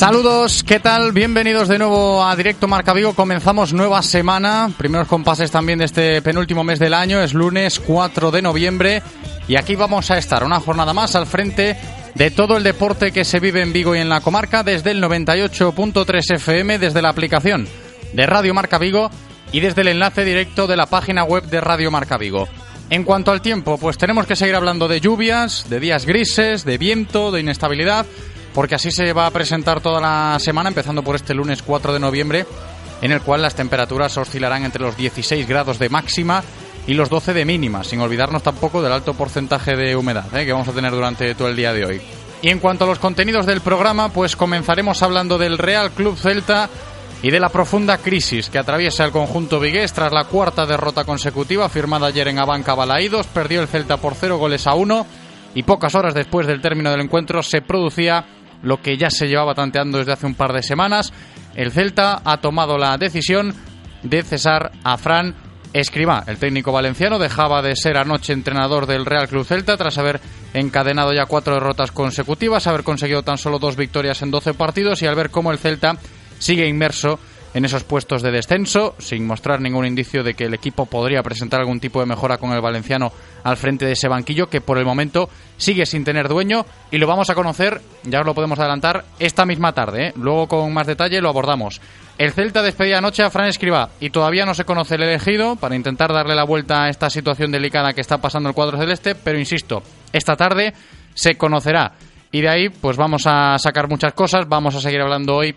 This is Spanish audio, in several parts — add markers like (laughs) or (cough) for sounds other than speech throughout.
Saludos, ¿qué tal? Bienvenidos de nuevo a Directo Marca Vigo. Comenzamos nueva semana, primeros compases también de este penúltimo mes del año, es lunes 4 de noviembre y aquí vamos a estar una jornada más al frente de todo el deporte que se vive en Vigo y en la comarca desde el 98.3 FM, desde la aplicación de Radio Marca Vigo y desde el enlace directo de la página web de Radio Marca Vigo. En cuanto al tiempo, pues tenemos que seguir hablando de lluvias, de días grises, de viento, de inestabilidad porque así se va a presentar toda la semana, empezando por este lunes 4 de noviembre, en el cual las temperaturas oscilarán entre los 16 grados de máxima y los 12 de mínima, sin olvidarnos tampoco del alto porcentaje de humedad ¿eh? que vamos a tener durante todo el día de hoy. Y en cuanto a los contenidos del programa, pues comenzaremos hablando del Real Club Celta y de la profunda crisis que atraviesa el conjunto vigués tras la cuarta derrota consecutiva firmada ayer en Abanca Balaídos. Perdió el Celta por 0 goles a 1 y pocas horas después del término del encuentro se producía lo que ya se llevaba tanteando desde hace un par de semanas. El Celta ha tomado la decisión de cesar a Fran Escribá. El técnico valenciano dejaba de ser anoche entrenador del Real Club Celta tras haber encadenado ya cuatro derrotas consecutivas, haber conseguido tan solo dos victorias en 12 partidos y al ver cómo el Celta sigue inmerso en esos puestos de descenso, sin mostrar ningún indicio de que el equipo podría presentar algún tipo de mejora con el valenciano al frente de ese banquillo que por el momento sigue sin tener dueño y lo vamos a conocer, ya os lo podemos adelantar, esta misma tarde. ¿eh? Luego con más detalle lo abordamos. El Celta despedía anoche a Fran Escribá y todavía no se conoce el elegido para intentar darle la vuelta a esta situación delicada que está pasando el cuadro celeste, pero insisto, esta tarde se conocerá. Y de ahí, pues vamos a sacar muchas cosas. Vamos a seguir hablando hoy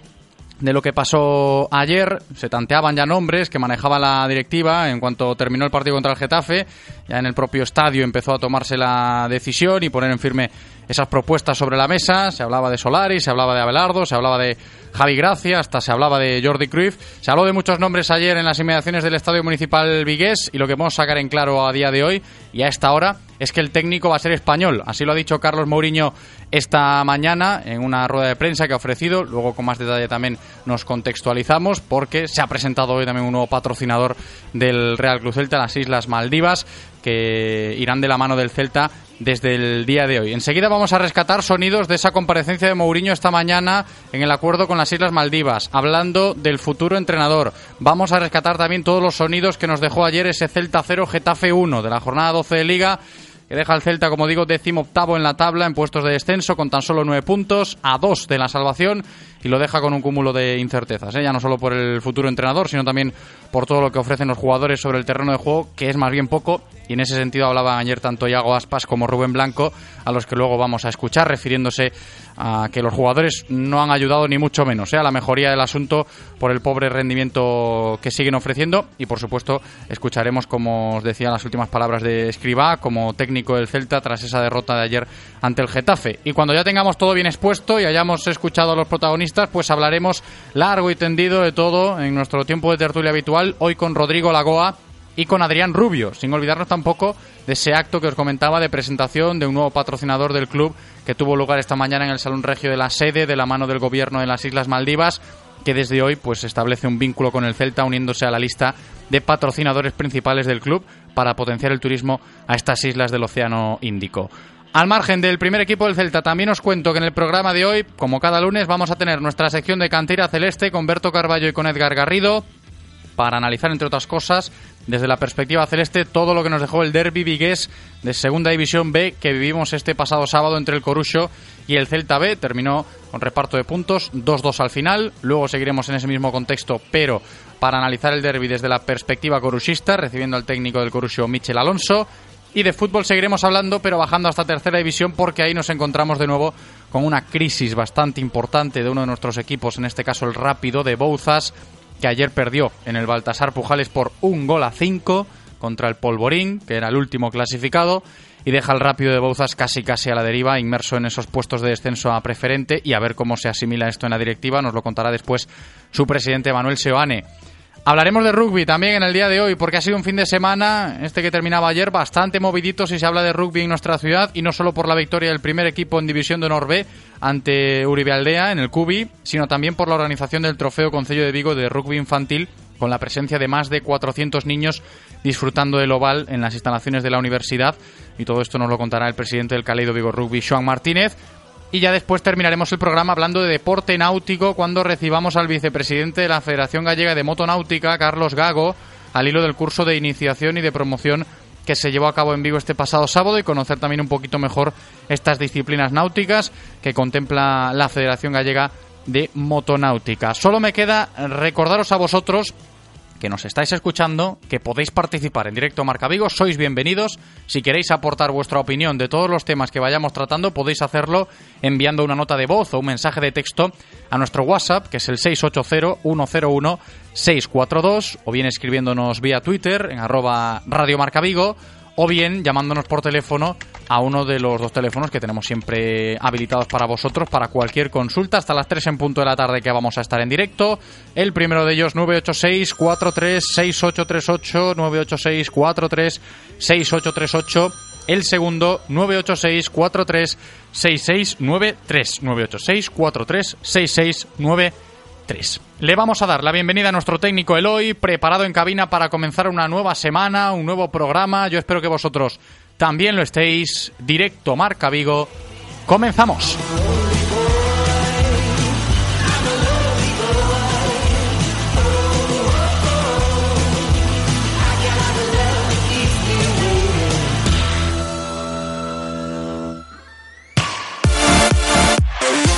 de lo que pasó ayer. Se tanteaban ya nombres que manejaba la directiva en cuanto terminó el partido contra el Getafe. Ya en el propio estadio empezó a tomarse la decisión y poner en firme esas propuestas sobre la mesa. Se hablaba de Solari, se hablaba de Abelardo, se hablaba de Javi Gracia, hasta se hablaba de Jordi Cruyff. Se habló de muchos nombres ayer en las inmediaciones del Estadio Municipal Vigués y lo que a sacar en claro a día de hoy y a esta hora es que el técnico va a ser español. Así lo ha dicho Carlos Mourinho esta mañana en una rueda de prensa que ha ofrecido. Luego con más detalle también nos contextualizamos porque se ha presentado hoy también un nuevo patrocinador del Real Club Celta, las Islas Maldivas, que irán de la mano del Celta desde el día de hoy. Enseguida vamos a rescatar sonidos de esa comparecencia de Mourinho esta mañana en el acuerdo con las Islas Maldivas, hablando del futuro entrenador. Vamos a rescatar también todos los sonidos que nos dejó ayer ese Celta 0 Getafe 1 de la jornada 12 de Liga que deja al Celta, como digo, décimo octavo en la tabla en puestos de descenso con tan solo nueve puntos, a dos de la salvación y lo deja con un cúmulo de incertezas, ¿eh? ya no solo por el futuro entrenador, sino también por todo lo que ofrecen los jugadores sobre el terreno de juego, que es más bien poco, y en ese sentido hablaban ayer tanto Iago Aspas como Rubén Blanco, a los que luego vamos a escuchar, refiriéndose a que los jugadores no han ayudado ni mucho menos ¿eh? a la mejoría del asunto por el pobre rendimiento que siguen ofreciendo, y por supuesto escucharemos, como os decía, las últimas palabras de Escribá como técnico del Celta tras esa derrota de ayer ante el Getafe. Y cuando ya tengamos todo bien expuesto y hayamos escuchado a los protagonistas, pues hablaremos largo y tendido de todo en nuestro tiempo de tertulia habitual, hoy con Rodrigo Lagoa y con Adrián Rubio, sin olvidarnos tampoco de ese acto que os comentaba de presentación de un nuevo patrocinador del club que tuvo lugar esta mañana en el Salón Regio de la sede de la mano del gobierno de las Islas Maldivas que desde hoy pues establece un vínculo con el Celta uniéndose a la lista de patrocinadores principales del club para potenciar el turismo a estas islas del Océano Índico. Al margen del primer equipo del Celta, también os cuento que en el programa de hoy, como cada lunes, vamos a tener nuestra sección de cantera celeste con Berto Carballo y con Edgar Garrido para analizar, entre otras cosas, desde la perspectiva celeste, todo lo que nos dejó el derby vigués de Segunda División B que vivimos este pasado sábado entre el Corucho y el Celta B. Terminó con reparto de puntos, 2-2 al final. Luego seguiremos en ese mismo contexto, pero para analizar el derby desde la perspectiva coruchista, recibiendo al técnico del Corucho, Michel Alonso. Y de fútbol seguiremos hablando, pero bajando hasta tercera división, porque ahí nos encontramos de nuevo con una crisis bastante importante de uno de nuestros equipos, en este caso el Rápido de Bouzas, que ayer perdió en el Baltasar Pujales por un gol a cinco contra el Polvorín, que era el último clasificado, y deja al Rápido de Bouzas casi casi a la deriva, inmerso en esos puestos de descenso a preferente, y a ver cómo se asimila esto en la directiva, nos lo contará después su presidente Manuel Seoane. Hablaremos de rugby también en el día de hoy, porque ha sido un fin de semana, este que terminaba ayer, bastante movidito si se habla de rugby en nuestra ciudad, y no solo por la victoria del primer equipo en División de Honor B ante Uribe Aldea en el Cubi, sino también por la organización del Trofeo Concello de Vigo de Rugby Infantil, con la presencia de más de 400 niños disfrutando del oval en las instalaciones de la universidad. Y todo esto nos lo contará el presidente del Caleido Vigo Rugby, Joan Martínez. Y ya después terminaremos el programa hablando de deporte náutico cuando recibamos al vicepresidente de la Federación Gallega de Motonáutica, Carlos Gago, al hilo del curso de iniciación y de promoción que se llevó a cabo en Vigo este pasado sábado y conocer también un poquito mejor estas disciplinas náuticas que contempla la Federación Gallega de Motonáutica. Solo me queda recordaros a vosotros que nos estáis escuchando, que podéis participar en directo Marca Vigo, sois bienvenidos. Si queréis aportar vuestra opinión de todos los temas que vayamos tratando, podéis hacerlo enviando una nota de voz o un mensaje de texto a nuestro WhatsApp, que es el 680-101-642, o bien escribiéndonos vía Twitter en arroba Radio Marca Vigo, o bien llamándonos por teléfono a uno de los dos teléfonos que tenemos siempre habilitados para vosotros para cualquier consulta hasta las 3 en punto de la tarde que vamos a estar en directo. El primero de ellos 986 436838 986 436838 el segundo 986 43 6693 986 43 6693 3. Le vamos a dar la bienvenida a nuestro técnico Eloy, preparado en cabina para comenzar una nueva semana, un nuevo programa. Yo espero que vosotros también lo estéis. Directo Marca Vigo. Comenzamos.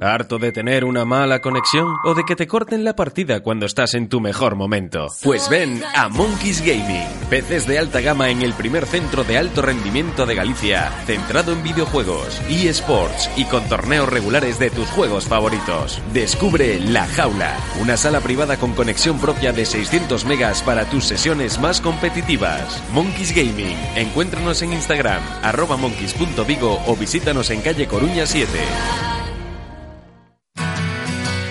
¿Harto de tener una mala conexión o de que te corten la partida cuando estás en tu mejor momento? Pues ven a Monkeys Gaming, PCs de alta gama en el primer centro de alto rendimiento de Galicia, centrado en videojuegos, eSports y con torneos regulares de tus juegos favoritos. Descubre La Jaula, una sala privada con conexión propia de 600 megas para tus sesiones más competitivas. Monkeys Gaming, encuéntranos en Instagram, arroba monkeys.vigo o visítanos en calle Coruña 7.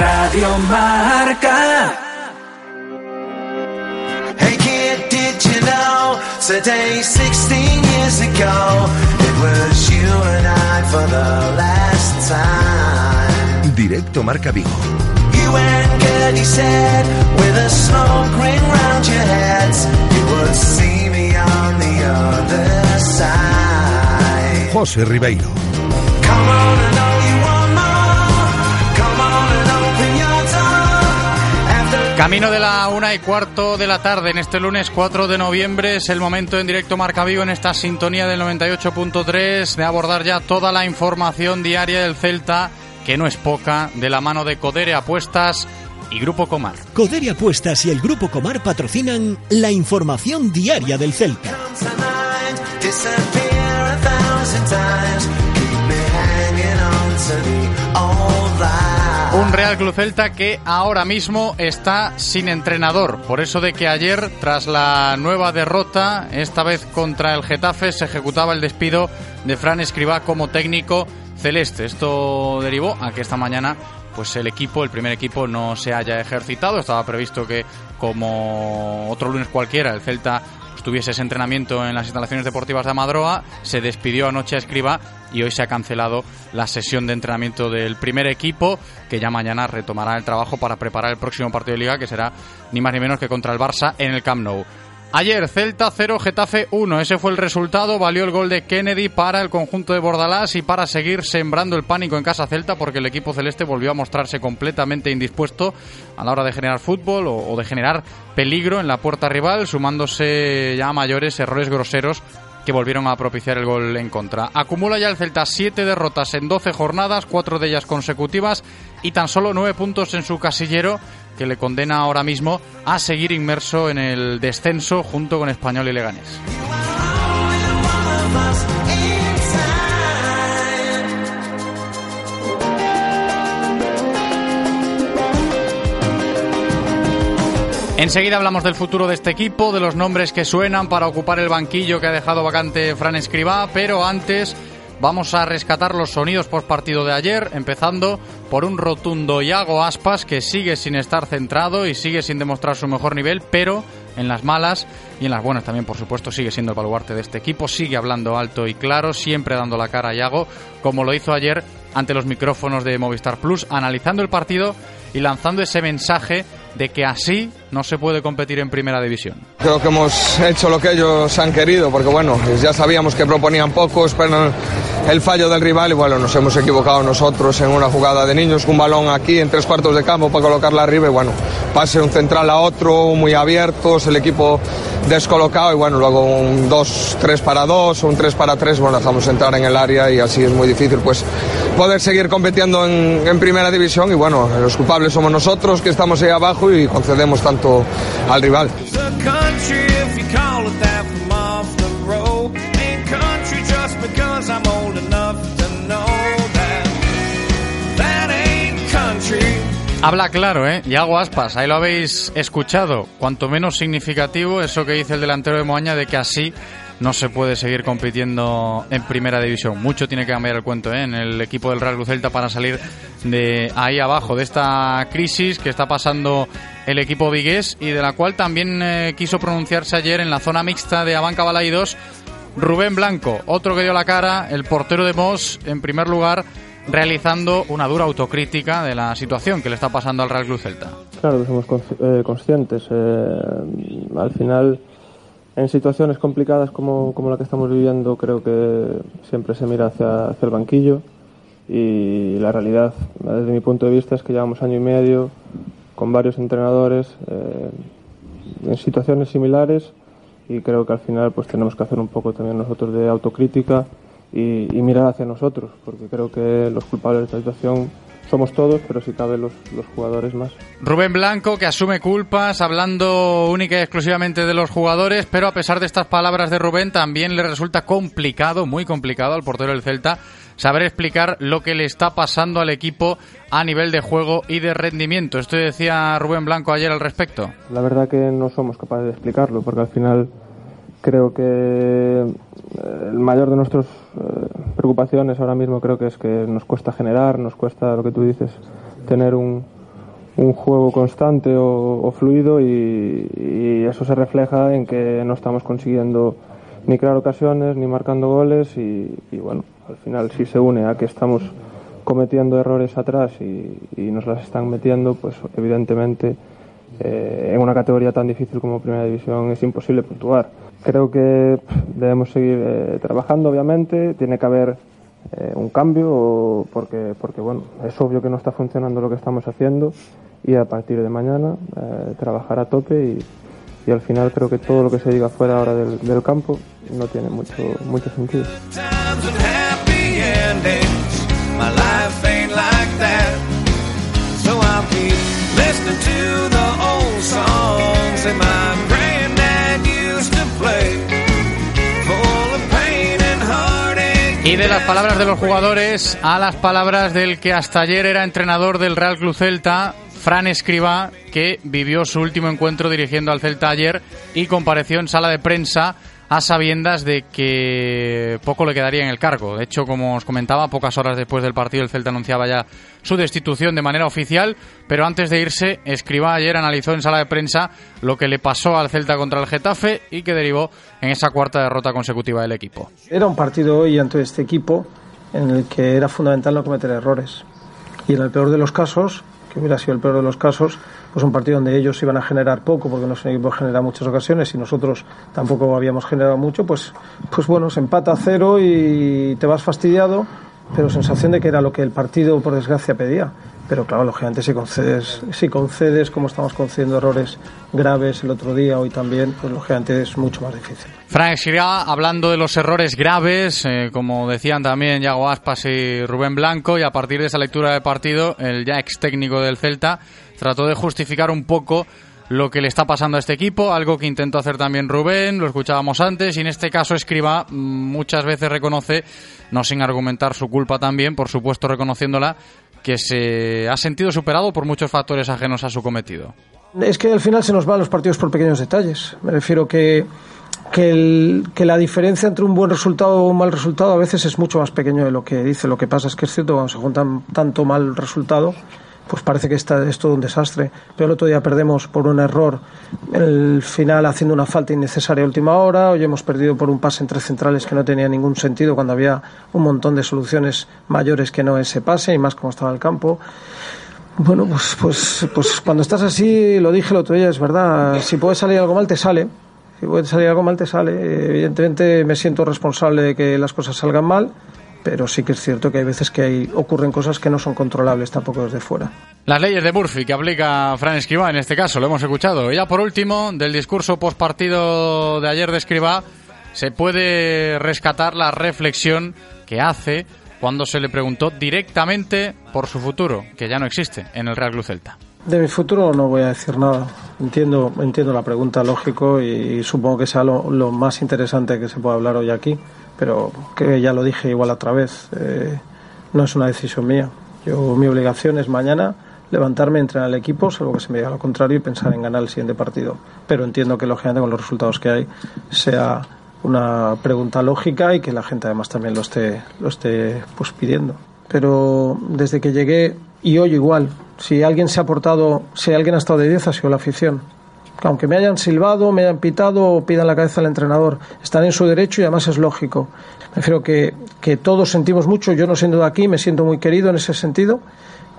Radio Marca. Hey, kid. Today, 16 years ago, it was you and I for the last time. Directo Marca Vigo. You and Gertie said, with a smoke ring round your heads, you would see me on the other side. José Ribeiro. Come on, Camino de la una y cuarto de la tarde en este lunes 4 de noviembre es el momento en directo Marca Vigo en esta sintonía del 98.3 de abordar ya toda la información diaria del Celta, que no es poca, de la mano de Codere Apuestas y Grupo Comar. Codere Apuestas y el Grupo Comar patrocinan la información diaria del Celta. Real Club Celta que ahora mismo está sin entrenador. Por eso de que ayer, tras la nueva derrota, esta vez contra el Getafe, se ejecutaba el despido de Fran Escribá como técnico celeste. Esto derivó a que esta mañana pues el equipo, el primer equipo, no se haya ejercitado. Estaba previsto que, como otro lunes cualquiera, el Celta tuviese ese entrenamiento en las instalaciones deportivas de Amadroa. Se despidió anoche a Escriba y hoy se ha cancelado la sesión de entrenamiento del primer equipo, que ya mañana retomará el trabajo para preparar el próximo partido de liga, que será ni más ni menos que contra el Barça en el Camp Nou. Ayer, Celta 0, Getafe 1. Ese fue el resultado. Valió el gol de Kennedy para el conjunto de Bordalás y para seguir sembrando el pánico en casa Celta porque el equipo celeste volvió a mostrarse completamente indispuesto a la hora de generar fútbol o, o de generar peligro en la puerta rival, sumándose ya a mayores errores groseros que volvieron a propiciar el gol en contra. Acumula ya el Celta siete derrotas en 12 jornadas, cuatro de ellas consecutivas y tan solo nueve puntos en su casillero que le condena ahora mismo a seguir inmerso en el descenso junto con Español y Leganés. Enseguida hablamos del futuro de este equipo, de los nombres que suenan para ocupar el banquillo que ha dejado vacante Fran Escribá, pero antes vamos a rescatar los sonidos post partido de ayer, empezando por un rotundo Iago Aspas que sigue sin estar centrado y sigue sin demostrar su mejor nivel, pero en las malas y en las buenas también, por supuesto, sigue siendo el baluarte de este equipo, sigue hablando alto y claro, siempre dando la cara a Iago, como lo hizo ayer ante los micrófonos de Movistar Plus, analizando el partido y lanzando ese mensaje de que así no se puede competir en primera división. Creo que hemos hecho lo que ellos han querido, porque bueno, ya sabíamos que proponían poco, esperan el fallo del rival y bueno, nos hemos equivocado nosotros en una jugada de niños, un balón aquí en tres cuartos de campo para colocarla arriba y bueno, pase un central a otro, muy abiertos, el equipo descolocado y bueno, luego un 2-3 para 2 o un 3 para 3, bueno, dejamos entrar en el área y así es muy difícil pues poder seguir compitiendo en, en primera división y bueno, los culpables somos nosotros que estamos ahí abajo y concedemos tanto al rival. The country, if you call it that, from off the road. Ain't country just because I'm old enough to know that. That ain't country. Habla claro, ¿eh? Yago Aspas, ahí lo habéis escuchado. Cuanto menos significativo eso que dice el delantero de Moaña de que así no se puede seguir compitiendo en primera división. Mucho tiene que cambiar el cuento ¿eh? en el equipo del Real Celta para salir de ahí abajo, de esta crisis que está pasando el equipo vigués y de la cual también eh, quiso pronunciarse ayer en la zona mixta de Abanca Balaidos Rubén Blanco, otro que dio la cara, el portero de Moss, en primer lugar, realizando una dura autocrítica de la situación que le está pasando al Real Club Celta. Claro somos eh, conscientes. eh, al final, en situaciones complicadas como, como la que estamos viviendo, creo que siempre se mira hacia, hacia el banquillo. Y la realidad, desde mi punto de vista, es que llevamos año y medio con varios entrenadores eh, en situaciones similares y creo que al final pues tenemos que hacer un poco también nosotros de autocrítica y, y mirar hacia nosotros, porque creo que los culpables de esta situación somos todos, pero si cabe los, los jugadores más. Rubén Blanco, que asume culpas, hablando única y exclusivamente de los jugadores, pero a pesar de estas palabras de Rubén, también le resulta complicado, muy complicado al portero del Celta, saber explicar lo que le está pasando al equipo a nivel de juego y de rendimiento. Esto decía Rubén Blanco ayer al respecto. La verdad que no somos capaces de explicarlo, porque al final creo que eh, el mayor de nuestras eh, preocupaciones ahora mismo creo que es que nos cuesta generar, nos cuesta lo que tú dices, tener un, un juego constante o, fluido y, eso se refleja en que no estamos consiguiendo ni crear ocasiones ni marcando goles y, y bueno, al final si se une a que estamos cometiendo errores atrás y nos las están metiendo, pues evidentemente eh, en una categoría tan difícil como Primera División es imposible puntuar. Creo que debemos seguir eh, trabajando, obviamente, tiene que haber eh, un cambio porque, porque bueno, es obvio que no está funcionando lo que estamos haciendo y a partir de mañana eh, trabajar a tope y, y, al final creo que todo lo que se diga fuera ahora del, del campo no tiene mucho, mucho sentido. Y de las palabras de los jugadores a las palabras del que hasta ayer era entrenador del Real Club Celta, Fran Escriba, que vivió su último encuentro dirigiendo al Celta ayer y compareció en sala de prensa a sabiendas de que poco le quedaría en el cargo. De hecho, como os comentaba, pocas horas después del partido el Celta anunciaba ya su destitución de manera oficial, pero antes de irse, Escriba ayer analizó en sala de prensa lo que le pasó al Celta contra el Getafe y que derivó en esa cuarta derrota consecutiva del equipo. Era un partido hoy ante este equipo en el que era fundamental no cometer errores. Y en el peor de los casos, que hubiera sido el peor de los casos, pues un partido donde ellos iban a generar poco porque no que genera muchas ocasiones y nosotros tampoco habíamos generado mucho, pues, pues bueno, se empata a cero y te vas fastidiado, pero sensación de que era lo que el partido por desgracia pedía. Pero claro, lógicamente si concedes, si concedes como estamos concediendo errores graves el otro día, hoy también, pues lógicamente es mucho más difícil. Frank Sirá, hablando de los errores graves, eh, como decían también Yago Aspas y Rubén Blanco, y a partir de esa lectura de partido, el ya ex técnico del Celta trató de justificar un poco lo que le está pasando a este equipo, algo que intentó hacer también Rubén, lo escuchábamos antes, y en este caso Escriba muchas veces reconoce, no sin argumentar su culpa también, por supuesto reconociéndola, que se ha sentido superado por muchos factores ajenos a su cometido. Es que al final se nos van los partidos por pequeños detalles. Me refiero que, que, la diferencia entre un buen resultado o un mal resultado a veces es mucho más pequeño de lo que dice. Lo que pasa es que es cierto, cuando se juntan tanto mal resultado, pues parece que está, es todo un desastre. Pero el otro día perdemos por un error el final haciendo una falta innecesaria a última hora, hoy hemos perdido por un pase entre centrales que no tenía ningún sentido cuando había un montón de soluciones mayores que no ese pase y más como estaba el campo. Bueno, pues, pues, pues cuando estás así, lo dije el otro día, es verdad, si puede salir algo mal, te sale. Si puede salir algo mal, te sale. Evidentemente me siento responsable de que las cosas salgan mal, pero sí que es cierto que hay veces que hay, ocurren cosas que no son controlables tampoco desde fuera. Las leyes de Murphy que aplica Fran Escribá en este caso, lo hemos escuchado. Y ya por último, del discurso postpartido de ayer de Escribá, se puede rescatar la reflexión que hace cuando se le preguntó directamente por su futuro, que ya no existe en el Real Club Celta. De mi futuro no voy a decir nada. Entiendo, entiendo la pregunta, lógico, y, supongo que sea lo, lo, más interesante que se pueda hablar hoy aquí, pero que ya lo dije igual otra vez, eh, no es una decisión mía. Yo, mi obligación es mañana levantarme, entrenar al equipo, salvo que se me diga lo contrario, y pensar en ganar el siguiente partido. Pero entiendo que, lógicamente, con los resultados que hay, sea una pregunta lógica y que la gente además también lo esté, lo esté pues, pidiendo. Pero desde que llegué, y hoy igual, si alguien se ha portado, si alguien ha estado de 10 ha sido la afición. Aunque me hayan silbado, me hayan pitado o pidan la cabeza al entrenador, están en su derecho y además es lógico. Prefiero que, que todos sentimos mucho, yo no siendo de aquí, me siento muy querido en ese sentido,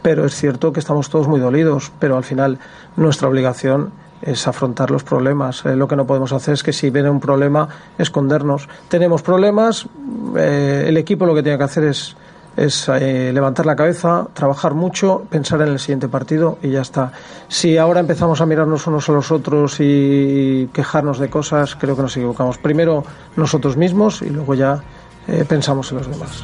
pero es cierto que estamos todos muy dolidos, pero al final nuestra obligación es afrontar los problemas. Eh, lo que no podemos hacer es que si viene un problema, escondernos. Tenemos problemas, eh, el equipo lo que tiene que hacer es, es eh, levantar la cabeza, trabajar mucho, pensar en el siguiente partido y ya está. Si ahora empezamos a mirarnos unos a los otros y quejarnos de cosas, creo que nos equivocamos. Primero nosotros mismos y luego ya eh, pensamos en los demás.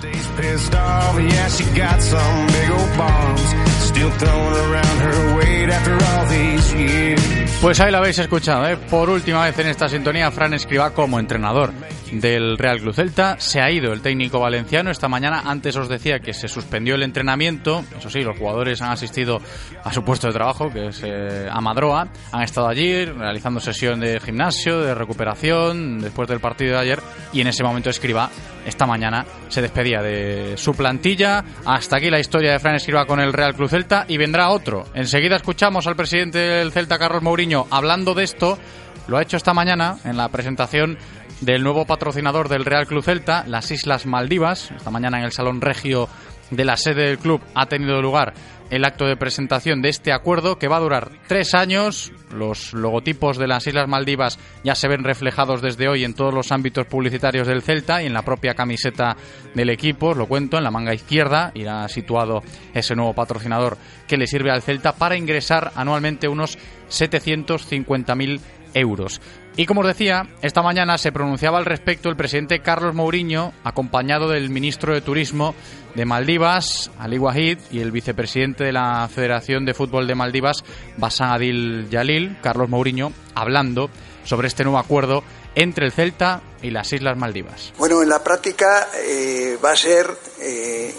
Pues ahí lo habéis escuchado, ¿eh? por última vez en esta sintonía, Fran Escriba como entrenador. del Real Club Celta. Se ha ido el técnico valenciano esta mañana. Antes os decía que se suspendió el entrenamiento. Eso sí, los jugadores han asistido a su puesto de trabajo, que es eh, Amadroa. Han estado allí realizando sesión de gimnasio, de recuperación, después del partido de ayer. Y en ese momento Escriba, esta mañana, se despedía de su plantilla. Hasta aquí la historia de Fran Escriba con el Real Club Celta. Y vendrá otro. Enseguida escuchamos al presidente del Celta, Carlos Mourinho, hablando de esto. Lo ha hecho esta mañana en la presentación del nuevo patrocinador del Real Club Celta, las Islas Maldivas. Esta mañana en el Salón Regio de la sede del club ha tenido lugar el acto de presentación de este acuerdo que va a durar tres años. Los logotipos de las Islas Maldivas ya se ven reflejados desde hoy en todos los ámbitos publicitarios del Celta y en la propia camiseta del equipo. Os lo cuento, en la manga izquierda irá situado ese nuevo patrocinador que le sirve al Celta para ingresar anualmente unos 750.000 euros. Y como os decía, esta mañana se pronunciaba al respecto el presidente Carlos Mourinho, acompañado del ministro de Turismo de Maldivas, Ali Wahid, y el vicepresidente de la Federación de Fútbol de Maldivas, Basan Adil Yalil, Carlos Mourinho, hablando sobre este nuevo acuerdo entre el Celta y las Islas Maldivas. Bueno, en la práctica eh, va a ser eh,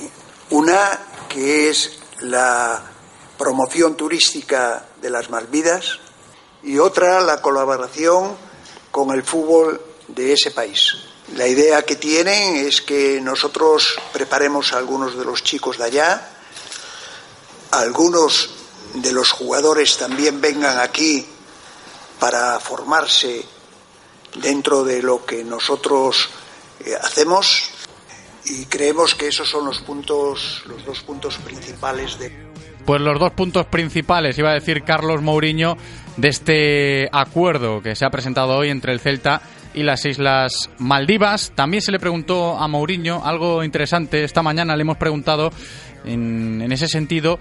una que es la promoción turística de las Malvidas y otra la colaboración con el fútbol de ese país. La idea que tienen es que nosotros preparemos a algunos de los chicos de allá, algunos de los jugadores también vengan aquí para formarse dentro de lo que nosotros eh, hacemos y creemos que esos son los puntos los dos puntos principales de pues los dos puntos principales, iba a decir Carlos Mourinho, de este acuerdo que se ha presentado hoy entre el Celta y las Islas Maldivas. También se le preguntó a Mourinho algo interesante. Esta mañana le hemos preguntado en, ese sentido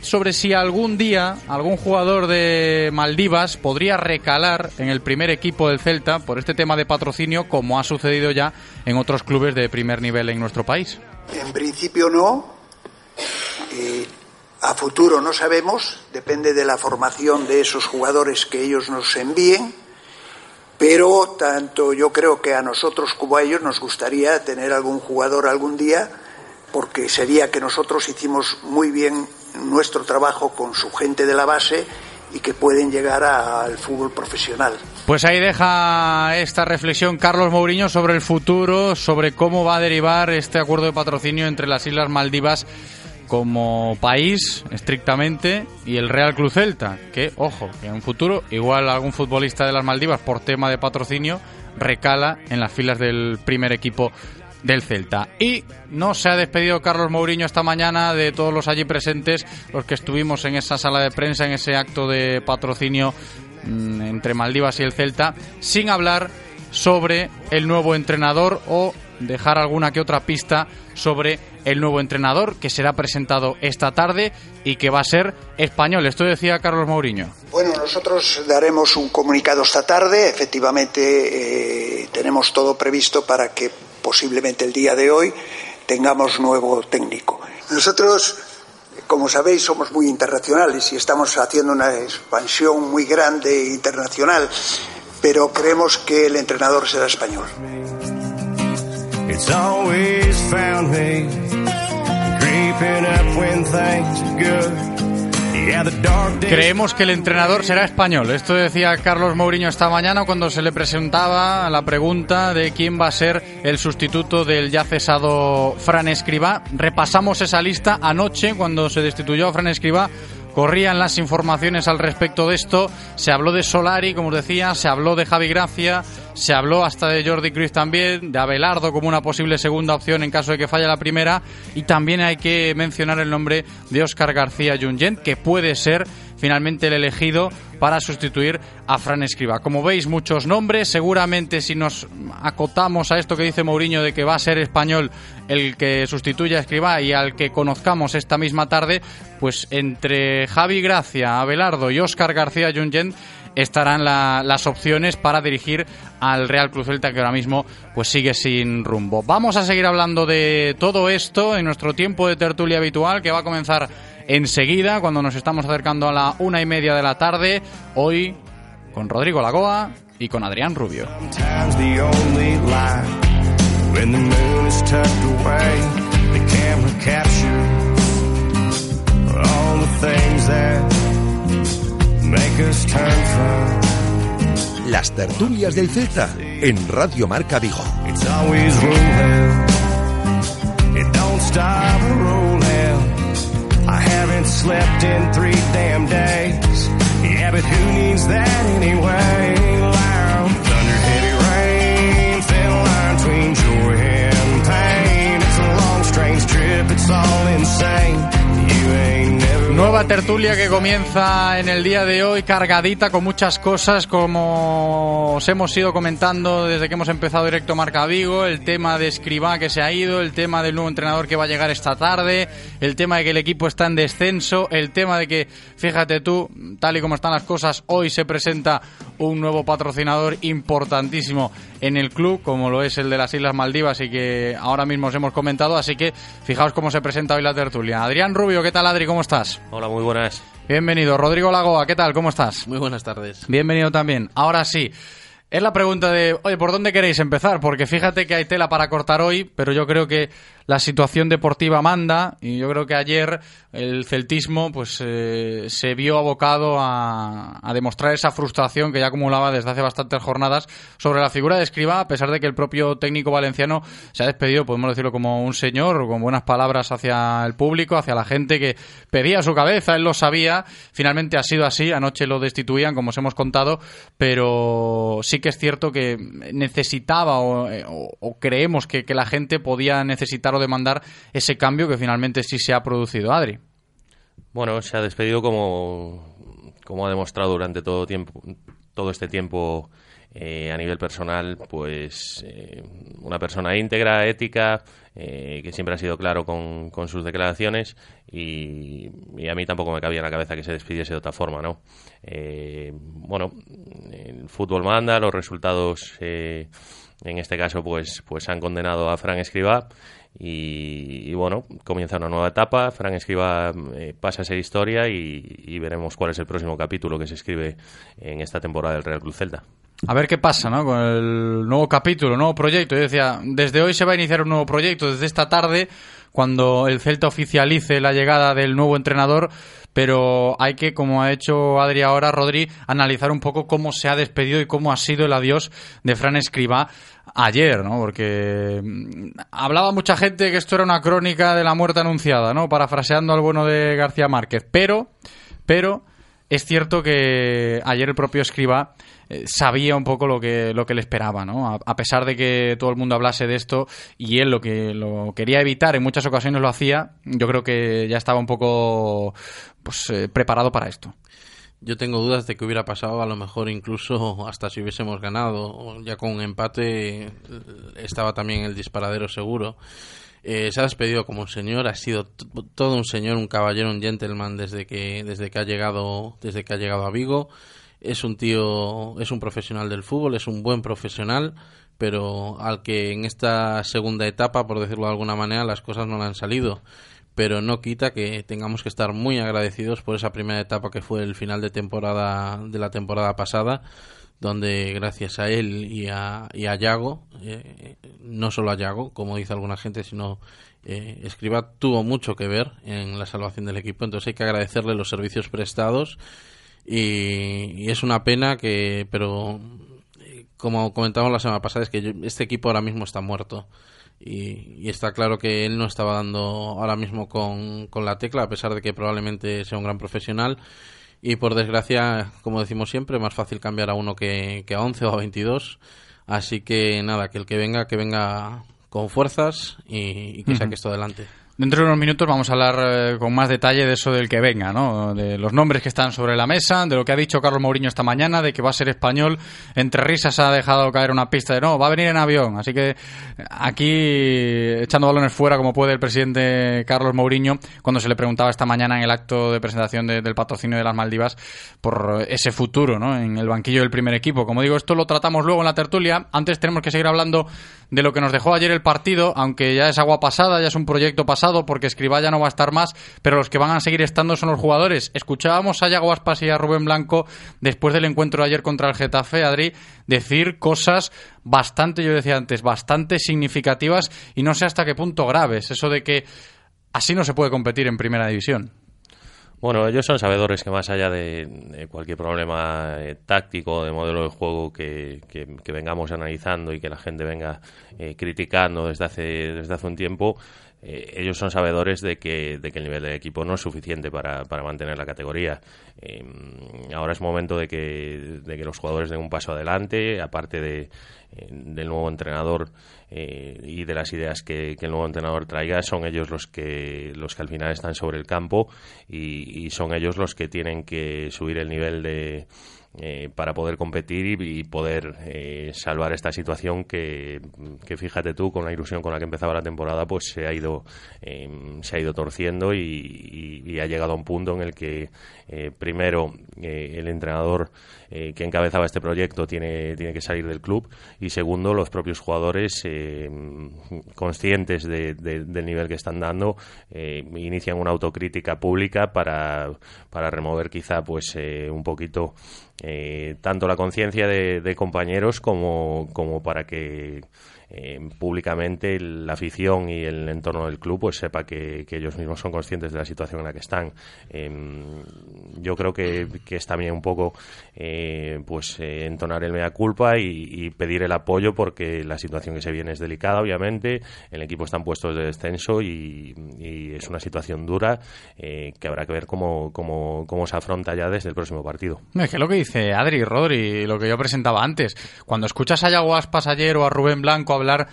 sobre si algún día algún jugador de Maldivas podría recalar en el primer equipo del Celta por este tema de patrocinio, como ha sucedido ya en otros clubes de primer nivel en nuestro país. En principio no. Eh, a futuro no sabemos, depende de la formación de esos jugadores que ellos nos envíen, pero tanto yo creo que a nosotros como a ellos nos gustaría tener algún jugador algún día, porque sería que nosotros hicimos muy bien nuestro trabajo con su gente de la base y que pueden llegar al fútbol profesional. Pues ahí deja esta reflexión Carlos Mourinho sobre el futuro, sobre cómo va a derivar este acuerdo de patrocinio entre las Islas Maldivas como país estrictamente y el Real Club Celta, que ojo, que en un futuro igual algún futbolista de las Maldivas por tema de patrocinio recala en las filas del primer equipo del Celta. Y no se ha despedido Carlos Mourinho esta mañana de todos los allí presentes, los que estuvimos en esa sala de prensa, en ese acto de patrocinio mm, entre Maldivas y el Celta, sin hablar sobre el nuevo entrenador o dejar alguna que otra pista sobre el nuevo entrenador que será presentado esta tarde y que va a ser español. Esto decía Carlos Mourinho. Bueno, nosotros daremos un comunicado esta tarde. Efectivamente, eh, tenemos todo previsto para que posiblemente el día de hoy tengamos nuevo técnico. Nosotros, como sabéis, somos muy internacionales y estamos haciendo una expansión muy grande internacional, pero creemos que el entrenador será español. It's always found me creeping up when things are good. Creemos que el entrenador será español. Esto decía Carlos Mourinho esta mañana cuando se le presentaba la pregunta de quién va a ser el sustituto del ya cesado Fran Escribá. Repasamos esa lista anoche cuando se destituyó a Fran Escribá. Corrían las informaciones al respecto de esto. Se habló de Solari, como os decía, se habló de Javi Gracia, se habló hasta de Jordi Cruz también, de Abelardo como una posible segunda opción en caso de que falle la primera. Y también hay que mencionar el nombre de Óscar García Junyent, que puede ser finalmente el elegido para sustituir a Fran Escriba. Como veis, muchos nombres. Seguramente si nos acotamos a esto que dice Mourinho de que va a ser español el que sustituya a Escriba y al que conozcamos esta misma tarde, pues entre Javi Gracia, Abelardo y Óscar García Junyent estarán la- las opciones para dirigir al Real Cruz Celta que ahora mismo pues sigue sin rumbo. Vamos a seguir hablando de todo esto en nuestro tiempo de tertulia habitual que va a comenzar enseguida cuando nos estamos acercando a la una y media de la tarde. Hoy con Rodrigo Lagoa y con Adrián Rubio. Las tertulias del Celta en Radio Marca Vigo. It's all insane. Nueva tertulia que comienza en el día de hoy, cargadita con muchas cosas, como os hemos ido comentando desde que hemos empezado directo Marca Vigo, el tema de Escribá que se ha ido, el tema del nuevo entrenador que va a llegar esta tarde, el tema de que el equipo está en descenso, el tema de que, fíjate tú, tal y como están las cosas, hoy se presenta un nuevo patrocinador importantísimo en el club, como lo es el de las Islas Maldivas y que ahora mismo os hemos comentado, así que fijaos cómo se presenta hoy la tertulia. Adrián Rubio, ¿qué tal Adri? ¿Cómo estás? Hola, muy buenas. Bienvenido. Rodrigo Lagoa, ¿qué tal? ¿Cómo estás? Muy buenas tardes. Bienvenido también. Ahora sí. Es la pregunta de, oye, ¿por dónde queréis empezar? Porque fíjate que hay tela para cortar hoy, pero yo creo que la situación deportiva manda y yo creo que ayer el celtismo pues eh, se vio abocado a, a demostrar esa frustración que ya acumulaba desde hace bastantes jornadas sobre la figura de Escriba, a pesar de que el propio técnico valenciano se ha despedido, podemos decirlo como un señor, con buenas palabras hacia el público, hacia la gente que pedía su cabeza, él lo sabía, finalmente ha sido así, anoche lo destituían, como os hemos contado, pero sí que es cierto que necesitaba o, eh, o- o creemos que, que la gente podía necesitar demandar ese cambio que finalmente sí se ha producido, Adri. Bueno, se ha despedido como, como ha demostrado durante todo tiempo, todo este tiempo eh, a nivel personal, pues eh, una persona íntegra, ética, eh, que siempre ha sido claro con, sus declaraciones y, a mí tampoco me cabía en la cabeza que se despidiese de otra forma, ¿no? Bueno, el fútbol manda, los resultados en este caso pues, pues han condenado a Fran Escribá y, bueno, comienza una nueva etapa. Fran Escriba eh, pasa a ser historia y, veremos cuál es el próximo capítulo que se escribe en esta temporada del Real Club Celta. A ver qué pasa, ¿no? Con el nuevo capítulo, nuevo proyecto. Yo decía, desde hoy se va a iniciar un nuevo proyecto, desde esta tarde, cuando el Celta oficialice la llegada del nuevo entrenador, pero hay que, como ha hecho Adri ahora, Rodri, analizar un poco cómo se ha despedido y cómo ha sido el adiós de Fran Escribá ayer, ¿no? Porque mm, hablaba mucha gente que esto era una crónica de la muerte anunciada, ¿no? Parafraseando al bueno de García Márquez, pero, pero es cierto que ayer el propio Escriba eh, sabía un poco lo que, lo que le esperaba, ¿no? A, pesar de que todo el mundo hablase de esto y él lo que lo quería evitar, en muchas ocasiones lo hacía, yo creo que ya estaba un poco pues, eh, preparado para esto. Yo tengo dudas de que hubiera pasado, a lo mejor incluso hasta si hubiésemos ganado, ya con un empate eh, estaba también el disparadero seguro. Eh, se ha despedido como un señor, ha sido todo un señor, un caballero, un gentleman desde que desde que ha llegado desde que ha llegado a Vigo. Es un tío, es un profesional del fútbol, es un buen profesional, pero al que en esta segunda etapa, por decirlo de alguna manera, las cosas no le han salido pero no quita que tengamos que estar muy agradecidos por esa primera etapa que fue el final de temporada de la temporada pasada donde gracias a él y a, y a Yago eh, no solo a Yago como dice alguna gente sino eh, Escriba tuvo mucho que ver en la salvación del equipo. Entonces hay que agradecerle los servicios prestados y, es una pena que pero eh, como comentamos la semana pasada es que yo- este equipo ahora mismo está muerto y, y está claro que él no estaba dando ahora mismo con, con la tecla, a pesar de que probablemente sea un gran profesional. Y por desgracia, como decimos siempre, más fácil cambiar a uno que, que a 11 o a 22. Así que nada, que el que venga, que venga con fuerzas y, y que saque esto adelante. Dentro de unos minutos vamos a hablar eh, con más detalle de eso del que venga, ¿no? De los nombres que están sobre la mesa, de lo que ha dicho Carlos Mourinho esta mañana, de que va a ser español. Entre risas ha dejado caer una pista de no, va a venir en avión. Así que aquí echando balones fuera como puede el presidente Carlos Mourinho cuando se le preguntaba esta mañana en el acto de presentación de- del patrocinio de las Maldivas por ese futuro, ¿no? En el banquillo del primer equipo. Como digo, esto lo tratamos luego en la tertulia. Antes tenemos que seguir hablando de lo que nos dejó ayer el partido, aunque ya es agua pasada, ya es un proyecto pasado, porque Escribá ya no va a estar más, pero los que van a seguir estando son los jugadores. Escuchábamos a Yago Aspas y a Rubén Blanco después del encuentro de ayer contra el Getafe, Adri, decir cosas bastante, yo decía antes, bastante significativas y no sé hasta qué punto graves. Eso de que así no se puede competir en primera división. Bueno, ellos son sabedores que más allá de, cualquier problema eh, táctico, de modelo de juego que, que, vengamos analizando y que la gente venga eh, criticando desde hace, desde hace un tiempo, eh, ellos son sabedores de que, de que el nivel de equipo no es suficiente para, para mantener la categoría. ahora es momento de que, de que los jugadores den un paso adelante, aparte de, del nuevo entrenador eh, y de las ideas que, el nuevo entrenador traiga son ellos los que los que al final están sobre el campo y son ellos los que tienen que subir el nivel de eh, para poder competir y, poder eh, salvar esta situación que, fíjate tú con la ilusión con la que empezaba la temporada pues se ha ido em, se ha ido torciendo y, ha llegado a un punto en el que eh, primero el entrenador que encabezaba este proyecto tiene tiene que salir del club y segundo los propios jugadores em, conscientes del nivel que están dando inician una autocrítica pública para para remover quizá pues un poquito eh, tanto la conciencia de, compañeros como, como para que eh, públicamente la afición y el entorno del club pues sepa que, ellos mismos son conscientes de la situación en la que están. Em, yo creo que, es también un poco eh, pues eh, entonar el mea culpa y, pedir el apoyo porque la situación que se viene es delicada, obviamente. El equipo está en puestos de descenso y, es una situación dura que habrá que ver cómo, cómo, cómo, se afronta ya desde el próximo partido. Es que lo que dice Adri, Rodri, lo que yo presentaba antes, cuando escuchas a Yago Aspas ayer o a Rubén Blanco hablar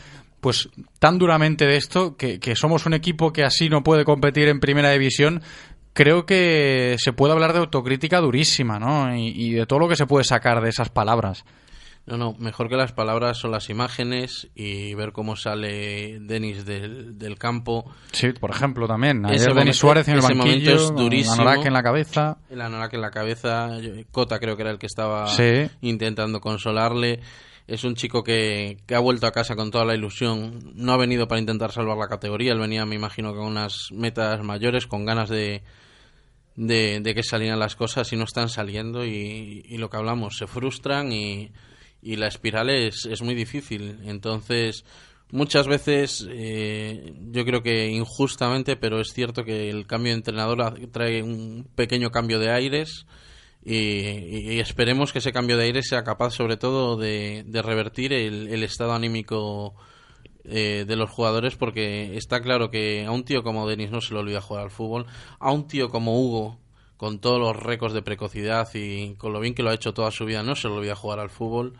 pues tan duramente de esto, que, somos un equipo que así no puede competir en primera división, creo que se puede hablar de autocrítica durísima, ¿no? Y, de todo lo que se puede sacar de esas palabras. No, no, mejor que las palabras son las imágenes y ver cómo sale Denis del, campo. Sí, por ejemplo, también. Ayer Denis Suárez en el banquillo, es durísimo. en la cabeza. El Anorak en la cabeza. Cota creo que era el que estaba intentando consolarle. Es un chico que, ha vuelto a casa con toda la ilusión. No ha venido para intentar salvar la categoría. Él venía, me imagino, con unas metas mayores, con ganas de, de, que salieran las cosas y no están saliendo. Y, lo que hablamos, se frustran y, y la espiral es, es, muy difícil. Entonces, muchas veces, eh, yo creo que injustamente, pero es cierto que el cambio de entrenador trae un pequeño cambio de aires y, esperemos que ese cambio de aire sea capaz sobre todo de, revertir el, estado anímico eh, de los jugadores porque está claro que a un tío como Denis no se le olvida jugar al fútbol, a un tío como Hugo con todos los récords de precocidad y con lo bien que lo ha hecho toda su vida no se le olvida jugar al fútbol.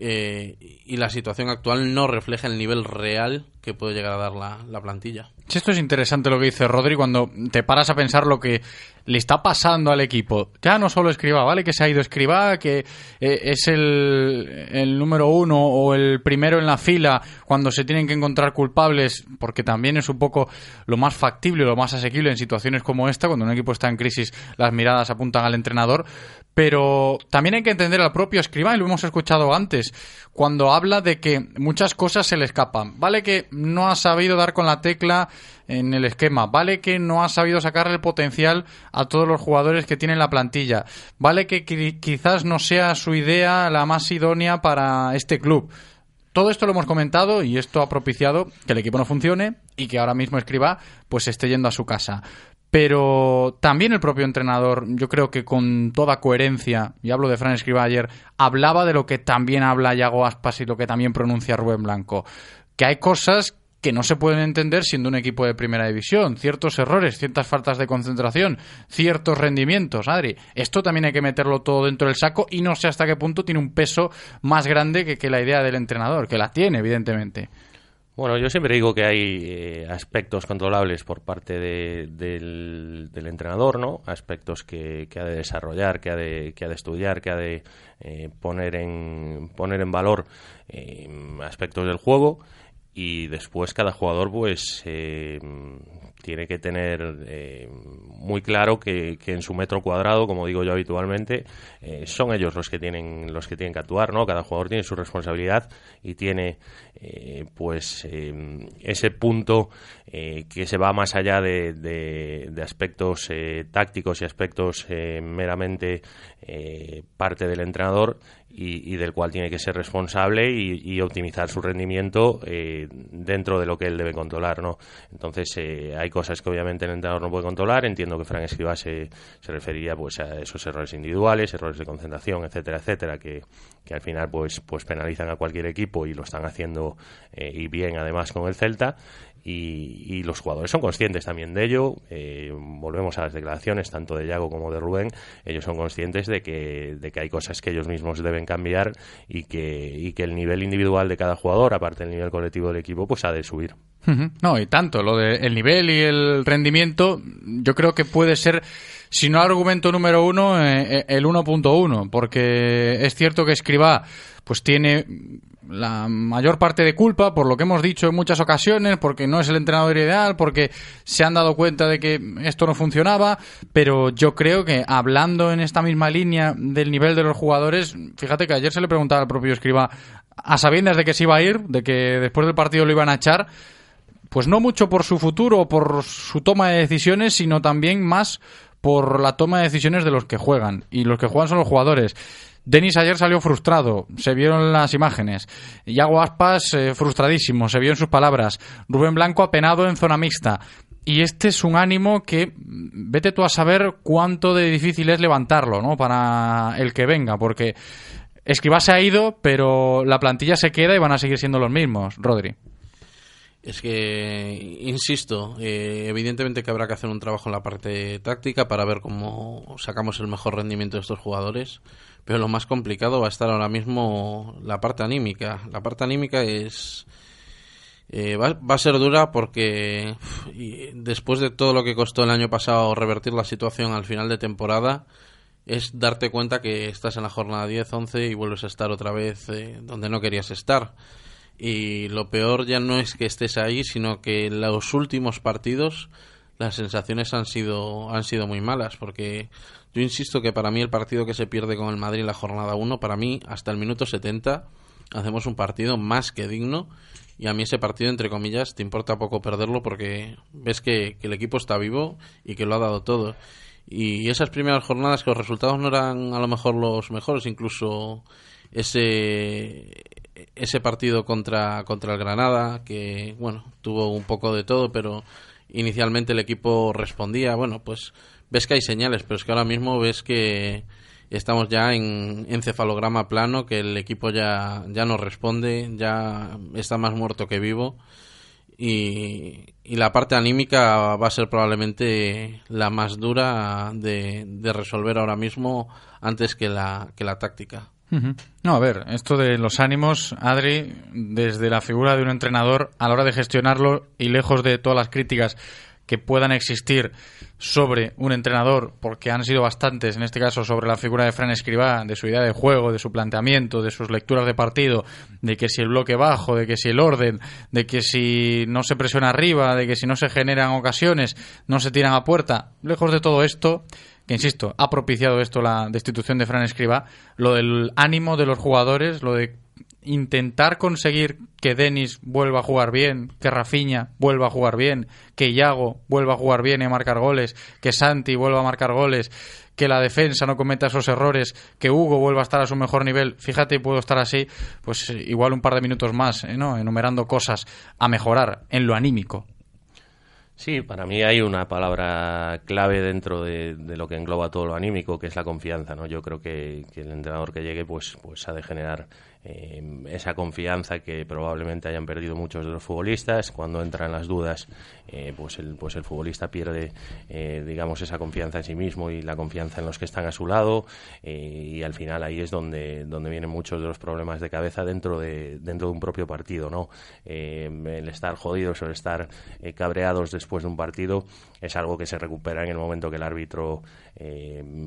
Eh, y la situación actual no refleja el nivel real que puede llegar a dar la, la plantilla. esto es interesante lo que dice Rodri cuando te paras a pensar lo que le está pasando al equipo. Ya no solo Escriba, ¿vale? Que se ha ido Escriba, que eh, es el, el, número uno o el primero en la fila cuando se tienen que encontrar culpables, porque también es un poco lo más factible, lo más asequible en situaciones como esta, cuando un equipo está en crisis, las miradas apuntan al entrenador. Pero también hay que entender al propio Escriba, y lo hemos escuchado antes, cuando habla de que muchas cosas se le escapan. Vale que no ha sabido dar con la tecla en el esquema. Vale que no ha sabido sacarle el potencial a todos los jugadores que tiene la plantilla. Vale que quizás no sea su idea la más idónea para este club. Todo esto lo hemos comentado y esto ha propiciado que el equipo no funcione y que ahora mismo Escriba pues esté yendo a su casa. Pero también el propio entrenador, yo creo que con toda coherencia, y hablo de Fran Escriba ayer, hablaba de lo que también habla Yago Aspas y lo que también pronuncia Rubén Blanco. Que hay cosas que no se pueden entender siendo un equipo de primera división. Ciertos errores, ciertas faltas de concentración, ciertos rendimientos, Adri. Esto también hay que meterlo todo dentro del saco y no sé hasta qué punto tiene un peso más grande que, que la idea del entrenador, que la tiene, evidentemente. Bueno, yo siempre digo que hay eh, aspectos controlables por parte del, entrenador, ¿no? Aspectos que, ha de desarrollar, que ha de, que ha de estudiar, que ha de eh, poner, en, poner en valor eh, aspectos del juego y después cada jugador pues eh, tiene que tener eh, muy claro que, en su metro cuadrado como digo yo habitualmente eh, son ellos los que tienen los que tienen que actuar no cada jugador tiene su responsabilidad y tiene pues ese punto que se va más allá de, de aspectos tácticos y aspectos meramente parte del entrenador y, del cual tiene que ser responsable y, optimizar su rendimiento eh, dentro de lo que él debe controlar, ¿no? Entonces eh, hay cosas que obviamente el entrenador no puede controlar. Entiendo que Frank Escribá se, se refería pues a esos errores individuales, errores de concentración, etcétera, etcétera, que, que al final pues pues penalizan a cualquier equipo y lo están haciendo eh, y bien además con el Celta y, los jugadores son conscientes también de ello. Eh, volvemos a las declaraciones tanto de Yago como de Rubén. Ellos son conscientes de que, de que hay cosas que ellos mismos deben cambiar y que, y que el nivel individual de cada jugador, aparte del nivel colectivo del equipo, pues ha de subir. No, y tanto, lo del nivel y el rendimiento, yo creo que puede ser, si no argumento número uno, eh, eh, el 1.1, porque es cierto que Escribá pues tiene la mayor parte de culpa por lo que hemos dicho en muchas ocasiones, porque no es el entrenador ideal, porque se han dado cuenta de que esto no funcionaba, pero yo creo que hablando en esta misma línea del nivel de los jugadores, fíjate que ayer se le preguntaba al propio escriba a sabiendas de que se iba a ir, de que después del partido lo iban a echar, pues no mucho por su futuro por su toma de decisiones, sino también más por la toma de decisiones de los que juegan. Y los que juegan son los jugadores. Denis ayer salió frustrado, se vieron las imágenes. Yago Aspas eh, frustradísimo, se vio en sus palabras. Rubén Blanco apenado en zona mixta. Y este es un ánimo que vete tú a saber cuánto de difícil es levantarlo, ¿no? Para el que venga, porque Escribá se ha ido, pero la plantilla se queda y van a seguir siendo los mismos, Rodri. Es que, insisto, eh, evidentemente que habrá que hacer un trabajo en la parte táctica para ver cómo sacamos el mejor rendimiento de estos jugadores pero lo más complicado va a estar ahora mismo la parte anímica. La parte anímica es... Eh, va, a ser dura porque después de todo lo que costó el año pasado revertir la situación al final de temporada, es darte cuenta que estás en la jornada 10-11 y vuelves a estar otra vez eh, donde no querías estar. Y lo peor ya no es que estés ahí, sino que los últimos partidos las sensaciones han sido, han sido muy malas, porque yo insisto que para mí el partido que se pierde con el Madrid la jornada 1, para mí hasta el minuto 70 hacemos un partido más que digno y a mí ese partido, entre comillas, te importa poco perderlo porque ves que, el equipo está vivo y que lo ha dado todo. Y esas primeras jornadas que los resultados no eran a lo mejor los mejores, incluso ese ese partido contra contra el Granada que bueno tuvo un poco de todo pero inicialmente el equipo respondía bueno pues ves que hay señales, pero es que ahora mismo ves que estamos ya en encefalograma plano, que el equipo ya, ya no responde, ya está más muerto que vivo. Y, la parte anímica va a ser probablemente la más dura de, de resolver ahora mismo antes que la, que la táctica. No, a ver, esto de los ánimos, Adri, desde la figura de un entrenador a la hora de gestionarlo y lejos de todas las críticas que puedan existir sobre un entrenador, porque han sido bastantes, en este caso sobre la figura de Fran Escribá, de su idea de juego, de su planteamiento, de sus lecturas de partido, de que si el bloque bajo, de que si el orden, de que si no se presiona arriba, de que si no se generan ocasiones, no se tiran a puerta. Lejos de todo esto, que insisto, ha propiciado esto la destitución de Fran Escribá, lo del ánimo de los jugadores, lo de intentar conseguir que Denis vuelva a jugar bien, que Rafinha vuelva a jugar bien, que Iago vuelva a jugar bien y a marcar goles, que Santi vuelva a marcar goles, que la defensa no cometa esos errores, que Hugo vuelva a estar a su mejor nivel. Fíjate, puedo estar así, pues igual un par de minutos más, ¿eh? ¿no? Enumerando cosas a mejorar en lo anímico. Sí, para mí hay una palabra clave dentro de, lo que engloba todo lo anímico, que es la confianza, ¿no? Yo creo que, el entrenador que llegue, pues, pues ha de generar eh, esa confianza que probablemente hayan perdido muchos de los futbolistas. Cuando entran las dudas, eh, pues, el, pues el futbolista pierde, eh, digamos, esa confianza en sí mismo y la confianza en los que están a su lado. y al final ahí es donde, donde vienen muchos de los problemas de cabeza dentro de, dentro de un propio partido. ¿no? el estar jodidos o el estar cabreados después de un partido es algo que se recupera en el momento que el árbitro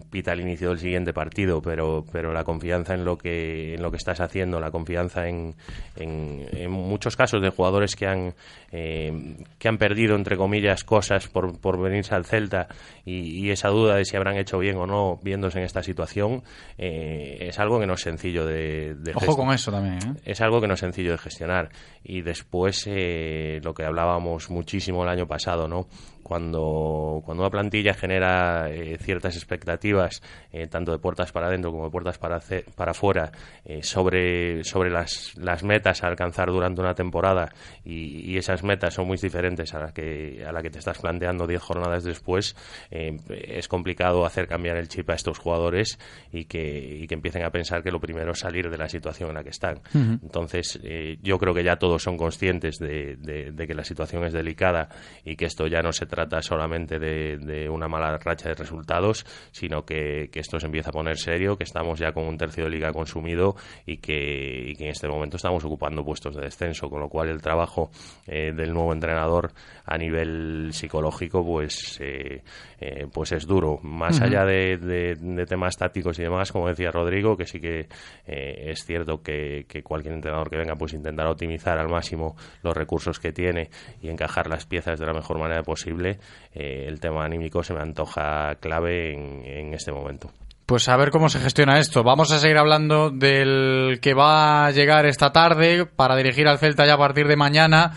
pita el inicio del siguiente partido, pero, pero la confianza en lo que, en lo que estás haciendo la confianza en, en, muchos casos de jugadores que han, eh, que han perdido, entre comillas, cosas por, por venirse al Celta y, esa duda de si habrán hecho bien o no viéndose en esta situación eh, es algo que no es sencillo de, de Ojo con eso también. ¿eh? Es algo que no es sencillo de gestionar. Y después lo que hablábamos muchísimo el año pasado, ¿no? Cuando, cuando una plantilla genera eh, ciertas expectativas, eh, tanto de puertas para adentro como de puertas para, para afuera, eh, sobre, sobre las, las metas a alcanzar durante una temporada y, esas metas son muy diferentes a la que, a la que te estás planteando 10 jornadas después, es complicado hacer cambiar el chip a estos jugadores y que, y que empiecen a pensar que lo primero es salir de la situación en la que están. Entonces, yo creo que ya todos son conscientes de, de que la situación es delicada y que esto ya no se trata trata solamente de, una mala racha de resultados, sino que, esto se empieza a poner serio, que estamos ya con un tercio de liga consumido y que, en este momento estamos ocupando puestos de descenso, con lo cual el trabajo eh, del nuevo entrenador a nivel psicológico pues eh, eh, pues es duro. Más allá de, temas tácticos y demás como decía Rodrigo que sí que es cierto que, que, cualquier entrenador que venga pues intentará optimizar al máximo los recursos que tiene y encajar las piezas de la mejor manera posible eh, el tema anímico se me antoja clave en, este momento. Pues a ver cómo se gestiona esto. Vamos a seguir hablando del que va a llegar esta tarde para dirigir al Celta ya a partir de mañana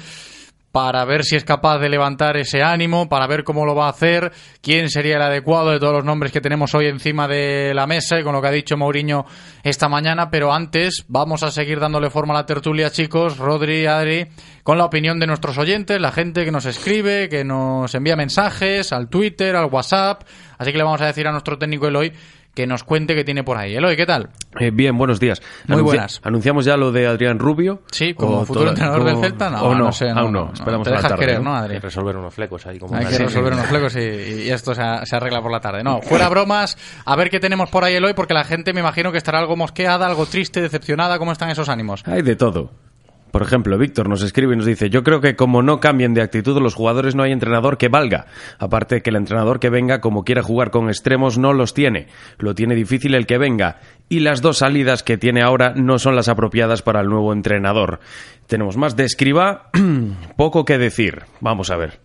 para ver si es capaz de levantar ese ánimo, para ver cómo lo va a hacer, quién sería el adecuado de todos los nombres que tenemos hoy encima de la mesa y con lo que ha dicho Mourinho esta mañana. Pero antes vamos a seguir dándole forma a la tertulia, chicos, Rodri, Adri, con la opinión de nuestros oyentes, la gente que nos escribe, que nos envía mensajes al Twitter, al WhatsApp. Así que le vamos a decir a nuestro técnico Eloy que nos cuente qué tiene por ahí. Eloy, ¿qué tal? Eh, bien, buenos días. Muy buenas. ¿Anunciamos ya lo de Adrián Rubio? Sí, como futuro entrenador del Celta, no, no, sé. Aún no, esperamos te dejas tarde, querer, ¿no? Hay que resolver unos flecos ahí. Como Hay que resolver unos flecos y, esto se, arregla por la tarde. No, (laughs) fuera bromas, a ver qué tenemos por ahí, Eloy, porque la gente me imagino que estará algo mosqueada, algo triste, decepcionada. ¿Cómo están esos ánimos? Hay de todo. Por ejemplo, Víctor nos escribe y nos dice, yo creo que como no cambien de actitud los jugadores no hay entrenador que valga. Aparte que el entrenador que venga como quiera jugar con extremos no los tiene. Lo tiene difícil el que venga. Y las dos salidas que tiene ahora no son las apropiadas para el nuevo entrenador. Tenemos más de escriba, (clears throat) poco que decir. Vamos a ver.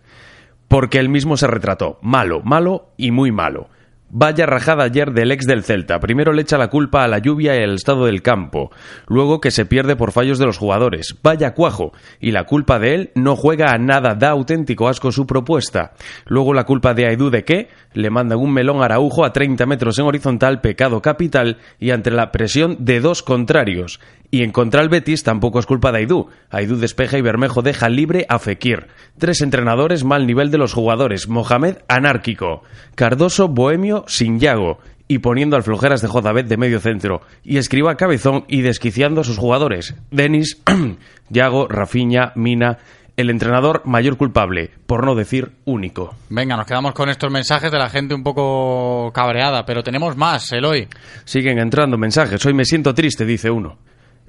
Porque él mismo se retrató. Malo, malo y muy malo. Vaya rajada ayer del ex del Celta. Primero le echa la culpa a la lluvia y al estado del campo. Luego que se pierde por fallos de los jugadores. Vaya cuajo. Y la culpa de él no juega a nada. Da auténtico asco su propuesta. Luego la culpa de Aidú de qué? Le mandan un melón araujo a 30 metros en horizontal, pecado capital, y ante la presión de dos contrarios. Y en contra el Betis tampoco es culpa de Aidú. Aidú despeja y Bermejo deja libre a Fekir. Tres entrenadores, mal nivel de los jugadores. Mohamed anárquico. Cardoso bohemio sin Yago. Y poniendo al flojeras de Jodabet de medio centro. Y escriba cabezón y desquiciando a sus jugadores. Denis, (clears throat) Yago, Rafiña, Mina el entrenador mayor culpable, por no decir único. Venga, nos quedamos con estos mensajes de la gente un poco cabreada, pero tenemos más, Eloy. Siguen entrando mensajes. Hoy me siento triste, dice uno.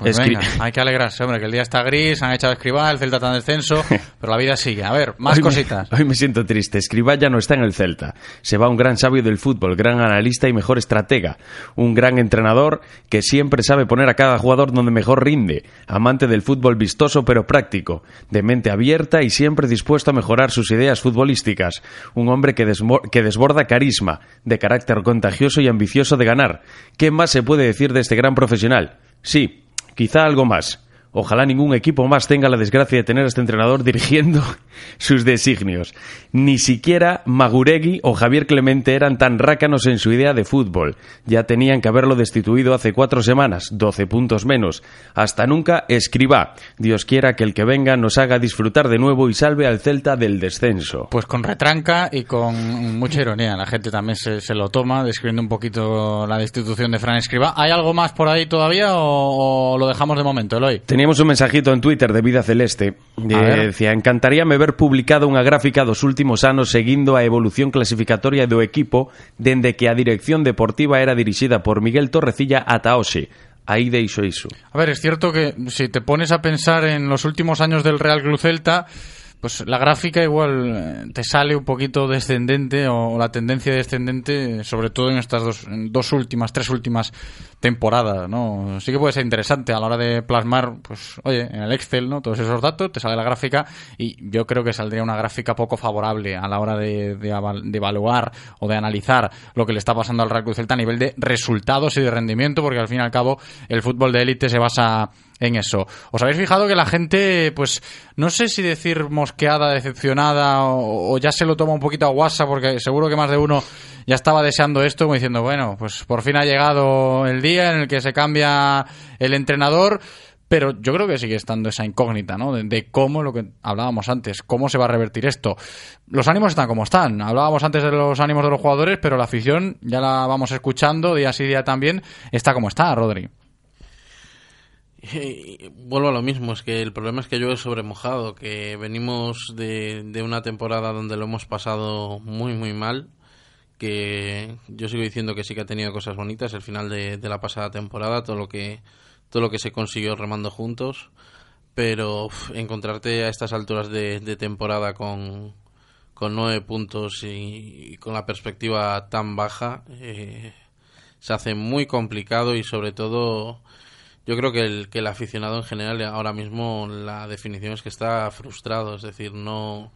Pues (laughs) hay que alegrarse, hombre, que el día está gris, han echado Escribá, el Celta está en descenso, (laughs) pero la vida sigue. A ver, más cositas. hoy me siento triste. Escribá ya no está en el Celta. Se va un gran sabio del fútbol, gran analista y mejor estratega. Un gran entrenador que siempre sabe poner a cada jugador donde mejor rinde. Amante del fútbol vistoso pero práctico. De mente abierta y siempre dispuesto a mejorar sus ideas futbolísticas. Un hombre que, que desborda carisma, de carácter contagioso y ambicioso de ganar. ¿Qué más se puede decir de este gran profesional? Sí, Quizá algo más. Ojalá ningún equipo más tenga la desgracia de tener a este entrenador (laughs) dirigiendo sus designios. Ni siquiera Maguregui o Javier Clemente eran tan rácanos en su idea de fútbol. Ya tenían que haberlo destituido hace cuatro semanas, doce puntos menos. Hasta nunca escriba. Dios quiera que el que venga nos haga disfrutar de nuevo y salve al Celta del descenso. Pues con retranca y con mucha ironía. La gente también se, lo toma, describiendo un poquito la destitución de Fran Escriba. ¿Hay algo más por ahí todavía o, lo dejamos de momento, Eloy? Teníamos un mensajito en Twitter de Vida Celeste. Eh, decía, encantaríame ver publicado una gráfica dos últimos anos seguindo a evolución clasificatoria do equipo dende que a dirección deportiva era dirixida por Miguel Torrecilla ata hoxe. Aí deixo iso. A ver, es cierto que si te pones a pensar en los últimos años del Real Club Celta, pues la gráfica igual eh, te sale un poquito descendente o la tendencia descendente, sobre todo en estas dos, dos últimas, tres últimas temporadas, ¿no? Sí que puede ser interesante a la hora de plasmar, pues, oye, en el Excel, ¿no? Todos esos datos, te sale la gráfica y yo creo que saldría una gráfica poco favorable a la hora de, de, de evaluar o de analizar lo que le está pasando al Real Cruz Celta a nivel de resultados y de rendimiento, porque al fin y al cabo el fútbol de élite se basa en eso. ¿Os habéis fijado que la gente, pues, no sé si decir mosqueada, decepcionada, o, ya se lo toma un poquito a guasa, porque seguro que más de uno ya estaba deseando esto, como diciendo, bueno, pues por fin ha llegado el día en el que se cambia el entrenador, pero yo creo que sigue estando esa incógnita, ¿no? De, de, cómo, lo que hablábamos antes, cómo se va a revertir esto. Los ánimos están como están. Hablábamos antes de los ánimos de los jugadores, pero la afición, ya la vamos escuchando día sí día también, está como está, Rodri. (laughs) Vuelvo a lo mismo, es que el problema es que yo he sobremojado, que venimos de, de, una temporada donde lo hemos pasado muy, muy mal, que yo sigo diciendo que sí que ha tenido cosas bonitas, el final de, de la pasada temporada, todo lo que todo lo que se consiguió remando juntos, pero encontrarte a estas alturas de, de temporada con, con nueve puntos y, y, con la perspectiva tan baja, eh, se hace muy complicado y sobre todo yo creo que el, que el aficionado en general ahora mismo la definición es que está frustrado, es decir, no,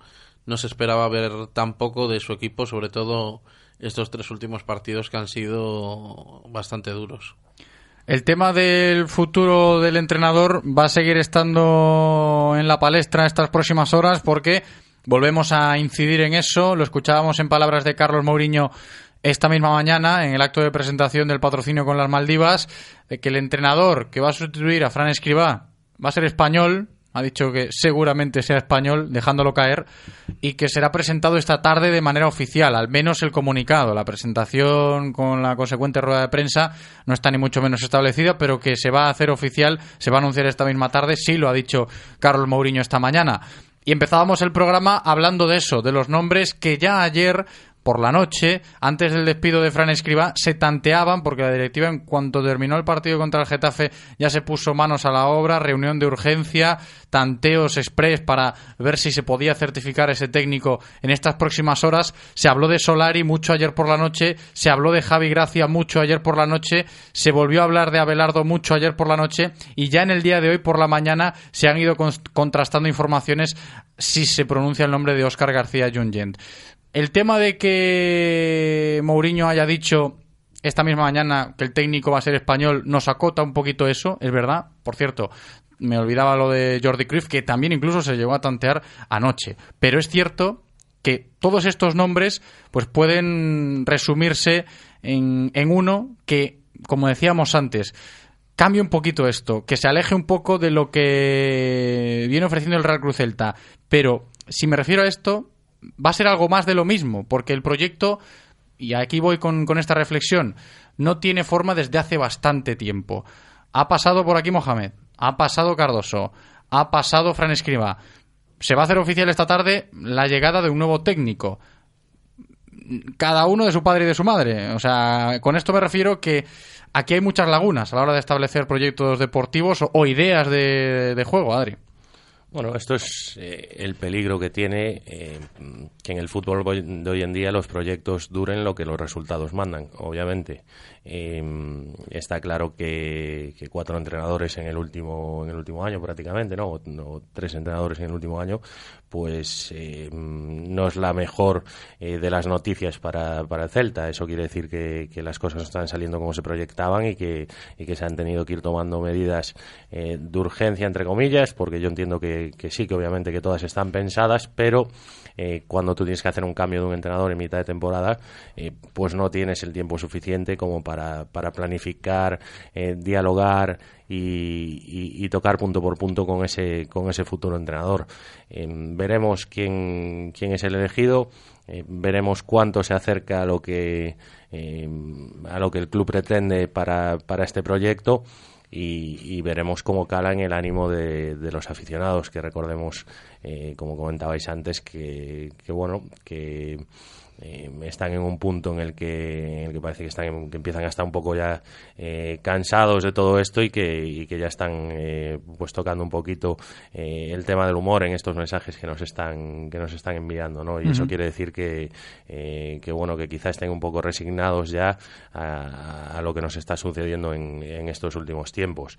no se esperaba ver tan poco de su equipo, sobre todo estos tres últimos partidos que han sido bastante duros. El tema del futuro del entrenador va a seguir estando en la palestra estas próximas horas porque volvemos a incidir en eso. Lo escuchábamos en palabras de Carlos Mourinho esta misma mañana en el acto de presentación del patrocinio con las Maldivas de que el entrenador que va a sustituir a Fran Escribá va a ser español, ha dicho que seguramente sea español, dejándolo caer, y que será presentado esta tarde de manera oficial, al menos el comunicado. La presentación con la consecuente rueda de prensa no está ni mucho menos establecida, pero que se va a hacer oficial, se va a anunciar esta misma tarde, sí lo ha dicho Carlos Mourinho esta mañana. Y empezábamos el programa hablando de eso, de los nombres que ya ayer por la noche, antes del despido de Fran Escriba, se tanteaban, porque la directiva en cuanto terminó el partido contra el Getafe ya se puso manos a la obra, reunión de urgencia, tanteos express para ver si se podía certificar ese técnico en estas próximas horas. Se habló de Solari mucho ayer por la noche, se habló de Javi Gracia mucho ayer por la noche, se volvió a hablar de Abelardo mucho ayer por la noche y ya en el día de hoy por la mañana se han ido contrastando informaciones si se pronuncia el nombre de Óscar García Jungent. El tema de que Mourinho haya dicho esta misma mañana que el técnico va a ser español nos acota un poquito eso, es verdad. Por cierto, me olvidaba lo de Jordi Cruyff, que también incluso se llegó a tantear anoche. Pero es cierto que todos estos nombres pues pueden resumirse en, en uno que, como decíamos antes, cambie un poquito esto, que se aleje un poco de lo que viene ofreciendo el Real Cruz Celta. Pero si me refiero a esto, va a ser algo más de lo mismo, porque el proyecto, y aquí voy con, esta reflexión, no tiene forma desde hace bastante tiempo. Ha pasado por aquí Mohamed, ha pasado Cardoso, ha pasado Fran Escriba. Se va a hacer oficial esta tarde la llegada de un nuevo técnico. Cada uno de su padre y de su madre. O sea, con esto me refiero que aquí hay muchas lagunas a la hora de establecer proyectos deportivos o, ideas de, de juego, Adri. Bueno, esto es eh, el peligro que tiene eh, que en el fútbol de hoy en día los proyectos duren lo que los resultados mandan, obviamente. Eh, está claro que, cuatro entrenadores en el último en el último año prácticamente, ¿no? O, tres entrenadores en el último año, pues eh, no es la mejor eh, de las noticias para, para el Celta. Eso quiere decir que, que, las cosas no están saliendo como se proyectaban y que, y que se han tenido que ir tomando medidas eh, de urgencia, entre comillas, porque yo entiendo que, que, sí, que obviamente que todas están pensadas, pero eh, cuando tú tienes que hacer un cambio de un entrenador en mitad de temporada, eh, pues no tienes el tiempo suficiente como para, para planificar, eh, dialogar y, y, tocar punto por punto con ese, con ese futuro entrenador. Eh, veremos quién, quién es el elegido, eh, veremos cuánto se acerca a lo que, a lo que el club pretende para, para este proyecto. Y, y, veremos cómo cala en el ánimo de, de los aficionados, que recordemos, eh, como comentabais antes, que, que bueno, que eh, están en un punto en el que, en el que parece que, están, que empiezan a estar un poco ya eh, cansados de todo esto y que, y que ya están eh, pues tocando un poquito el tema del humor en estos mensajes que nos están que nos están enviando ¿no? y eso quiere decir que, que bueno que quizás estén un poco resignados ya a, lo que nos está sucediendo en, en estos últimos tiempos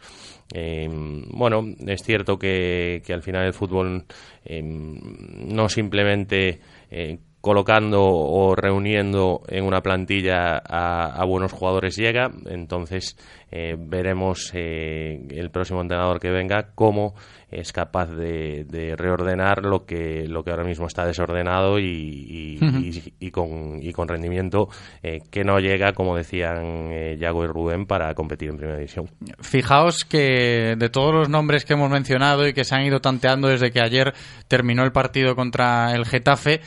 bueno es cierto que, que al final el fútbol no simplemente colocando o reuniendo en una plantilla a, buenos jugadores llega. Entonces eh, veremos eh, el próximo entrenador que venga cómo es capaz de, reordenar lo que lo que ahora mismo está desordenado y, y, con, y con rendimiento eh, que no llega, como decían Yago y Rubén, para competir en primera división. Fijaos que de todos los nombres que hemos mencionado y que se han ido tanteando desde que ayer terminó el partido contra el Getafe,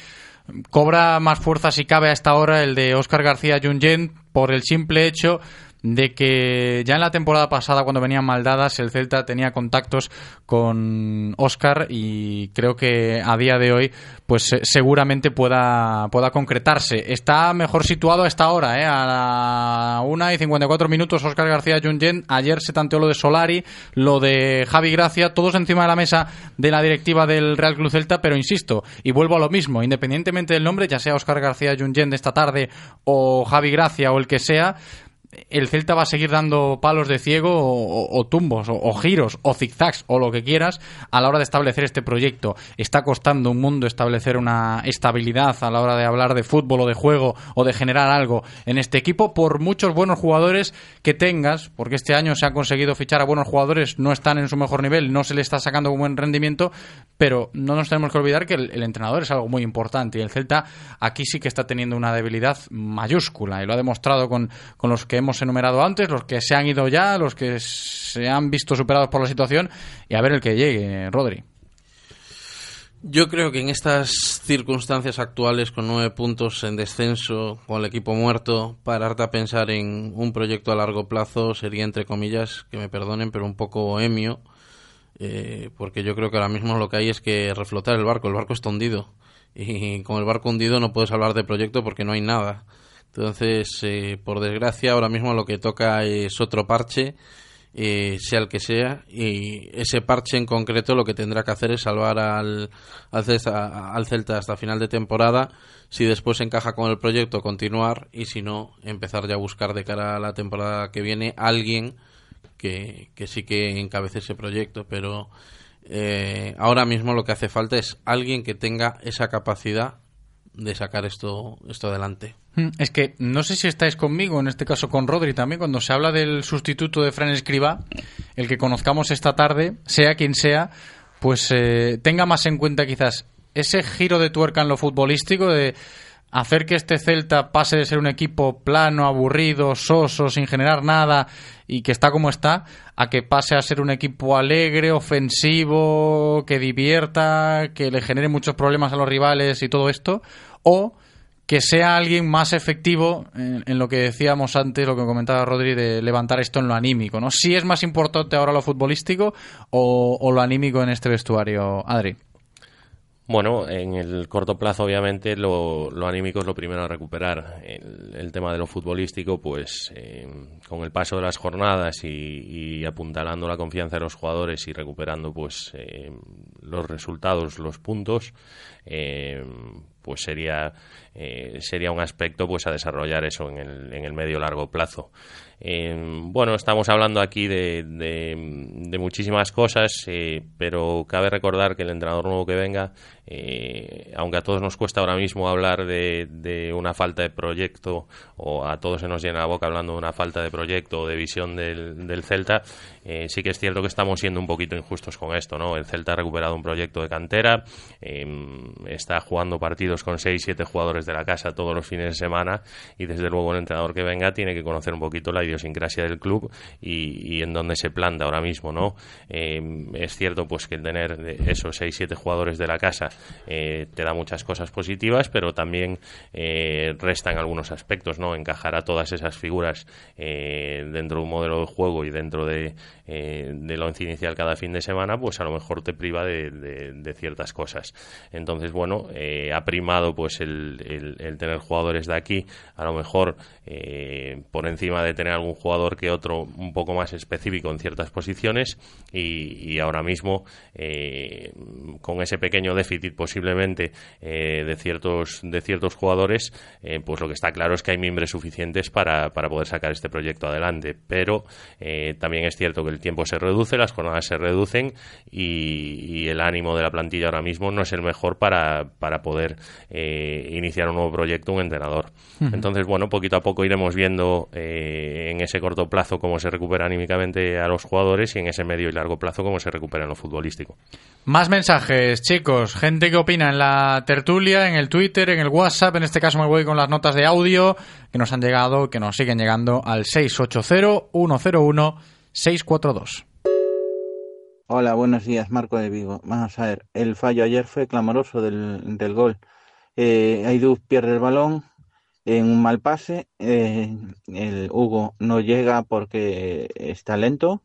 Cobra más fuerza si cabe a esta hora el de Óscar García Jungen por el simple hecho de que ya en la temporada pasada cuando venían maldadas el Celta tenía contactos con Oscar y creo que a día de hoy pues seguramente pueda, pueda concretarse. Está mejor situado a esta hora, ¿eh? a la 1 y 54 minutos Oscar García Jungen. Ayer se tanteó lo de Solari, lo de Javi Gracia, todos encima de la mesa de la directiva del Real Club Celta, pero insisto, y vuelvo a lo mismo, independientemente del nombre, ya sea Oscar García Jungen de esta tarde o Javi Gracia o el que sea, el Celta va a seguir dando palos de ciego o, tumbos o, giros o zigzags o lo que quieras a la hora de establecer este proyecto. Está costando un mundo establecer una estabilidad a la hora de hablar de fútbol o de juego o de generar algo en este equipo por muchos buenos jugadores que tengas, porque este año se ha conseguido fichar a buenos jugadores, no están en su mejor nivel, no se le está sacando un buen rendimiento, pero no nos tenemos que olvidar que el, el entrenador es algo muy importante y el Celta aquí sí que está teniendo una debilidad mayúscula y lo ha demostrado con, con los que hemos enumerado antes, los que se han ido ya, los que se han visto superados por la situación y a ver el que llegue, Rodri. Yo creo que en estas circunstancias actuales, con nueve puntos en descenso, con el equipo muerto, pararte a pensar en un proyecto a largo plazo sería, entre comillas, que me perdonen, pero un poco bohemio, eh, porque yo creo que ahora mismo lo que hay es que reflotar el barco. El barco está hundido y con el barco hundido no puedes hablar de proyecto porque no hay nada. Entonces, eh, por desgracia, ahora mismo lo que toca es otro parche, eh, sea el que sea, y ese parche en concreto lo que tendrá que hacer es salvar al, al, Celta, al Celta hasta final de temporada. Si después encaja con el proyecto, continuar, y si no, empezar ya a buscar de cara a la temporada que viene alguien que, que sí que encabece ese proyecto, pero eh, ahora mismo lo que hace falta es alguien que tenga esa capacidad de sacar esto, esto adelante. Mm, es que no sé si estáis conmigo, en este caso con Rodri también, cuando se habla del sustituto de Fran Escriba, el que conozcamos esta tarde, sea quien sea, pues eh, tenga más en cuenta quizás ese giro de tuerca en lo futbolístico de hacer que este Celta pase de ser un equipo plano, aburrido, soso, sin generar nada y que está como está, a que pase a ser un equipo alegre, ofensivo, que divierta, que le genere muchos problemas a los rivales y todo esto, o que sea alguien más efectivo en, lo que decíamos antes, lo que comentaba Rodri, de levantar esto en lo anímico, ¿no? Si es más importante ahora lo futbolístico o, lo anímico en este vestuario, Adri. Bueno, en el corto plazo, obviamente, lo, anímico es lo primero a recuperar. El, tema de lo futbolístico, pues eh, con el paso de las jornadas y, apuntalando la confianza de los jugadores y recuperando, pues, eh, los resultados, los puntos, eh, pues sería, sería un aspecto, pues, a desarrollar eso en el, en el medio largo plazo. bueno, estamos hablando aquí de, de, muchísimas cosas, pero cabe recordar que el entrenador nuevo que venga eh, aunque a todos nos cuesta ahora mismo hablar de, una falta de proyecto o a todos se nos llena la boca hablando de una falta de proyecto o de visión del, Celta, eh, sí que es cierto que estamos siendo un poquito injustos con esto. ¿no? El Celta ha recuperado un proyecto de cantera, em, está jugando partidos con 6, 7 jugadores de la casa todos los fines de semana y desde luego el entrenador que venga tiene que conocer un poquito la, idiosincrasia del club y, en dónde se planta ahora mismo, ¿no? Eh, es cierto pues que tener esos seis siete jugadores de la casa te da muchas cosas positivas, pero también resta en algunos aspectos, ¿no? Encajar a todas esas figuras dentro de un modelo de juego y dentro de, de la inicial cada fin de semana, pues a lo mejor te priva de, ciertas cosas. Entonces, bueno, ha primado pues el, el tener jugadores de aquí, a lo mejor eh, por encima de tener algún jugador que otro un poco más específico en ciertas posiciones. Y, ahora mismo eh, con ese pequeño déficit posiblemente eh, de ciertos de ciertos jugadores pues lo que está claro es que hay miembros suficientes para, para poder sacar este proyecto adelante. Pero también es cierto que el tiempo se reduce las jornadas se reducen y, el ánimo de la plantilla ahora mismo no es el mejor para, para poder iniciar un nuevo proyecto un entrenador entonces bueno poquito a poco iremos viendo eh, en ese corto plazo cómo se recupera anímicamente a los jugadores y en ese medio y largo plazo cómo se recupera en lo futbolístico. Más mensajes, chicos. Gente que opina en la tertulia, en el Twitter, en el WhatsApp. En este caso me voy con las notas de audio que nos han llegado, que nos siguen llegando al 680-101-642. Hola, buenos días, Marco de Vigo. Vamos a ver, el fallo ayer fue clamoroso del, del gol. Eh, pierde el balón, en un mal pase, eh, el Hugo no llega porque está lento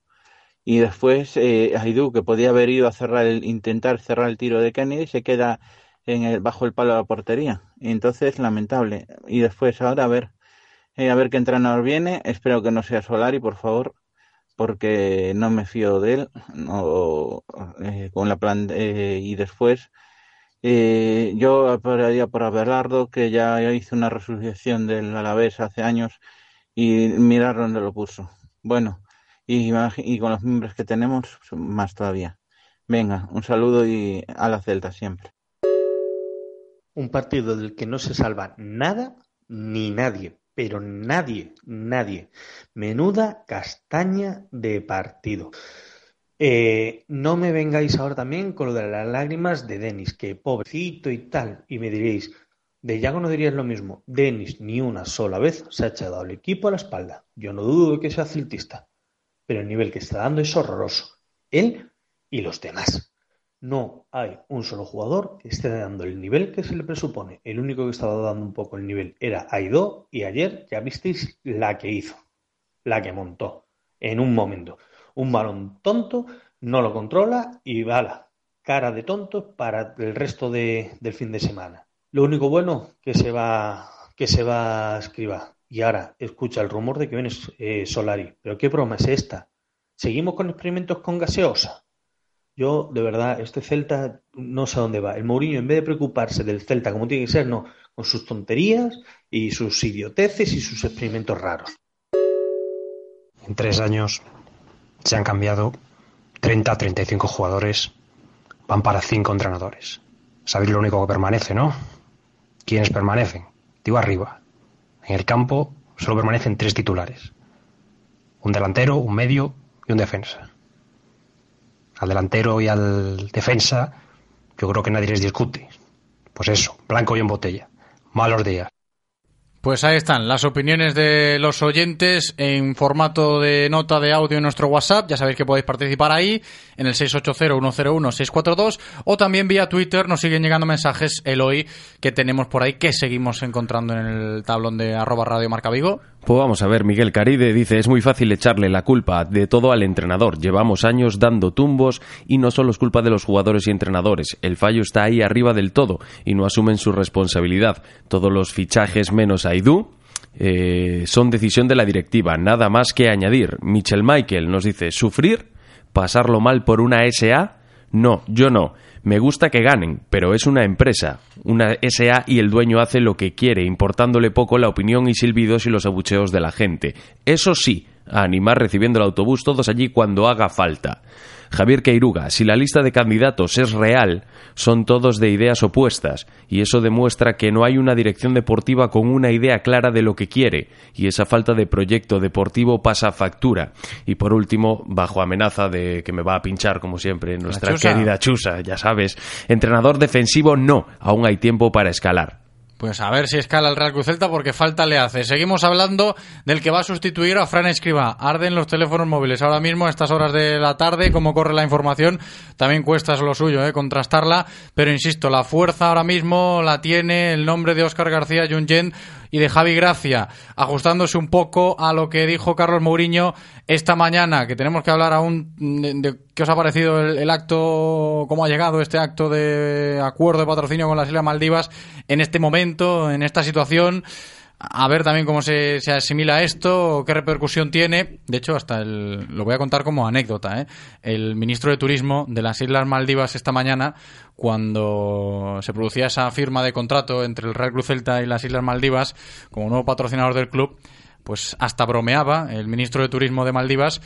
y después eh, Aidú, que podía haber ido a cerrar el, intentar cerrar el tiro de Kennedy, se queda en el, bajo el palo de la portería. Entonces, lamentable. Y después ahora a ver, eh, a ver qué entrenador viene. Espero que no sea Solari, por favor, porque no me fío de él. No, eh, con la plan y después eh, yo apelaría por Abelardo, que ya hizo una resurrección del Alavés hace años, y mirar dónde lo puso. Bueno, y, y con los miembros que tenemos, más todavía. Venga, un saludo y a la Celta siempre. Un partido del que no se salva nada ni nadie, pero nadie, nadie. Menuda castaña de partido. Eh, no me vengáis ahora también con lo de las lágrimas de Denis, que pobrecito y tal, y me diréis, de Yago no diríais lo mismo. Denis ni una sola vez se ha echado al equipo a la espalda. Yo no dudo que sea celtista, pero el nivel que está dando es horroroso. Él y los demás. No hay un solo jugador que esté dando el nivel que se le presupone. El único que estaba dando un poco el nivel era Aido y ayer ya visteis la que hizo, la que montó en un momento un balón tonto, no lo controla y bala, cara de tonto para el resto de, del fin de semana. Lo único bueno que se va que se va a escribir. Y ahora escucha el rumor de que viene eh, Solari. Pero qué broma es esta. ¿Seguimos con experimentos con gaseosa? Yo, de verdad, este Celta no sé a dónde va. El Mourinho, en vez de preocuparse del Celta como tiene que ser, no, con sus tonterías y sus idioteces y sus experimentos raros. En tres años se han cambiado 30 35 jugadores, van para 5 entrenadores. Sabéis lo único que permanece, ¿no? ¿Quiénes permanecen? Digo arriba. En el campo solo permanecen tres titulares. Un delantero, un medio y un defensa. Al delantero y al defensa yo creo que nadie les discute. Pues eso, blanco y en botella. Malos días. Pues ahí están las opiniones de los oyentes en formato de nota de audio en nuestro WhatsApp. Ya sabéis que podéis participar ahí en el 680-101-642 o también vía Twitter nos siguen llegando mensajes el hoy que tenemos por ahí que seguimos encontrando en el tablón de arroba radio marca Vigo. Pues vamos a ver, Miguel Caride dice, es muy fácil echarle la culpa de todo al entrenador. Llevamos años dando tumbos y no solo es culpa de los jugadores y entrenadores. El fallo está ahí arriba del todo y no asumen su responsabilidad. Todos los fichajes menos Eh, son decisión de la directiva. Nada más que añadir. Michel Michael nos dice, ¿sufrir? ¿Pasarlo mal por una SA? No, yo no. Me gusta que ganen, pero es una empresa, una SA y el dueño hace lo que quiere, importándole poco la opinión y silbidos y los abucheos de la gente. Eso sí, animar recibiendo el autobús todos allí cuando haga falta. Javier Queiruga, si la lista de candidatos es real, son todos de ideas opuestas, y eso demuestra que no hay una dirección deportiva con una idea clara de lo que quiere, y esa falta de proyecto deportivo pasa factura. Y por último, bajo amenaza de que me va a pinchar, como siempre, nuestra querida Chusa, ya sabes, entrenador defensivo no, aún hay tiempo para escalar. Pues a ver si escala el Real Cruz Celta porque falta le hace. Seguimos hablando del que va a sustituir a Fran Escriba. Arden los teléfonos móviles ahora mismo a estas horas de la tarde, como corre la información, también cuesta lo suyo, ¿eh? contrastarla, pero insisto, la fuerza ahora mismo la tiene el nombre de Óscar García Junyent y de Javi Gracia, ajustándose un poco a lo que dijo Carlos Mourinho esta mañana, que tenemos que hablar aún de, qué os ha parecido el, acto, cómo ha llegado este acto de acuerdo de patrocinio con las Islas Maldivas en este momento, en esta situación a ver también cómo se, asimila esto, qué repercusión tiene. De hecho, hasta el, lo voy a contar como anécdota. ¿eh? El ministro de Turismo de las Islas Maldivas esta mañana, cuando se producía esa firma de contrato entre el Real Cruz Celta y las Islas Maldivas como nuevo patrocinador del club, pues hasta bromeaba el ministro de Turismo de Maldivas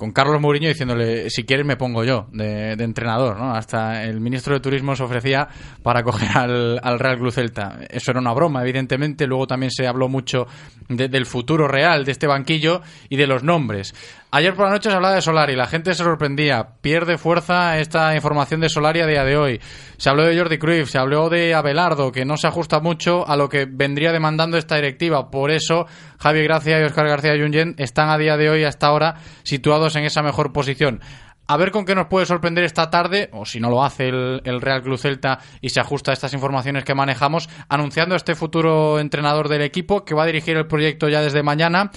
con Carlos Mourinho diciéndole, si quieres me pongo yo de, entrenador, ¿no? Hasta el ministro de Turismo se ofrecía para (laughs) coger al, al, Real Cruz Celta. Eso era una broma, evidentemente. Luego también se habló mucho del futuro real de este banquillo y de los nombres. Ayer por la noche se hablaba de Solari, la gente se sorprendía. Pierde fuerza esta información de Solari a día de hoy. Se habló de Jordi Cruyff, se habló de Abelardo, que no se ajusta mucho a lo que vendría demandando esta directiva. Por eso, Javi Gracia y Oscar García Junyent están a día de hoy, hasta ahora, situados en esa mejor posición. A ver con qué nos puede sorprender esta tarde, o si no lo hace el, Real Club Celta y se ajusta a estas informaciones que manejamos, anunciando a este futuro entrenador del equipo que va a dirigir el proyecto ya desde mañana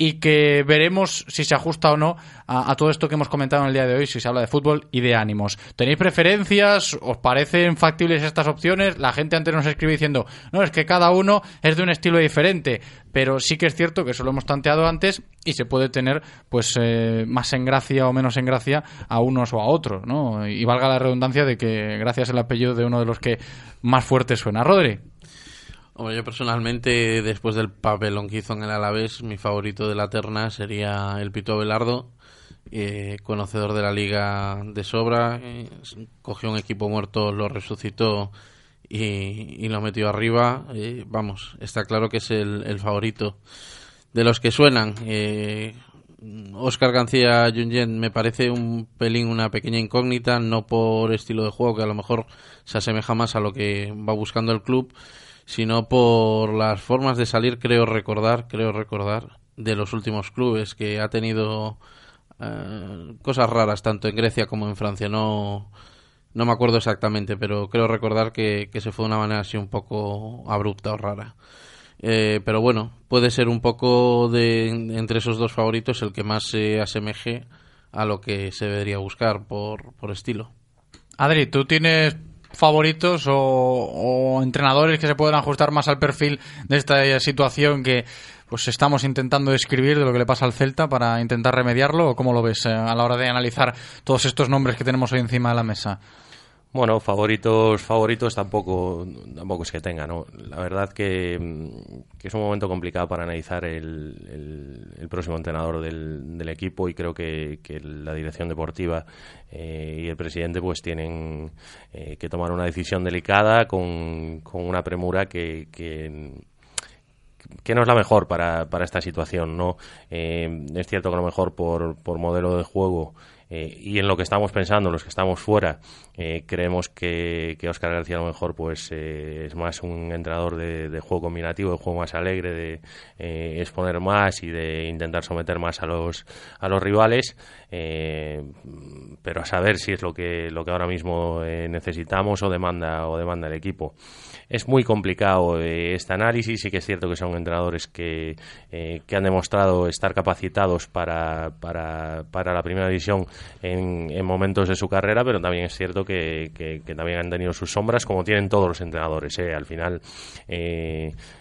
y que veremos si se ajusta o no a, todo esto que hemos comentado en el día de hoy, si se habla de fútbol y de ánimos. ¿Tenéis preferencias? ¿Os parecen factibles estas opciones? La gente antes nos escribe diciendo, no, es que cada uno es de un estilo diferente, pero sí que es cierto que eso lo hemos tanteado antes y se puede tener pues eh, más en gracia o menos en gracia a unos o a otros, ¿no? Y valga la redundancia de que gracias al apellido de uno de los que más fuerte suena. Rodri yo personalmente, después del papelón que hizo en el Alavés, mi favorito de la terna sería el Pito Belardo, eh, conocedor de la liga de sobra, eh, cogió un equipo muerto, lo resucitó y, lo metió arriba. Eh, vamos, está claro que es el, favorito. De los que suenan, Oscar García Junyen me parece un pelín una pequeña incógnita, no por estilo de juego, que a lo mejor se asemeja más a lo que va buscando el club, sino por las formas de salir, creo recordar, creo recordar, de los últimos clubes que ha tenido eh, cosas raras tanto en Grecia como en Francia. No, no me acuerdo exactamente, pero creo recordar que, se fue de una manera así un poco abrupta o rara. Eh, pero bueno, puede ser un poco de entre esos dos favoritos el que más se asemeje a lo que se debería buscar por, por estilo. Adri, ¿tú tienes favoritos o, entrenadores que se puedan ajustar más al perfil de esta situación que pues estamos intentando describir de lo que le pasa al Celta para intentar remediarlo o cómo lo ves eh, a la hora de analizar todos estos nombres que tenemos hoy encima de la mesa? Bueno, favoritos, favoritos tampoco, tampoco es que tenga, ¿no? La verdad que, es un momento complicado para analizar el, el, próximo entrenador del, equipo y creo que, la dirección deportiva eh, y el presidente pues tienen eh, que tomar una decisión delicada con, con una premura que, que que no es la mejor para, para esta situación, ¿no? Eh, es cierto que a lo mejor por, por modelo de juego eh, y en lo que estamos pensando, los que estamos fuera, eh, creemos que, que Oscar García a lo mejor pues eh, es más un entrenador de, juego combinativo, de juego más alegre, de exponer más y de intentar someter más a los a los rivales, pero a saber si es lo que lo que ahora mismo necesitamos o demanda o demanda el equipo. Es muy complicado este análisis, sí que es cierto que son entrenadores que, que han demostrado estar capacitados para, para, para la primera división en, en, momentos de su carrera, pero también es cierto que, que, también han tenido sus sombras, como tienen todos los entrenadores. ¿eh? Al final,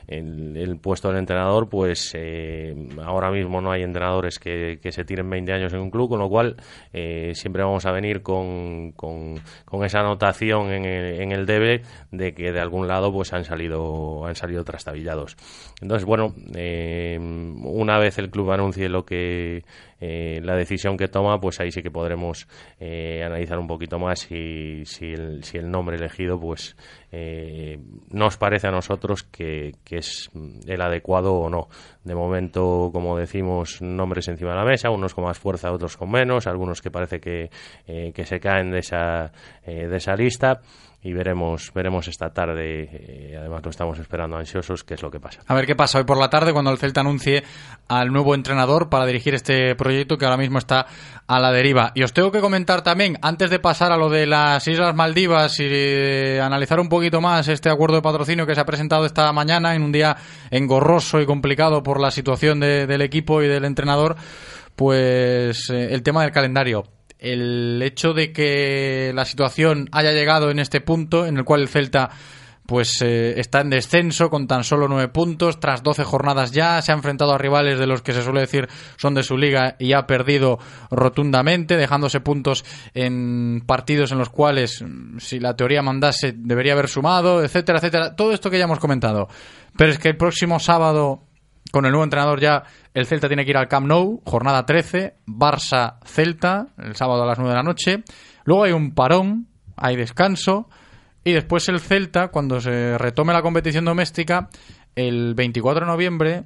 eh, el, puesto del entrenador, pues eh, ahora mismo no hay entrenadores que, que, se tiren 20 años en un club, con lo cual eh, siempre vamos a venir con, con, con esa anotación en el, en el, debe de que de algún lado pues han salido han salido trastabillados. Entonces, bueno, eh, una vez el club anuncie lo que la decisión que toma, pues ahí sí que podremos analizar un poquito más si, si, el, si el nombre elegido pues eh, nos parece a nosotros que, es el adecuado o no. De momento, como decimos, nombres encima de la mesa, unos con más fuerza, otros con menos, algunos que parece que, eh, que se caen de esa, eh, de esa lista. Y veremos veremos esta tarde eh, además lo estamos esperando ansiosos qué es lo que pasa A ver qué pasa hoy por la tarde cuando el Celta anuncie al nuevo entrenador para dirigir este proyecto que ahora mismo está a la deriva. Y os tengo que comentar también, antes de pasar a lo de las Islas Maldivas y analizar un poquito más este acuerdo de patrocinio que se ha presentado esta mañana en un día engorroso y complicado por la situación de- del equipo y del entrenador, pues eh, el tema del calendario. El hecho de que la situación haya llegado en este punto en el cual el Celta pues eh, está en descenso con tan solo nueve puntos, tras 12 jornadas ya, se ha enfrentado a rivales de los que se suele decir son de su liga y ha perdido rotundamente, dejándose puntos en partidos en los cuales, mm, si la teoría mandase, debería haber sumado, etcétera, etcétera. Todo esto que ya hemos comentado. Pero es que el próximo sábado, con el nuevo entrenador ya, el Celta tiene que ir al Camp Nou, jornada 13, Barça-Celta, el sábado a las 9 de la noche. Luego hay un parón, hay descanso. Y después el Celta, cuando se retome la competición doméstica, el 24 de noviembre,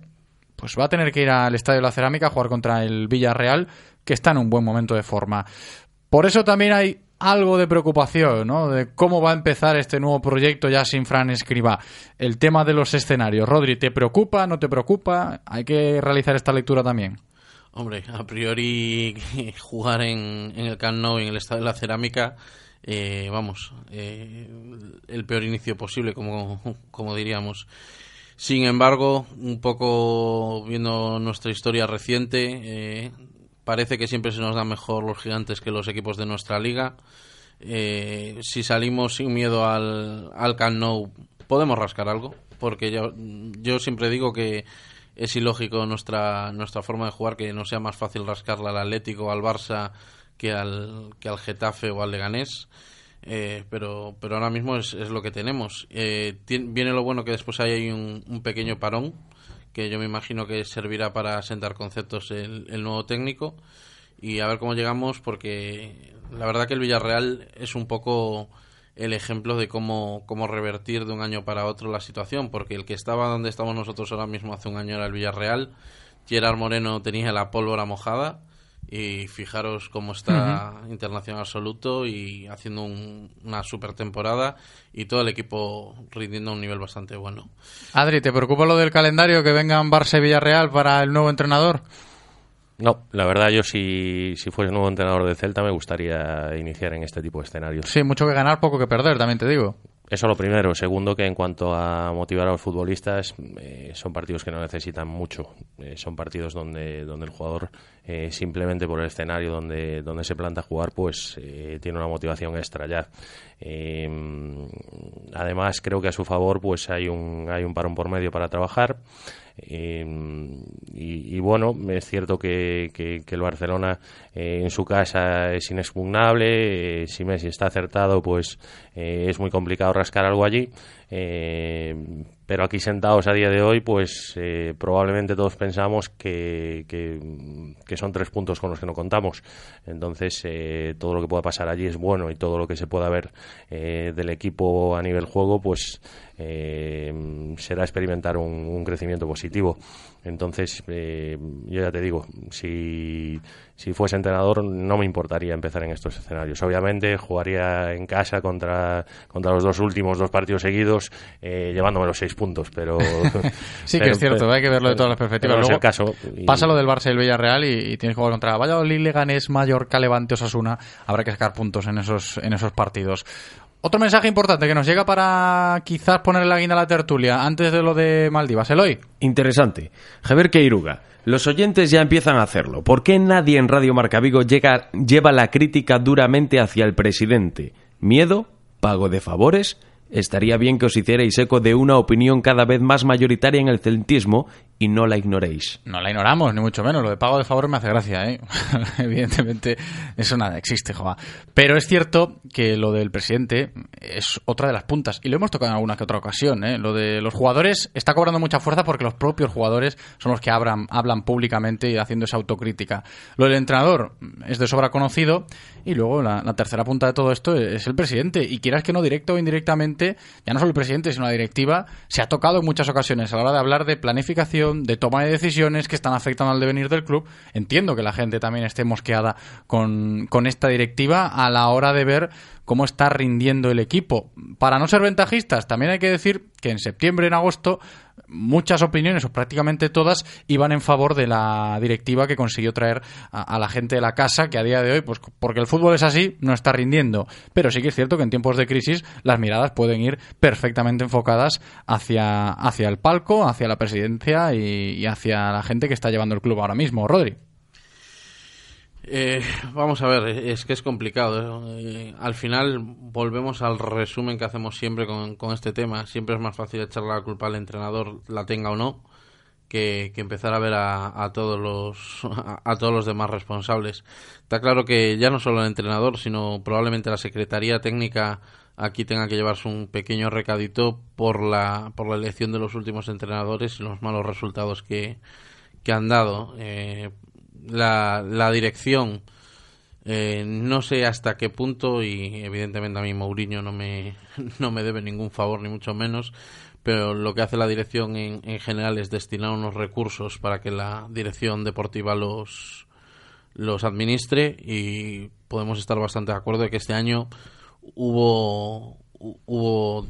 pues va a tener que ir al Estadio de la Cerámica a jugar contra el Villarreal, que está en un buen momento de forma. Por eso también hay algo de preocupación, ¿no? De cómo va a empezar este nuevo proyecto ya sin Fran Escriba. El tema de los escenarios. Rodri, ¿te preocupa? ¿No te preocupa? Hay que realizar esta lectura también. Hombre, a priori (laughs) jugar en, en el Camp Nou y en el Estadio de la Cerámica, eh, vamos, eh, el peor inicio posible, como, como diríamos. Sin embargo, un poco viendo nuestra historia reciente, eh, parece que siempre se nos dan mejor los gigantes que los equipos de nuestra liga. Eh, si salimos sin miedo al, al Camp podemos rascar algo, porque yo, yo siempre digo que es ilógico nuestra, nuestra forma de jugar que no sea más fácil rascarla al Atlético o al Barça que al, que al Getafe o al Leganés. Eh, pero, pero ahora mismo es, es lo que tenemos. Eh, tien- viene lo bueno que después hay un pequeño parón que yo me imagino que servirá para sentar conceptos el, el nuevo técnico. Y a ver cómo llegamos porque la verdad que el Villarreal es un poco el ejemplo de cómo, cómo revertir de un año para otro la situación porque el que estaba donde estamos nosotros ahora mismo hace un año era el Villarreal. Gerard Moreno tenía la pólvora mojada y fijaros cómo está internacional absoluto y haciendo un- una super temporada y todo el equipo rindiendo a un nivel bastante bueno. Adri, ¿te preocupa lo del calendario que vengan Barça y Villarreal para el nuevo entrenador? no la verdad yo si, si fuese nuevo entrenador de Celta me gustaría iniciar en este tipo de escenarios Sí, mucho que ganar, poco que perder, también te digo. Eso lo primero. Segundo, que en cuanto a motivar a los futbolistas, eh, son partidos que no necesitan mucho. Eh, son partidos donde, donde el jugador, eh, simplemente por el escenario donde, donde se planta jugar, pues eh, tiene una motivación extra ya. Eh, además, creo que a su favor, pues hay un, hay un parón por medio para trabajar. Eh, y, bueno, es cierto que, que- el Barcelona en su casa es inexpugnable. si Messi está acertado, pues eh, es muy complicado rascar algo allí. eh, pero aquí sentados a día de hoy, pues eh, probablemente todos pensamos que, son tres puntos con los que no contamos. Entonces, eh, todo lo que pueda pasar allí es bueno y todo lo que se pueda ver del equipo a nivel juego, pues será experimentar un crecimiento positivo. Entonces, eh, yo ya te digo, si, si fuese entrenador no me importaría empezar en estos escenarios. Obviamente jugaría en casa contra, contra los dos últimos dos partidos seguidos, eh, llevándome los seis puntos, pero... (laughs) (laughs) Sí, que es cierto, pero- hay que verlo de todas las perspectivas. no Luego el caso. y- Pasa lo del Barça y el Villarreal y, y tienes que jugar contra Valladolid, Leganés, Mallorca, Levante, Osasuna. Habrá que sacar puntos en esos, en esos partidos. Otro mensaje importante que nos llega para quizás ponerle la guinda a la tertulia antes de lo de Maldivas. Eloy. Interesante. Javier Queiruga. Los oyentes ya empiezan a hacerlo. ¿Por qué nadie en Radio Marca Vigo lleva la crítica duramente hacia el presidente? ¿Miedo? ¿Pago de favores? Estaría bien que os hicierais eco de una opinión cada vez más mayoritaria en el celtismo y no la ignoréis. No la ignoramos, ni mucho menos. Lo de pago de favor me hace gracia, ¿eh? (laughs) Evidentemente, eso nada existe, joa. Pero es cierto que lo del presidente es otra de las puntas. Y lo hemos tocado en alguna que otra ocasión, ¿eh? Lo de los jugadores está cobrando mucha fuerza porque los propios jugadores son los que hablan, hablan públicamente y haciendo esa autocrítica. Lo del entrenador es de sobra conocido. Y luego la, la tercera punta de todo esto es el presidente. Y quieras que no, directo o indirectamente, ya no solo el presidente, sino la directiva, se ha tocado en muchas ocasiones a la hora de hablar de planificación, de toma de decisiones que están afectando al devenir del club. Entiendo que la gente también esté mosqueada con, con esta directiva a la hora de ver cómo está rindiendo el equipo. Para no ser ventajistas, también hay que decir que en septiembre, en agosto, muchas opiniones, o prácticamente todas, iban en favor de la directiva que consiguió traer a, la gente de la casa, que a día de hoy, pues porque el fútbol es así, no está rindiendo. Pero sí que es cierto que en tiempos de crisis las miradas pueden ir perfectamente enfocadas hacia, hacia el palco, hacia la presidencia y hacia la gente que está llevando el club ahora mismo. Rodri. Eh, vamos a ver, es que es complicado. ¿eh? al final volvemos al resumen que hacemos siempre con, este tema. Siempre es más fácil echarle la culpa al entrenador, la tenga o no, que, empezar a ver a, todos los (laughs) a, todos los demás responsables. Está claro que ya no solo el entrenador, sino probablemente la secretaría técnica aquí tenga que llevarse un pequeño recadito por la por la elección de los últimos entrenadores y los malos resultados que, que han dado. Eh, la, la dirección. Eh, no sé hasta qué punto y evidentemente a mí Mourinho no me, (laughs) no me debe ningún favor ni mucho menos, pero lo que hace la dirección en, en general es destinar unos recursos para que la dirección deportiva los, los administre y podemos estar bastante de acuerdo de que este año hubo hubo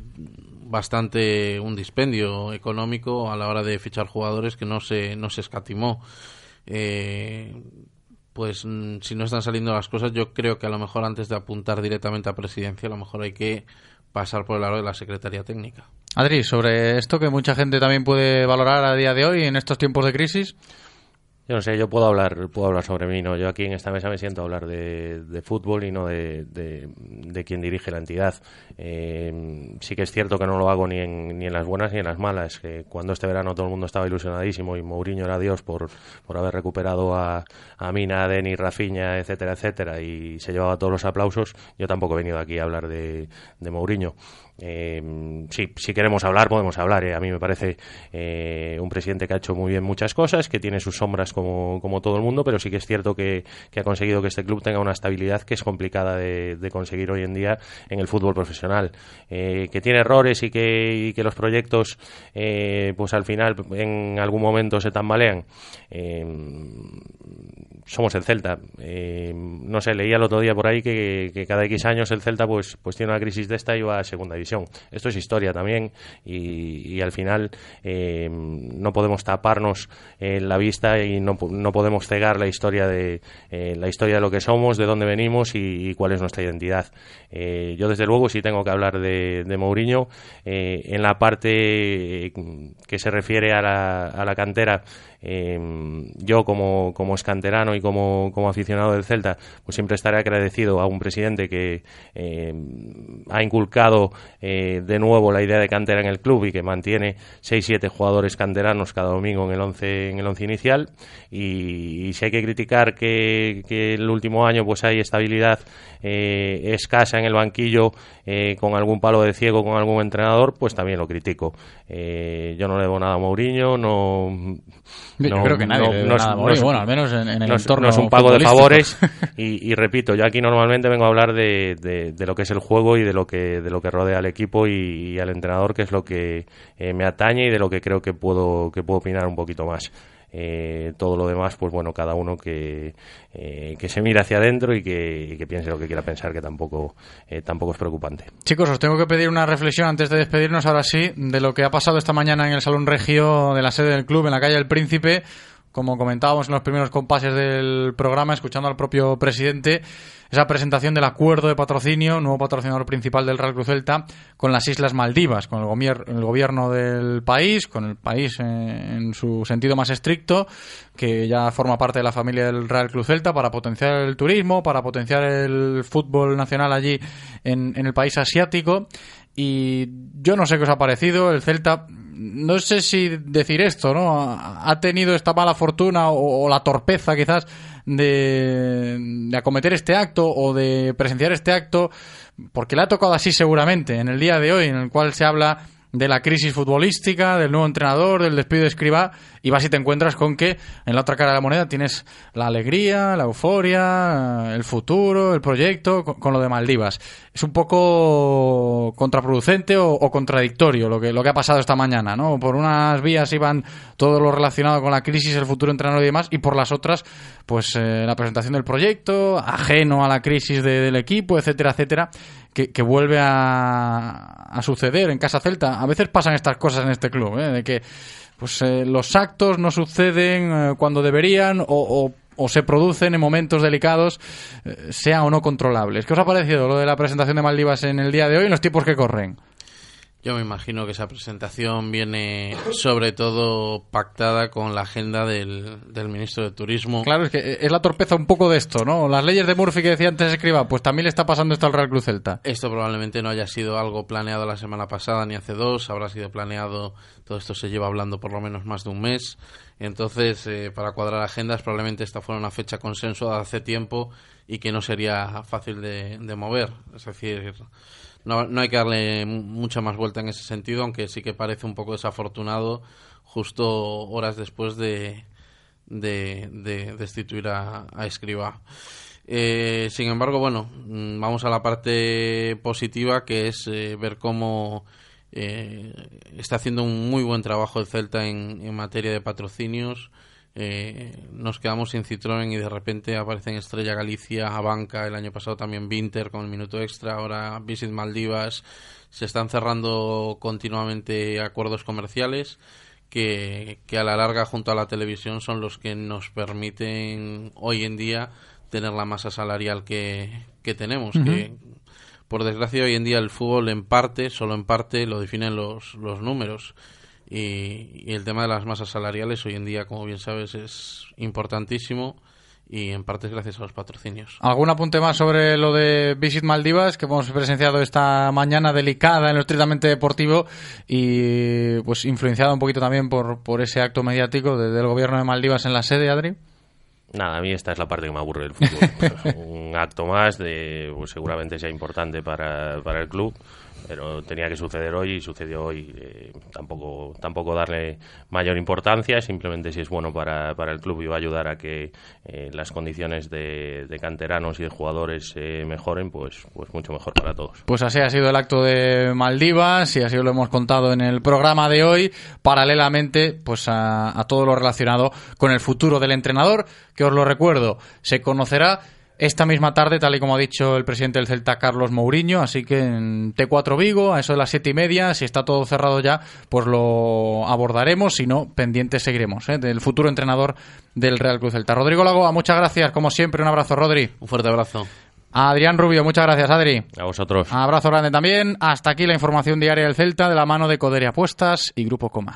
bastante un dispendio económico a la hora de fichar jugadores que no se no se escatimó eh, pues mm, si no están saliendo las cosas, yo creo que a lo mejor antes de apuntar directamente a presidencia, a lo mejor hay que pasar por el lado de la Secretaría Técnica. Adri, sobre esto que mucha gente también puede valorar a día de hoy en estos tiempos de crisis. Yo no sé, yo puedo hablar, puedo hablar sobre mí, ¿no? Yo aquí en esta mesa me siento a hablar de, fútbol y no de, de, quien dirige la entidad. Eh, sí que es cierto que no lo hago ni en, ni en las buenas ni en las malas. Que cuando este verano todo el mundo estaba ilusionadísimo y Mourinho era Dios por, por haber recuperado a, a Mina, a Deni, Rafinha, etcétera, etcétera, y se llevaba todos los aplausos, yo tampoco he venido aquí a hablar de, de Mourinho. Eh, sí, si queremos hablar, podemos hablar. Eh. A mí me parece eh, un presidente que ha hecho muy bien muchas cosas, que tiene sus sombras como, como todo el mundo, pero sí que es cierto que, ha conseguido que este club tenga una estabilidad que es complicada de, conseguir hoy en día en el fútbol profesional. Eh, que tiene errores y que, que los proyectos, pues al final, en algún momento se tambalean somos el Celta. Eh, no sé, leía el otro día por ahí que, cada X años el Celta pues, pues tiene una crisis de esta y va a segunda división. Esto es historia también y, al final eh, no podemos taparnos en la vista y no, no podemos cegar la historia de eh, la historia de lo que somos, de dónde venimos y, cuál es nuestra identidad. yo desde luego sí tengo que hablar de, de Mourinho en la parte que se refiere a la, a la cantera. Yo como, como escanterano y como, como, aficionado del Celta, pues siempre estaré agradecido a un presidente que eh, ha inculcado eh, de nuevo la idea de cantera en el club y que mantiene 6-7 jugadores canteranos cada domingo en el 11 en el once inicial. Y, si hay que criticar que, que, el último año pues hay estabilidad eh, escasa en el banquillo con algún palo de ciego con algún entrenador, pues también lo critico. yo no le debo nada a Mourinho, no... Yo creo que nadie no, nada a Mourinho, bueno, al menos en, el no es un pago de favores (laughs) y, repito, yo aquí normalmente vengo a hablar de, de, lo que es el juego y de lo que, de lo que rodea al equipo y, al entrenador, que es lo que eh, me atañe y de lo que creo que puedo, que puedo opinar un poquito más. Eh, todo lo demás, pues bueno, cada uno que, eh, que se mire hacia adentro y que, que, piense lo que quiera pensar, que tampoco, tampoco es preocupante. Chicos, os tengo que pedir una reflexión antes de despedirnos ahora sí de lo que ha pasado esta mañana en el Salón Regio de la sede del club, en la calle del Príncipe como comentábamos en los primeros compases del programa, escuchando al propio presidente, esa presentación del acuerdo de patrocinio, nuevo patrocinador principal del Real Cruz Celta, con las Islas Maldivas, con el, gobierno del país, con el país en, su sentido más estricto, que ya forma parte de la familia del Real Cruz Celta, para potenciar el turismo, para potenciar el fútbol nacional allí en el país asiático. Y yo no sé qué os ha parecido. El Celta no sé si decir esto, ¿no? Ha tenido esta mala fortuna o, la torpeza quizás de, de, acometer este acto o de presenciar este acto porque le ha tocado así seguramente en el día de hoy en el cual se habla de la crisis futbolística, del nuevo entrenador, del despido de Escriba, y vas y te encuentras con que en la otra cara de la moneda tienes la alegría, la euforia, el futuro, el proyecto, con, lo de Maldivas. Es un poco contraproducente o, contradictorio lo que, lo que ha pasado esta mañana, ¿no? Por unas vías iban todo lo relacionado con la crisis, el futuro entrenador y demás, y por las otras, pues eh, la presentación del proyecto, ajeno a la crisis de- del equipo, etcétera, etcétera, que, que vuelve a, a suceder en Casa Celta. A veces pasan estas cosas en este club, ¿eh? de que pues eh, los actos no suceden eh, cuando deberían o, o- o se producen en momentos delicados, eh, sea o no controlables. ¿Qué os ha parecido lo de la presentación de Maldivas en el día de hoy en los tiempos que corren? Yo me imagino que esa presentación viene sobre todo pactada con la agenda del, del ministro de Turismo. Claro, es que es la torpeza un poco de esto, ¿no? Las leyes de Murphy que decía antes Escriba, pues también le está pasando esto al Real Cruz Celta. Esto probablemente no haya sido algo planeado la semana pasada ni hace dos, habrá sido planeado, todo esto se lleva hablando por lo menos más de un mes. Entonces, eh, para cuadrar agendas, probablemente esta fuera una fecha consensuada hace tiempo y que no sería fácil de, de mover. Es decir, no, no hay que darle mu- mucha más vuelta en ese sentido, aunque sí que parece un poco desafortunado justo horas después de, de, de destituir a, a Escribá. Eh, sin embargo, bueno, mm, vamos a la parte positiva, que es eh, ver cómo eh, está haciendo un muy buen trabajo el Celta en materia de patrocinios. Eh, nos quedamos sin Citroën y de repente aparecen Estrella Galicia, Abanca, el año pasado también Vinter con el minuto extra, ahora Visit Maldivas. Se están cerrando continuamente acuerdos comerciales que, que a la larga junto a la televisión son los que nos permiten hoy en día tener la masa salarial que, que tenemos. Que por desgracia hoy en día el fútbol en parte, solo en parte, lo definen los, los números. Y, y el tema de las masas salariales hoy en día, como bien sabes, es importantísimo y en parte es gracias a los patrocinios. ¿Algún apunte más sobre lo de Visit Maldivas que hemos presenciado esta mañana delicada en lo estrictamente deportivo y pues influenciada un poquito también por, por ese acto mediático de- del gobierno de Maldivas en la sede, Adri? Nada, a mí esta es la parte que me aburre del fútbol. (laughs) Un acto más de, pues seguramente sea importante para, para el club, pero tenía que suceder hoy y sucedió hoy. Eh, tampoco, tampoco darle mayor importancia, simplemente si es bueno para, para el club y va a ayudar a que eh, las condiciones de, de canteranos y de jugadores eh, mejoren, pues, pues mucho mejor para todos. Pues así ha sido el acto de Maldivas y así lo hemos contado en el programa de hoy, paralelamente pues a, a todo lo relacionado con el futuro del entrenador, que os lo recuerdo, se conocerá esta misma tarde, tal y como ha dicho el presidente del Celta, Carlos Mourinho, así que en T4 Vigo, a eso de las siete y media, si está todo cerrado ya, pues lo abordaremos, si no, pendientes seguiremos, ¿eh? del futuro entrenador del Real Cruz Celta. Rodrigo Lagoa, muchas gracias, como siempre, un abrazo, Rodri. Un fuerte abrazo. A Adrián Rubio, muchas gracias, Adri. A vosotros. Abrazo grande también. Hasta aquí la información diaria del Celta de la mano de Codere Apuestas y Grupo Comar.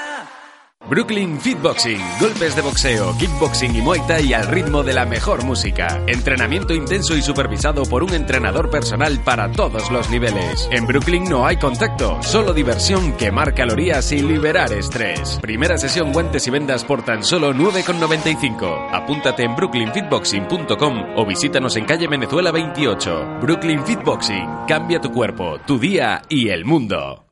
Brooklyn Fitboxing, golpes de boxeo, kickboxing y muay thai al ritmo de la mejor música. Entrenamiento intenso y supervisado por un entrenador personal para todos los niveles. En Brooklyn no hay contacto, solo diversión, quemar calorías y liberar estrés. Primera sesión guantes y vendas por tan solo 9,95. Apúntate en brooklynfitboxing.com o visítanos en calle Venezuela 28. Brooklyn Fitboxing, cambia tu cuerpo, tu día y el mundo.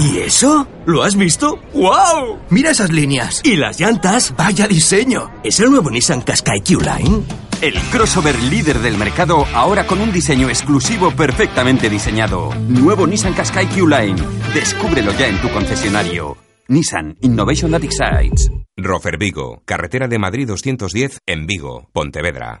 ¿Y eso? ¿Lo has visto? ¡Wow! Mira esas líneas. ¿Y las llantas? ¡Vaya diseño! ¿Es el nuevo Nissan Qashqai Q-Line? El crossover líder del mercado, ahora con un diseño exclusivo perfectamente diseñado. Nuevo Nissan Qashqai Q-Line. Descúbrelo ya en tu concesionario. Nissan Innovation That Excites. Rofer Vigo, carretera de Madrid 210 en Vigo, Pontevedra.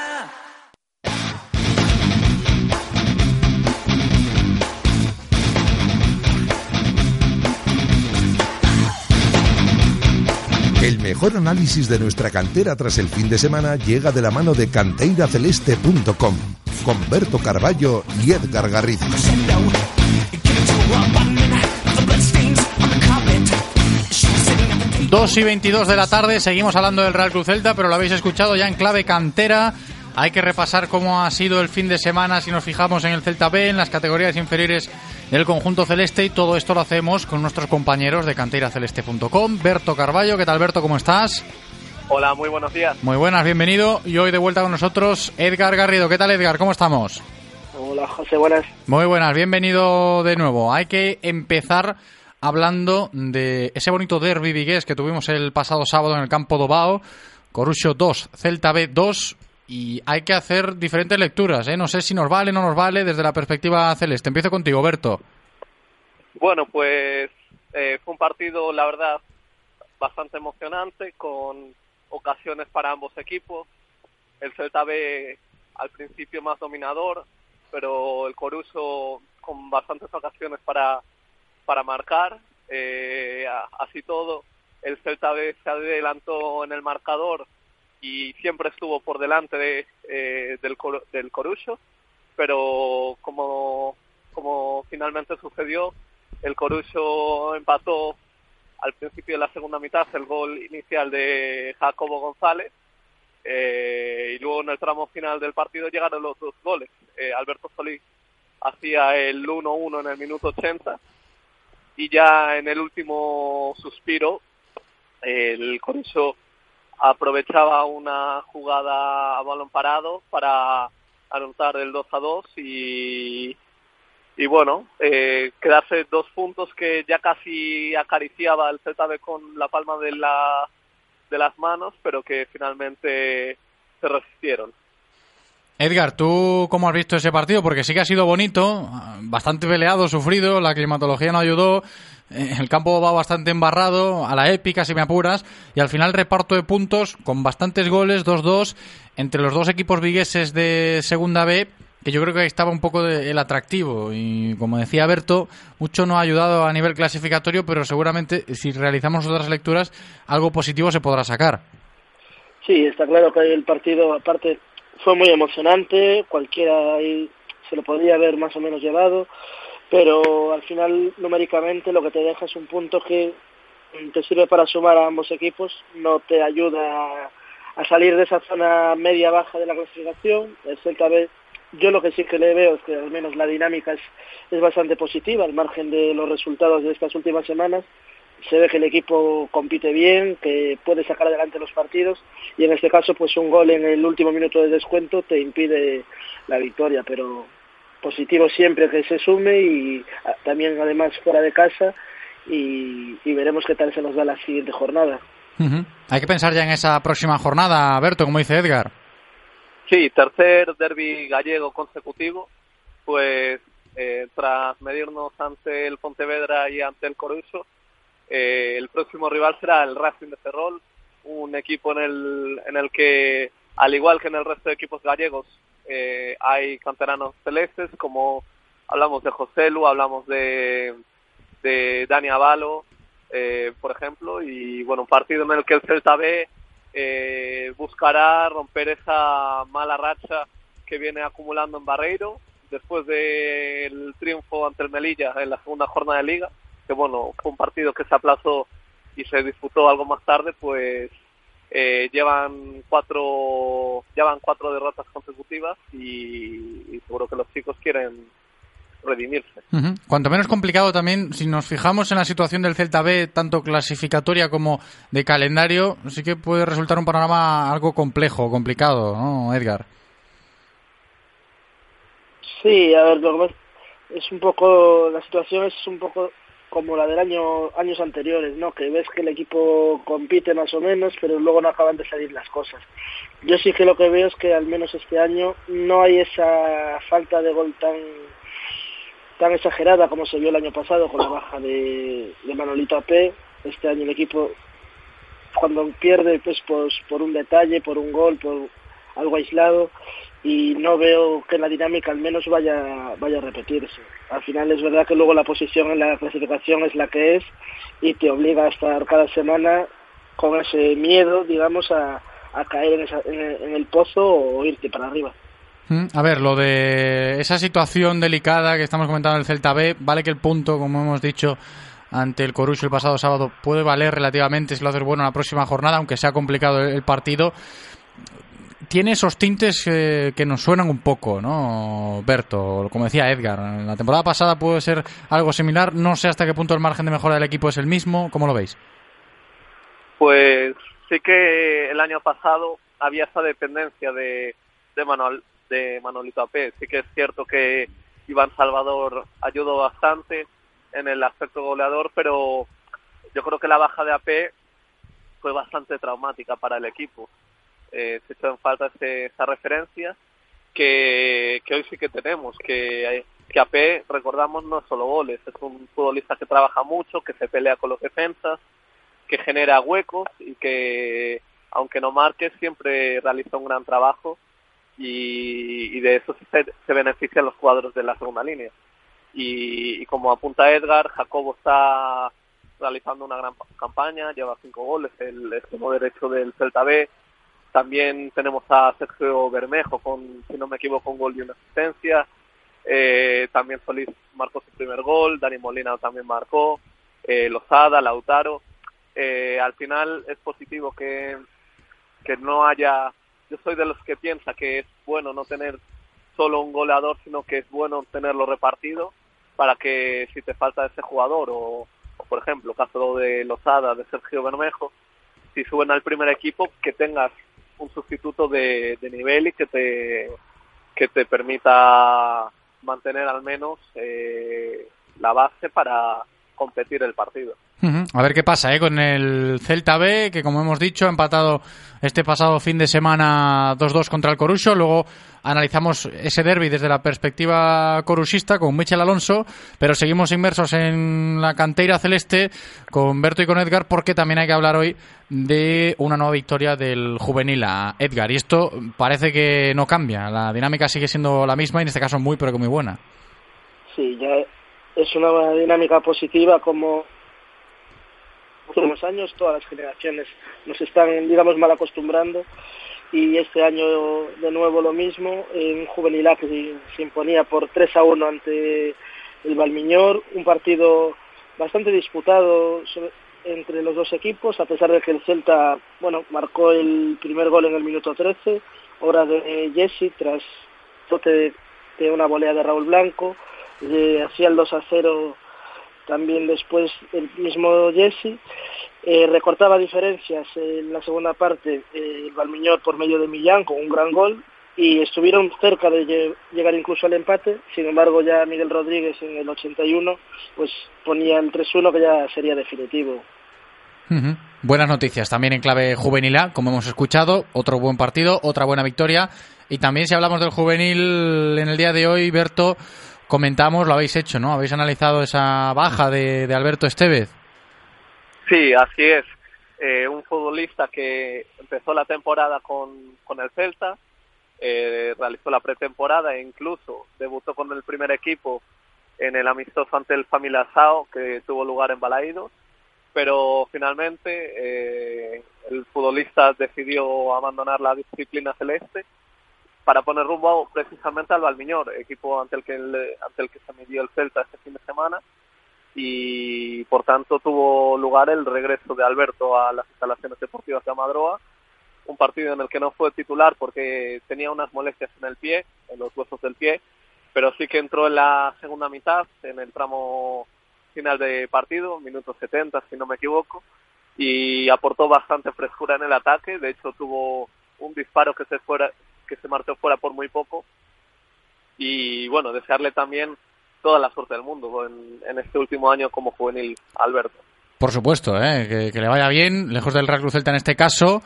El mejor análisis de nuestra cantera tras el fin de semana llega de la mano de canteiraceleste.com con Berto Carballo y Edgar Garrido. Dos y 22 de la tarde, seguimos hablando del Real Cruz Celta, pero lo habéis escuchado ya en clave cantera. Hay que repasar cómo ha sido el fin de semana si nos fijamos en el Celta B, en las categorías inferiores del conjunto celeste y todo esto lo hacemos con nuestros compañeros de canteiraceleste.com. Berto Carballo, ¿qué tal Berto? ¿Cómo estás? Hola, muy buenos días. Muy buenas, bienvenido. Y hoy de vuelta con nosotros Edgar Garrido. ¿Qué tal Edgar? ¿Cómo estamos? Hola José, buenas. Muy buenas, bienvenido de nuevo. Hay que empezar hablando de ese bonito derby vigués que tuvimos el pasado sábado en el campo Dobao. Corucho 2, Celta B 2 y hay que hacer diferentes lecturas. ¿eh? No sé si nos vale o no nos vale desde la perspectiva celeste. Empiezo contigo, Berto. Bueno, pues eh, fue un partido, la verdad, bastante emocionante, con ocasiones para ambos equipos. El Celta B al principio más dominador, pero el Coruso con bastantes ocasiones para, para marcar. Eh, así todo, el Celta B se adelantó en el marcador y siempre estuvo por delante de, eh, del, del Corucho, pero como, como finalmente sucedió, el Corucho empató al principio de la segunda mitad el gol inicial de Jacobo González eh, y luego en el tramo final del partido llegaron los dos goles. Eh, Alberto Solís hacía el 1-1 en el minuto 80 y ya en el último suspiro el Corucho aprovechaba una jugada a balón parado para anotar el 2 a 2 y, y bueno, eh, quedarse dos puntos que ya casi acariciaba el Celta B con la palma de, la, de las manos, pero que finalmente se resistieron. Edgar, ¿tú cómo has visto ese partido? Porque sí que ha sido bonito, bastante peleado, sufrido, la climatología no ayudó, eh, el campo va bastante embarrado, a la épica si me apuras, y al final reparto de puntos con bastantes goles, 2-2, entre los dos equipos vigueses de Segunda B, que yo creo que ahí estaba un poco de- el atractivo, y como decía Berto, mucho no ha ayudado a nivel clasificatorio, pero seguramente si realizamos otras lecturas, algo positivo se podrá sacar. Sí, está claro que el partido, aparte, fue muy emocionante, cualquiera ahí se lo podría haber más o menos llevado, pero al final, numéricamente, lo que te deja es un punto que te sirve para sumar a ambos equipos, no te ayuda a, salir de esa zona media-baja de la clasificación. El yo lo que sí que le veo es que al menos la dinámica es, es bastante positiva, al margen de los resultados de estas últimas semanas se ve que el equipo compite bien, que puede sacar adelante los partidos y en este caso pues un gol en el último minuto de descuento te impide la victoria, pero positivo siempre que se sume y ah, también además fuera de casa y, y veremos qué tal se nos da la siguiente jornada. Ujú. Hay que pensar ya en esa próxima jornada, Berto, como dice Edgar. Sí, tercer derby gallego consecutivo, pues eh, tras medirnos ante el Pontevedra y ante el Coruso, eh, el próximo rival será el Racing de Ferrol, un equipo en el, en el que, al igual que en el resto de equipos gallegos, eh, hay canteranos celestes, como hablamos de José Lu, hablamos de, de Dani Avalo, eh, por ejemplo, y bueno, un partido en el que el Celta B eh, buscará romper esa mala racha que viene acumulando en Barreiro después del triunfo ante el Melilla en la segunda jornada de liga, que bueno, fue un partido que se aplazó y se disputó algo más tarde, pues eh, llevan cuatro llevan cuatro derrotas consecutivas y, y seguro que los chicos quieren redimirse. Cuanto menos complicado también, si nos fijamos en la situación del Celta B, tanto clasificatoria como de calendario, sí que puede resultar un panorama algo complejo, complicado, ¿no, Edgar? Sí, a ver, lo que es un poco, la situación es un poco como la del año años anteriores, ¿no? Que ves que el equipo compite más o menos, pero luego no acaban de salir las cosas. Yo sí que lo que veo es que al menos este año no hay esa falta de gol tan tan exagerada como se vio el año pasado con la baja de, de Manolito AP este año el equipo cuando pierde pues, pues por un detalle, por un gol, por algo aislado y no veo que la dinámica al menos vaya vaya a repetirse. Al final es verdad que luego la posición en la clasificación es la que es y te obliga a estar cada semana con ese miedo, digamos, a, a caer en, esa, en, el pozo o irte para arriba. Mm, a ver, lo de esa situación delicada que estamos comentando en el Celta B, vale que el punto, como hemos dicho ante el Corucho el pasado sábado, puede valer relativamente si lo haces bueno en la próxima jornada, aunque sea complicado el partido. Tiene esos tintes eh, que nos suenan un poco, ¿no, Berto? Como decía Edgar, la temporada pasada puede ser algo similar. No sé hasta qué punto el margen de mejora del equipo es el mismo. ¿Cómo lo veis? Pues sí que el año pasado había esa dependencia de, de, Manuel, de Manolito AP. Sí que es cierto que Iván Salvador ayudó bastante en el aspecto goleador, pero yo creo que la baja de AP fue bastante traumática para el equipo. Eh, se echó en falta ese, esa referencia que, hoy sí que tenemos, que, que AP, recordamos, no es solo goles, es un futbolista que trabaja mucho, que se pelea con los defensas, que genera huecos y que, aunque no marque, siempre realiza un gran trabajo y, de eso se, se, benefician los jugadores de la segunda línea. Y, como apunta Edgar, Jacobo está realizando una gran campaña, lleva cinco goles, el extremo derecho del Celta B. También tenemos a Sergio Bermejo con, si no me equivoco, un gol y una asistencia. Eh, también Solís marcó su primer gol, Dani Molina también marcó, eh, Lozada, Lautaro eh, al final es positivo que, que no haya... Yo soy de los que piensa que es bueno no tener solo un goleador, sino que es bueno tenerlo repartido para que si te falta ese jugador o, por ejemplo, caso de Lozada, de Sergio Bermejo, si suben al primer equipo, que tengas un sustituto de, de nivel y que te, que te permita mantener al menos eh, la base para competir el partido. A ver qué pasa ¿eh? con el Celta B, que como hemos dicho, ha empatado este pasado fin de semana 2-2 contra el Corucho. Luego analizamos ese derby desde la perspectiva corusista con Michel Alonso, pero seguimos inmersos en la cantera celeste con Berto y con Edgar, porque también hay que hablar hoy de una nueva victoria del juvenil a Edgar. Y esto parece que no cambia, la dinámica sigue siendo la misma y en este caso muy, pero que muy buena. Sí, ya es una dinámica positiva como últimos años todas las generaciones nos están digamos mal acostumbrando. Y este año de nuevo lo mismo en Juvenil A que se imponía por 3 a 1 ante el Balmiñor un partido bastante disputado entre los dos equipos a pesar de que el Celta bueno marcó el primer gol en el minuto 13 hora de Jesse tras tote de una volea de Raúl Blanco hacía el 2 a 0 también después el mismo Jesse eh, recortaba diferencias en la segunda parte eh, el Balmiñor por medio de Millán con un gran gol y estuvieron cerca de llegar incluso al empate, sin embargo ya Miguel Rodríguez en el 81 pues ponía el 3-1 que ya sería definitivo. Buenas noticias también en clave juvenil A, como hemos escuchado, otro buen partido, otra buena victoria. Y también si hablamos del juvenil en el día de hoy, Berto, comentamos, lo habéis hecho, ¿no? Habéis analizado esa baja de, Alberto Estevez. Sí, así es. Eh, un futbolista que empezó la temporada con, con el Celta, eh, realizó la pretemporada e incluso debutó con el primer equipo en el amistoso ante el Sao que tuvo lugar en Balaídos, pero finalmente eh, el futbolista decidió abandonar la disciplina celeste para poner rumbo precisamente al Valmiñor, equipo ante el que ante el que se midió el Celta este fin de semana. Y por tanto tuvo lugar el regreso de Alberto a las instalaciones deportivas de Amadroa, un partido en el que no fue titular porque tenía unas molestias en el pie, en los huesos del pie, pero sí que entró en la segunda mitad, en el tramo final de partido, minuto 70 si no me equivoco, y aportó bastante frescura en el ataque, de hecho tuvo un disparo que se fuera que se marchó fuera por muy poco. Y bueno, desearle también toda la suerte del mundo en, este último año como juvenil, Alberto. Por supuesto, ¿eh? que, le vaya bien, lejos del Real Celta en este caso.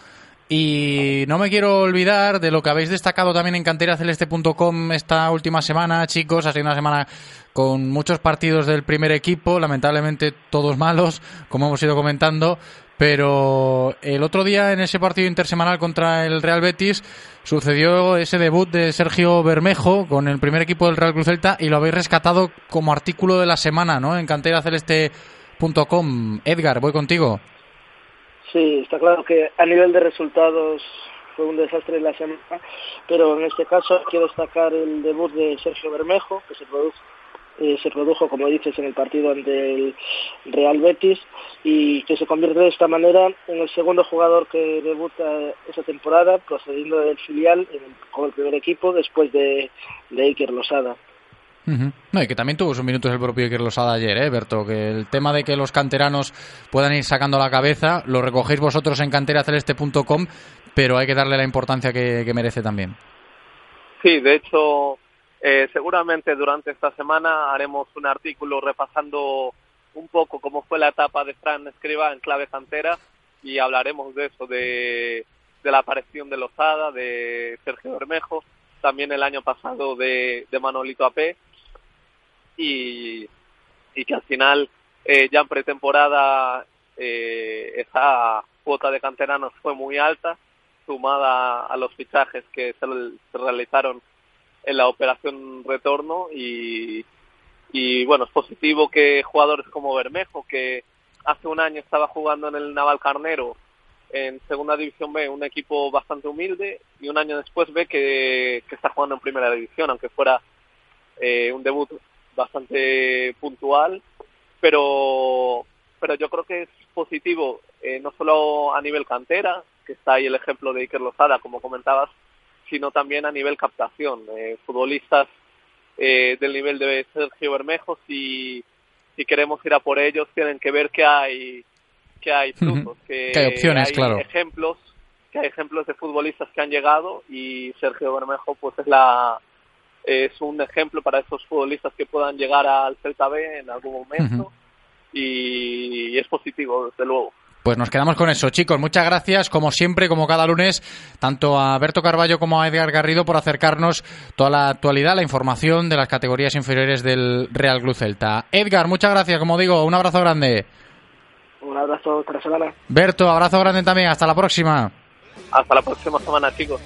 Y no me quiero olvidar de lo que habéis destacado también en canteraceleste.com esta última semana, chicos. Ha sido una semana con muchos partidos del primer equipo, lamentablemente todos malos, como hemos ido comentando. Pero el otro día en ese partido intersemanal contra el Real Betis sucedió ese debut de Sergio Bermejo con el primer equipo del Real Cruz Celta y lo habéis rescatado como artículo de la semana, ¿no? En canteraceleste.com. Edgar, voy contigo. Sí, está claro que a nivel de resultados fue un desastre la semana, pero en este caso quiero destacar el debut de Sergio Bermejo, que se produjo eh, se produjo, como dices, en el partido ante el Real Betis y que se convierte de esta manera en el segundo jugador que debuta esa temporada, procediendo del filial con el primer equipo después de, de Iker Losada. No, y que también tuvo sus minutos el propio Iker Losada ayer, ¿eh, Berto? Que el tema de que los canteranos puedan ir sacando la cabeza lo recogéis vosotros en canteraceleste.com, pero hay que darle la importancia que merece también. Sí, de hecho, eh, seguramente durante esta semana haremos un artículo repasando un poco cómo fue la etapa de Fran Escriba en clave cantera y hablaremos de eso, de, la aparición de Lozada, de Sergio Bermejo, también el año pasado de, Manolito AP y, que al final eh, ya en pretemporada eh, esa cuota de canteranos fue muy alta, sumada a los fichajes que se realizaron en la operación retorno y, y bueno, es positivo que jugadores como Bermejo, que hace un año estaba jugando en el Naval Carnero en Segunda División B, un equipo bastante humilde, y un año después ve que, está jugando en Primera División, aunque fuera eh, un debut bastante puntual, pero, pero yo creo que es positivo, eh, no solo a nivel cantera, que está ahí el ejemplo de Iker Lozada, como comentabas, sino también a nivel captación. Eh, futbolistas eh, del nivel de Sergio Bermejo, si, si queremos ir a por ellos, tienen que ver que hay que hay frutos, que, hay opciones, claro. ejemplos, que hay ejemplos de futbolistas que han llegado y Sergio Bermejo pues es la es un ejemplo para esos futbolistas que puedan llegar al Celta B en algún momento y es positivo desde luego. Pues nos quedamos con eso, chicos. Muchas gracias, como siempre, como cada lunes, tanto a Berto Carballo como a Edgar Garrido por acercarnos toda la actualidad, la información de las categorías inferiores del Real Club Celta. Edgar, muchas gracias, como digo, un abrazo grande. Un abrazo, otra semana. Berto, abrazo grande también. Hasta la próxima. Hasta la próxima semana, chicos.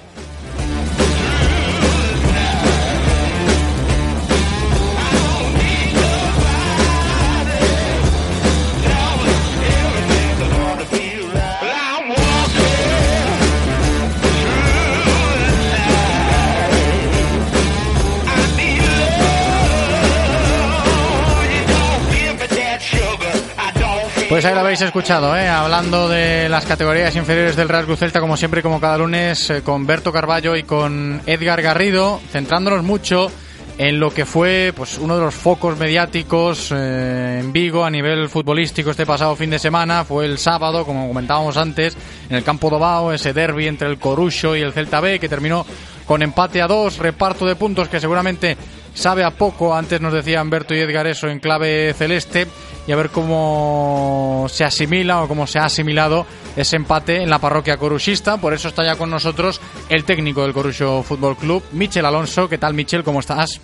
Pues ahí lo habéis escuchado, ¿eh? hablando de las categorías inferiores del Real Cruz Celta, como siempre, como cada lunes, eh, con Berto Carballo y con Edgar Garrido, centrándonos mucho en lo que fue pues uno de los focos mediáticos eh, en Vigo a nivel futbolístico este pasado fin de semana. Fue el sábado, como comentábamos antes, en el campo Dobao, ese derby entre el Corucho y el Celta B, que terminó con empate a dos, reparto de puntos que seguramente sabe a poco. Antes nos decían Berto y Edgar eso en clave celeste y a ver cómo se asimila o cómo se ha asimilado ese empate en la parroquia coruchista. Por eso está ya con nosotros el técnico del Corucho Fútbol Club, Michel Alonso. ¿Qué tal, Michel? ¿Cómo estás?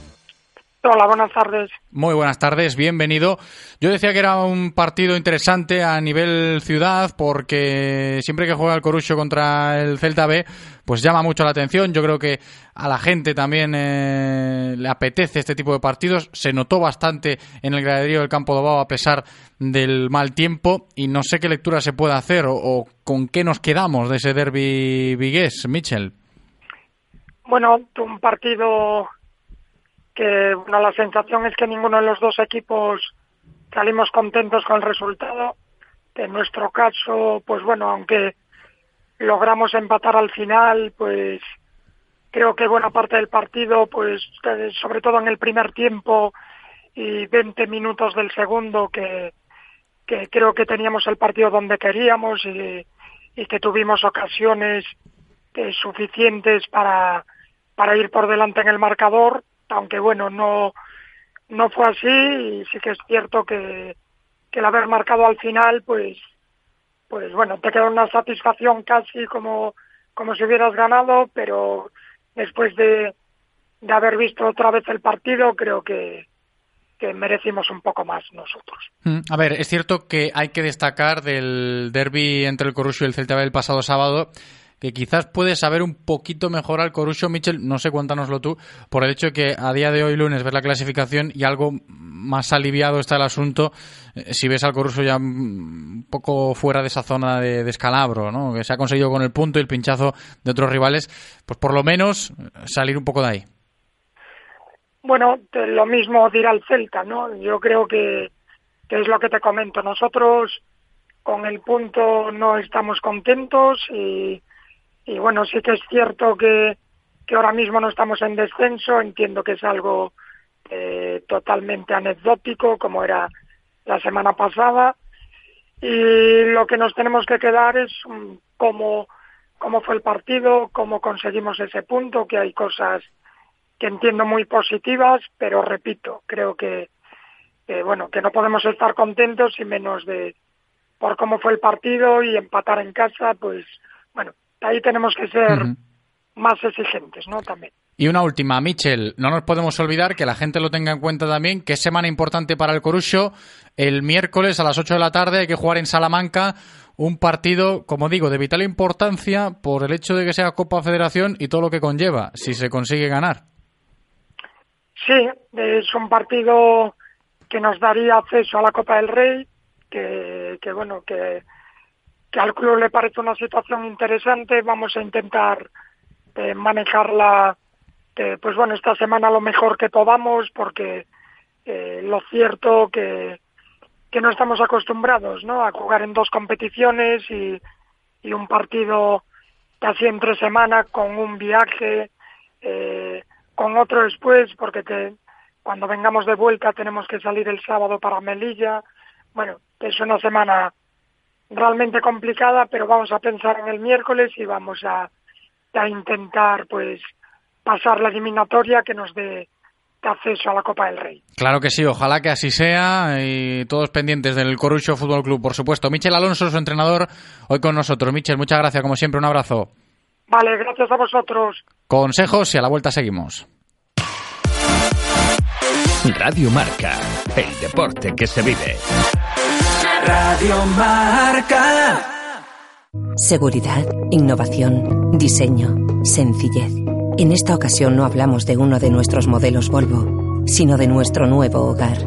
Hola, buenas tardes. Muy buenas tardes, bienvenido. Yo decía que era un partido interesante a nivel ciudad porque siempre que juega el Corucho contra el Celta B, pues llama mucho la atención. Yo creo que a la gente también eh, le apetece este tipo de partidos. Se notó bastante en el graderío del Campo de Bao a pesar del mal tiempo y no sé qué lectura se puede hacer o, con qué nos quedamos de ese derby vigués, Mitchell. Bueno, un partido que bueno, la sensación es que ninguno de los dos equipos salimos contentos con el resultado. En nuestro caso, pues bueno, aunque logramos empatar al final, pues creo que buena parte del partido, pues eh, sobre todo en el primer tiempo y 20 minutos del segundo, que, que creo que teníamos el partido donde queríamos y, y que tuvimos ocasiones eh, suficientes para, para ir por delante en el marcador, aunque bueno, no, no fue así y sí que es cierto que, que el haber marcado al final, pues, pues bueno, te queda una satisfacción casi como, como si hubieras ganado, pero después de, de haber visto otra vez el partido, creo que, que merecimos un poco más nosotros. Mm, A ver, es cierto que hay que destacar del derby entre el Corusio y el Celta B el pasado sábado que quizás puede saber un poquito mejor al Corusio, Michel, no sé cuéntanoslo tú, por el hecho de que a día de hoy lunes ves la clasificación y algo más aliviado está el asunto eh, si ves al Corusio ya un poco fuera de esa zona de descalabro, ¿no? que se ha conseguido con el punto y el pinchazo de otros rivales, pues por lo menos eh, salir un poco de ahí. Bueno, lo mismo dirá el Celta, ¿no? Yo creo que, que es lo que te comento. Nosotros con el punto no estamos contentos y, y bueno, sí que es cierto que, que ahora mismo no estamos en descenso. Entiendo que es algo eh, totalmente anecdótico, como era la semana pasada. Y lo que nos tenemos que quedar es mm, cómo, cómo fue el partido, cómo conseguimos ese punto, que hay cosas que entiendo muy positivas, pero repito, creo que, que, bueno, que no podemos estar contentos y menos de por cómo fue el partido y empatar en casa, pues bueno, ahí tenemos que ser más exigentes, ¿no? También. Y una última, Michel, no nos podemos olvidar que la gente lo tenga en cuenta también, que es semana importante para el Corusio. El miércoles a las 8 de la tarde hay que jugar en Salamanca un partido, como digo, de vital importancia por el hecho de que sea Copa Federación y todo lo que conlleva, si se consigue ganar. Sí, es un partido que nos daría acceso a la Copa del Rey, que, que bueno, que, que al club le parece una situación interesante. Vamos a intentar eh, manejarla, eh, pues bueno, esta semana lo mejor que podamos, porque eh, lo cierto que, que no estamos acostumbrados, ¿no? A jugar en dos competiciones y, un partido casi entre semana con un viaje, con otro después, porque te, cuando vengamos de vuelta tenemos que salir el sábado para Melilla. Bueno, es una semana realmente complicada, pero vamos a pensar en el miércoles y vamos a, a intentar pues pasar la eliminatoria que nos dé acceso a la Copa del Rey. Claro que sí, ojalá que así sea y todos pendientes del Corusio Fútbol Club, por supuesto. Michel Alonso, su entrenador, hoy con nosotros. Michel, muchas gracias, como siempre, un abrazo. Vale, gracias a vosotros. Consejos y a la vuelta seguimos. Radio Marca, el deporte que se vive. Radio Marca. Seguridad, innovación, diseño, sencillez. En esta ocasión no hablamos de uno de nuestros modelos Volvo, sino de nuestro nuevo hogar.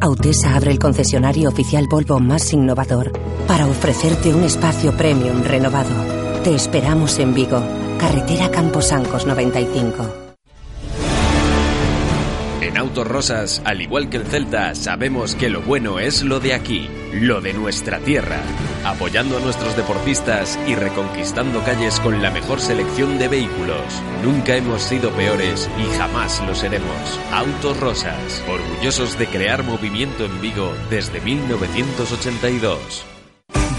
Autesa abre el concesionario oficial Volvo más innovador para ofrecerte un espacio premium renovado. Te esperamos en Vigo, carretera Camposancos 95. En Autos Rosas, al igual que el Celta, sabemos que lo bueno es lo de aquí, lo de nuestra tierra, apoyando a nuestros deportistas y reconquistando calles con la mejor selección de vehículos. Nunca hemos sido peores y jamás lo seremos. Autos Rosas, orgullosos de crear movimiento en Vigo desde 1982.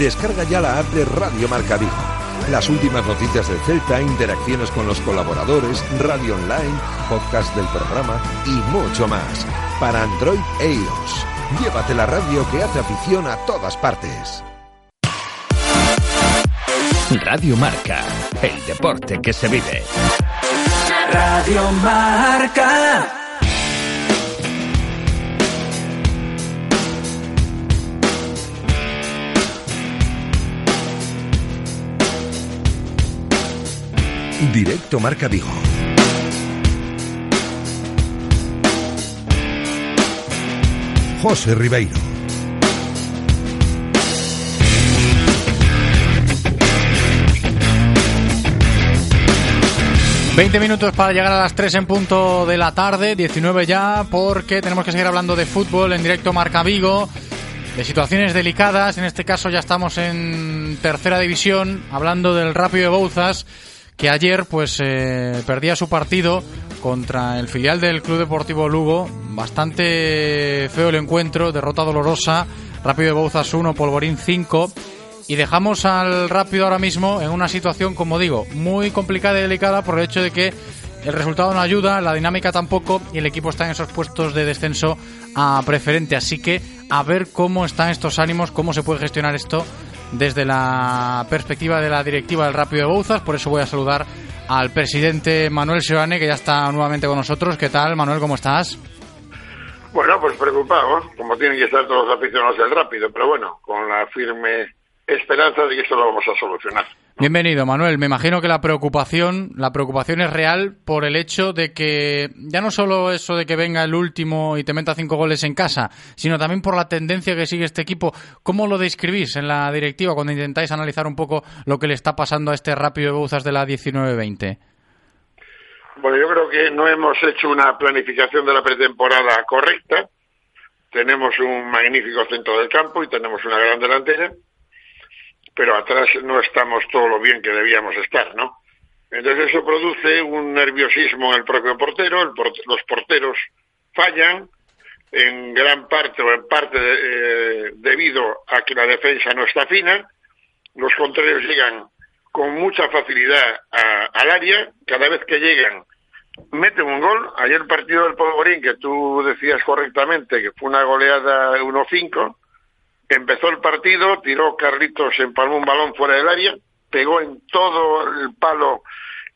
Descarga ya la app de Radio Marca Vigo. Las últimas noticias del Celta, interacciones con los colaboradores, radio online, podcast del programa y mucho más. Para Android e iOS. Llévate la radio que hace afición a todas partes. Radio Marca, el deporte que se vive. Radio Marca. Directo Marca Vigo. José Ribeiro. Veinte minutos para llegar a las 3 en punto de la tarde, 19 ya, porque tenemos que seguir hablando de fútbol en directo Marca Vigo, de situaciones delicadas. En este caso ya estamos en tercera división, hablando del Rápido de Bouzas, que ayer pues eh, perdía su partido contra el filial del Club Deportivo Lugo. Bastante feo el encuentro, derrota dolorosa. Rápido de Bouzas 1, Polvorín 5. Y dejamos al Rápido ahora mismo en una situación, como digo, muy complicada y delicada por el hecho de que el resultado no ayuda, la dinámica tampoco y el equipo está en esos puestos de descenso a preferente. Así que a ver cómo están estos ánimos, cómo se puede gestionar esto desde la perspectiva de la directiva del Rápido de Bouzas, por eso voy a saludar al presidente Manuel Seoane, que ya está nuevamente con nosotros. ¿Qué tal, Manuel? ¿Cómo estás? Bueno, pues preocupado, como tienen que estar todos los aficionados del rápido, pero bueno, con la firme esperanza de que esto lo vamos a solucionar. Bienvenido, Manuel. Me imagino que la preocupación, la preocupación es real por el hecho de que ya no solo eso de que venga el último y te meta cinco goles en casa, sino también por la tendencia que sigue este equipo. ¿Cómo lo describís en la directiva cuando intentáis analizar un poco lo que le está pasando a este rápido de Bouzas de la 19-20? Bueno, yo creo que no hemos hecho una planificación de la pretemporada correcta. Tenemos un magnífico centro del campo y tenemos una gran delantera pero atrás no estamos todo lo bien que debíamos estar, ¿no? Entonces eso produce un nerviosismo en el propio portero, los porteros fallan, en gran parte o en parte eh, debido a que la defensa no está fina, los contrarios llegan con mucha facilidad al área, cada vez que llegan meten un gol. Ayer el partido del Polvorín, que tú decías correctamente que fue una goleada 1-5, Empezó el partido, tiró Carlitos, empalmó un balón fuera del área, pegó en todo el palo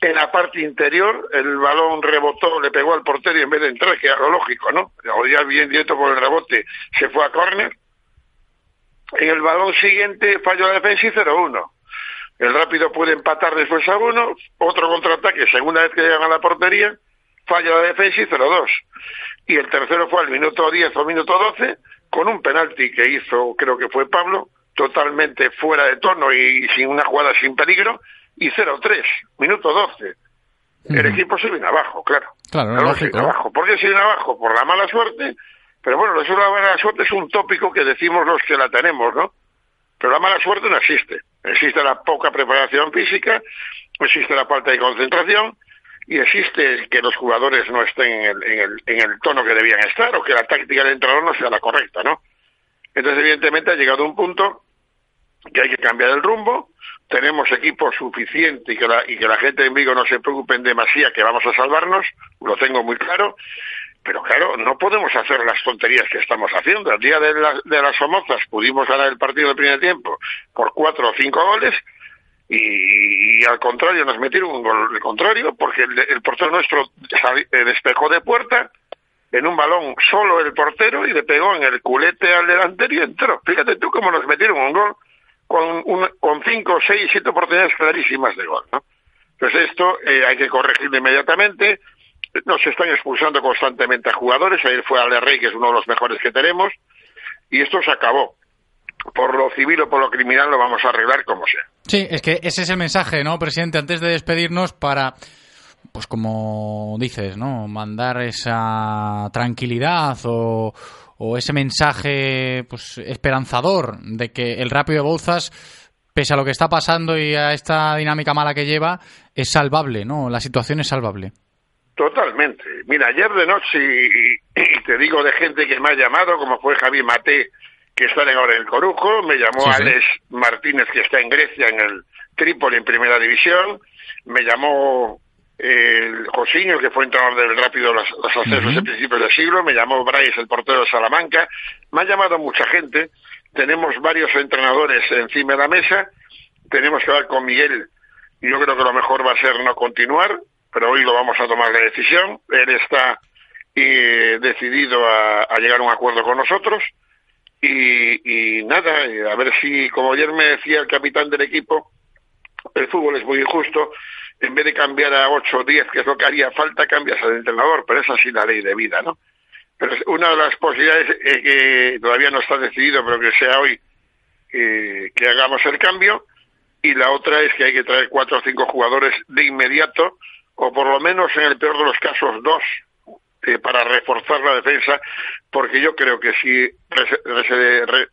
en la parte interior, el balón rebotó, le pegó al portero y en vez de entrar, que era lo lógico, ¿no? O ya bien directo por el rebote, se fue a córner. En el balón siguiente falló la defensa y 0-1. El rápido puede empatar después a uno, otro contraataque, segunda vez que llegan a la portería, falla la defensa y 0-2. Y el tercero fue al minuto 10 o minuto 12, con un penalti que hizo, creo que fue Pablo, totalmente fuera de tono y sin una jugada sin peligro, y 0-3, minuto 12. El equipo se viene abajo, claro. Claro, claro se viene abajo. ¿Por qué se viene abajo? Por la mala suerte. Pero bueno, eso de la mala suerte es un tópico que decimos los que la tenemos, ¿no? Pero la mala suerte no existe. Existe la poca preparación física, existe la falta de concentración y existe que los jugadores no estén en el, en, el, en el tono que debían estar o que la táctica del entrenador no sea la correcta, ¿no? Entonces, evidentemente, ha llegado un punto que hay que cambiar el rumbo, tenemos equipo suficiente y que la, y que la gente en Vigo no se preocupe demasiado que vamos a salvarnos, lo tengo muy claro, pero claro, no podemos hacer las tonterías que estamos haciendo. El día de, de las Somozas pudimos ganar el partido del primer tiempo por cuatro o cinco goles, y, al contrario nos metieron un gol contrario porque el, portero nuestro eh, despejó de puerta en un balón solo el portero y le pegó en el culete al delantero y entró. Fíjate tú cómo nos metieron un gol con, un, con cinco, seis, siete oportunidades clarísimas de gol. ¿no? Entonces esto eh, hay que corregirlo inmediatamente. Nos están expulsando constantemente a jugadores. Ayer fue Ale Rey, que es uno de los mejores que tenemos. Y esto se acabó por lo civil o por lo criminal lo vamos a arreglar como sea. Sí, es que ese es el mensaje, ¿no, presidente? Antes de despedirnos, para, pues como dices, ¿no? Mandar esa tranquilidad o, o ese mensaje pues esperanzador de que el Rápido de Bouzas, pese a lo que está pasando y a esta dinámica mala que lleva, es salvable, ¿no? La situación es salvable. Totalmente. Mira, ayer de noche, y, te digo de gente que me ha llamado, como fue Javier Mate, que están ahora en el Corujo, me llamó Alex Martínez, que está en Grecia, en el Trípoli, en Primera División, me llamó el Josiño, que fue entrenador del Rápido los, los accesos de principios del siglo, me llamó Bryce, el portero de Salamanca, me ha llamado mucha gente, tenemos varios entrenadores encima de la mesa, tenemos que hablar con Miguel, yo creo que lo mejor va a ser no continuar, pero hoy lo vamos a tomar la decisión, él está eh, decidido a llegar a un acuerdo con nosotros, y, nada, a ver si, como ayer me decía el capitán del equipo, el fútbol es muy injusto, en vez de cambiar a 8 o 10, que es lo que haría falta, cambias al entrenador, pero es así la ley de vida, ¿no? Pero una de las posibilidades es que todavía no está decidido, pero que sea hoy eh, que hagamos el cambio, y la otra es que hay que traer cuatro o cinco jugadores de inmediato, o por lo menos en el peor de los casos dos, eh, para reforzar la defensa, porque yo creo que si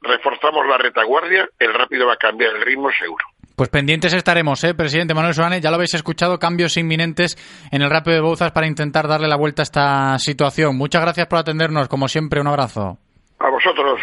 reforzamos la retaguardia, el rápido va a cambiar el ritmo seguro. Pues pendientes estaremos, ¿eh? presidente Manuel Soane. Ya lo habéis escuchado, cambios inminentes en el rápido de Bouzas para intentar darle la vuelta a esta situación. Muchas gracias por atendernos, como siempre, un abrazo. A vosotros.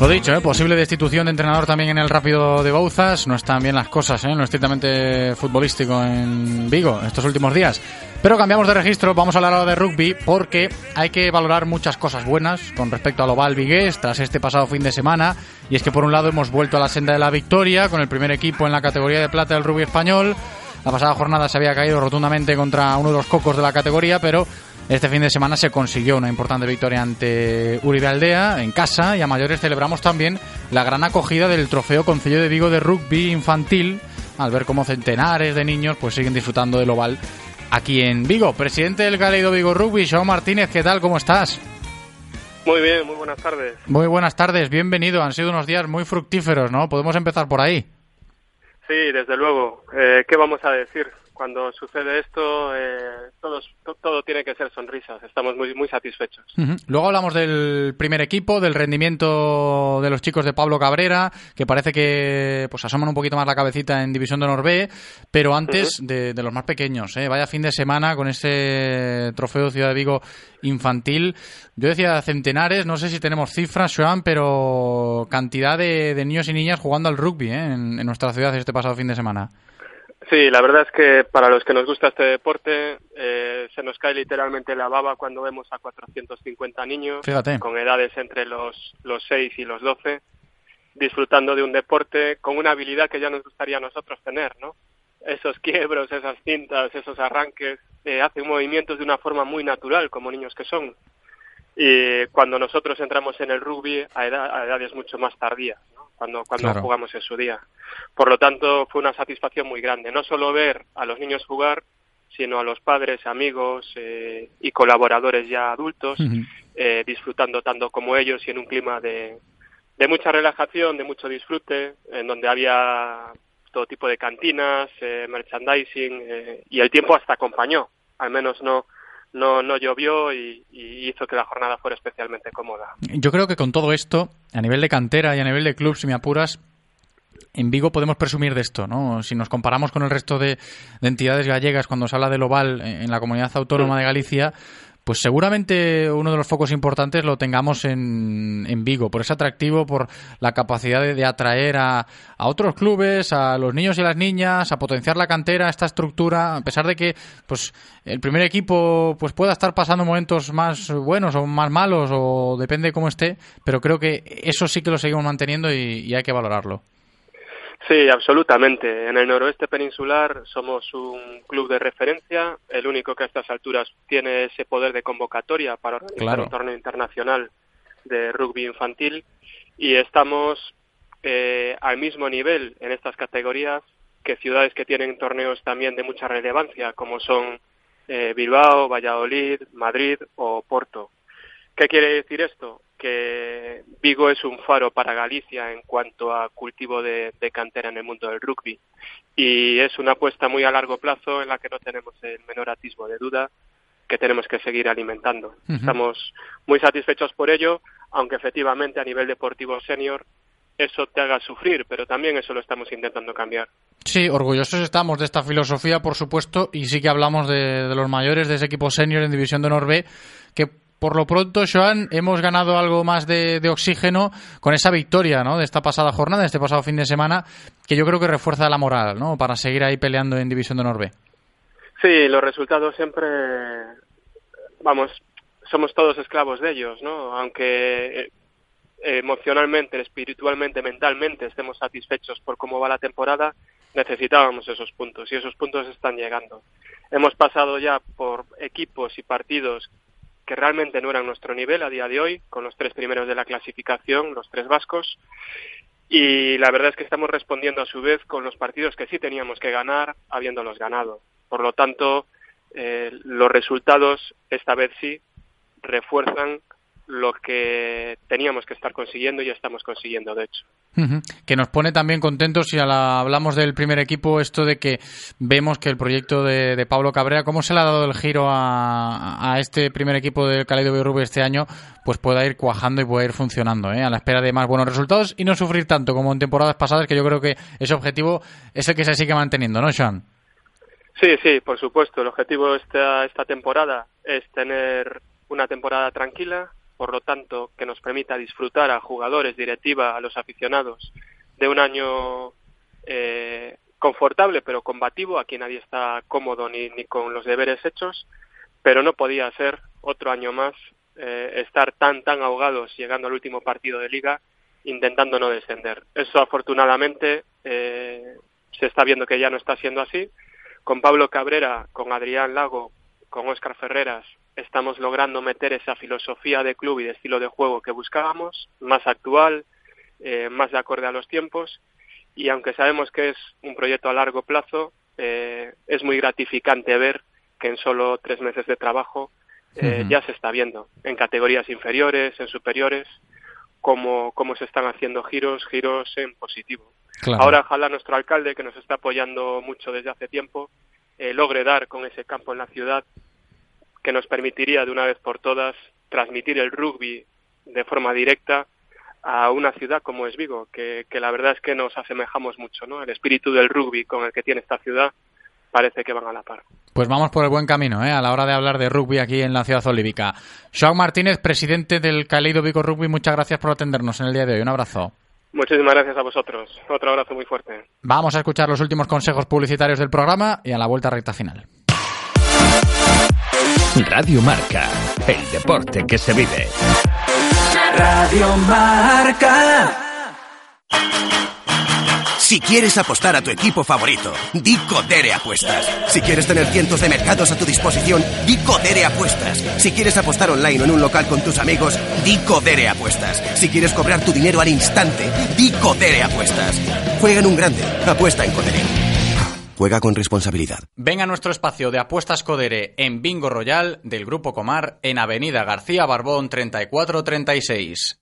Lo dicho, ¿eh? posible destitución de entrenador también en el Rápido de Bouzas. No están bien las cosas, ¿eh? no estrictamente futbolístico en Vigo estos últimos días. Pero cambiamos de registro, vamos a hablar de rugby porque hay que valorar muchas cosas buenas con respecto al Oval Vigués tras este pasado fin de semana. Y es que por un lado hemos vuelto a la senda de la victoria con el primer equipo en la categoría de plata del rugby español. La pasada jornada se había caído rotundamente contra uno de los cocos de la categoría, pero este fin de semana se consiguió una importante victoria ante Uribe Aldea en casa y a mayores celebramos también la gran acogida del trofeo Concello de Vigo de rugby infantil al ver cómo centenares de niños pues siguen disfrutando del oval aquí en Vigo. Presidente del Galeido Vigo Rugby, João Martínez, ¿qué tal? ¿Cómo estás? Muy bien, muy buenas tardes. Muy buenas tardes, bienvenido. Han sido unos días muy fructíferos, ¿no? Podemos empezar por ahí. Sí, desde luego. Eh, ¿Qué vamos a decir? Cuando sucede esto, eh, todos, to- todo tiene que ser sonrisas. Estamos muy, muy satisfechos. Luego hablamos del primer equipo, del rendimiento de los chicos de Pablo Cabrera, que parece que pues asoman un poquito más la cabecita en División de Honor B, pero antes de, de los más pequeños. ¿eh? Vaya fin de semana con ese trofeo Ciudad de Vigo infantil. Yo decía centenares, no sé si tenemos cifras, Joan, pero cantidad de, de niños y niñas jugando al rugby ¿eh? en, en nuestra ciudad este pasado fin de semana. Sí, la verdad es que para los que nos gusta este deporte, eh, se nos cae literalmente la baba cuando vemos a 450 niños Fíjate. con edades entre los, los 6 y los 12 disfrutando de un deporte con una habilidad que ya nos gustaría a nosotros tener, ¿no? Esos quiebros, esas cintas, esos arranques, eh, hacen movimientos de una forma muy natural, como niños que son. Y cuando nosotros entramos en el rugby a, edad- a edades mucho más tardías, ¿no? cuando, cuando Claro. jugamos en su día. Por lo tanto, fue una satisfacción muy grande, no solo ver a los niños jugar, sino a los padres, amigos eh, y colaboradores ya adultos eh, disfrutando tanto como ellos y en un clima de, de mucha relajación, de mucho disfrute, en donde había todo tipo de cantinas, eh, merchandising eh, y el tiempo hasta acompañó, al menos no no no llovió y, y hizo que la jornada fuera especialmente cómoda. Yo creo que con todo esto, a nivel de cantera y a nivel de club, si me apuras, en Vigo podemos presumir de esto, ¿no? Si nos comparamos con el resto de, de entidades gallegas cuando se habla del oval en la comunidad autónoma de Galicia, pues seguramente uno de los focos importantes lo tengamos en, en Vigo, por ese atractivo, por la capacidad de, de atraer a, a otros clubes, a los niños y las niñas, a potenciar la cantera, esta estructura, a pesar de que pues el primer equipo pues pueda estar pasando momentos más buenos o más malos o depende de cómo esté, pero creo que eso sí que lo seguimos manteniendo y, y hay que valorarlo. Sí, absolutamente. En el noroeste peninsular somos un club de referencia, el único que a estas alturas tiene ese poder de convocatoria para organizar Claro. un torneo internacional de rugby infantil y estamos eh, al mismo nivel en estas categorías que ciudades que tienen torneos también de mucha relevancia, como son eh, Bilbao, Valladolid, Madrid o Porto. ¿Qué quiere decir esto? Que Vigo es un faro para Galicia en cuanto a cultivo de, de cantera en el mundo del rugby. Y es una apuesta muy a largo plazo en la que no tenemos el menor atisbo de duda que tenemos que seguir alimentando. Estamos muy satisfechos por ello, aunque efectivamente a nivel deportivo senior eso te haga sufrir, pero también eso lo estamos intentando cambiar. Sí, orgullosos estamos de esta filosofía, por supuesto, y sí que hablamos de, de los mayores de ese equipo senior en División de Honor B, que por lo pronto, Joan, hemos ganado algo más de, oxígeno con esa victoria ¿no? de esta pasada jornada, de este pasado fin de semana, que yo creo que refuerza la moral ¿no? para seguir ahí peleando en División de Honor B. Sí, los resultados siempre, vamos, somos todos esclavos de ellos, ¿no? Aunque eh, emocionalmente, espiritualmente, mentalmente estemos satisfechos por cómo va la temporada, necesitábamos esos puntos y esos puntos están llegando. Hemos pasado ya por equipos y partidos que realmente no eran nuestro nivel a día de hoy, con los tres primeros de la clasificación, los tres vascos, y la verdad es que estamos respondiendo a su vez con los partidos que sí teníamos que ganar, habiéndolos ganado. Por lo tanto, eh, los resultados esta vez sí refuerzan lo que teníamos que estar consiguiendo y estamos consiguiendo, de hecho. Que nos pone también contentos si hablamos del primer equipo, esto de que vemos que el proyecto de, de Pablo Cabrera, cómo se le ha dado el giro a, a este primer equipo del Caleido Rugby este año, pues pueda ir cuajando y pueda ir funcionando, ¿eh? a la espera de más buenos resultados y no sufrir tanto como en temporadas pasadas, que yo creo que ese objetivo es el que se sigue manteniendo, ¿no, Sean? Sí, sí, por supuesto. El objetivo esta, esta temporada es tener una temporada tranquila, por lo tanto, que nos permita disfrutar a jugadores, directiva, a los aficionados de un año eh, confortable pero combativo, aquí nadie está cómodo ni, ni con los deberes hechos, pero no podía ser otro año más eh, estar tan tan ahogados llegando al último partido de liga intentando no descender. Eso afortunadamente eh, se está viendo que ya no está siendo así. Con Pablo Cabrera, con Adrián Lago, con Óscar Ferreras, estamos logrando meter esa filosofía de club y de estilo de juego que buscábamos, más actual, eh, más de acorde a los tiempos. Y aunque sabemos que es un proyecto a largo plazo, eh, es muy gratificante ver que en solo tres meses de trabajo eh, ya se está viendo en categorías inferiores, en superiores, cómo, cómo se están haciendo giros, giros en positivo. Claro. Ahora ojalá nuestro alcalde, que nos está apoyando mucho desde hace tiempo, eh, logre dar con ese campo en la ciudad que nos permitiría de una vez por todas transmitir el rugby de forma directa a una ciudad como es Vigo, que, que la verdad es que nos asemejamos mucho, ¿no? El espíritu del rugby con el que tiene esta ciudad parece que van a la par. Pues vamos por el buen camino, ¿eh? a la hora de hablar de rugby aquí en la ciudad olívica. Joao Martínez, presidente del Caleido Vigo Rugby, muchas gracias por atendernos en el día de hoy. Un abrazo. Muchísimas gracias a vosotros. Otro abrazo muy fuerte. Vamos a escuchar los últimos consejos publicitarios del programa y a la vuelta recta final. Radio Marca, el deporte que se vive. Radio Marca. Si quieres apostar a tu equipo favorito, di Codere Apuestas. Si quieres tener cientos de mercados a tu disposición, di Codere Apuestas. Si quieres apostar online o en un local con tus amigos, di Codere Apuestas. Si quieres cobrar tu dinero al instante, di Codere Apuestas. Juega en un grande, apuesta en Codere. Juega con responsabilidad. Venga a nuestro espacio de apuestas Codere en Bingo Royal del Grupo Comar en Avenida García Barbón 3436.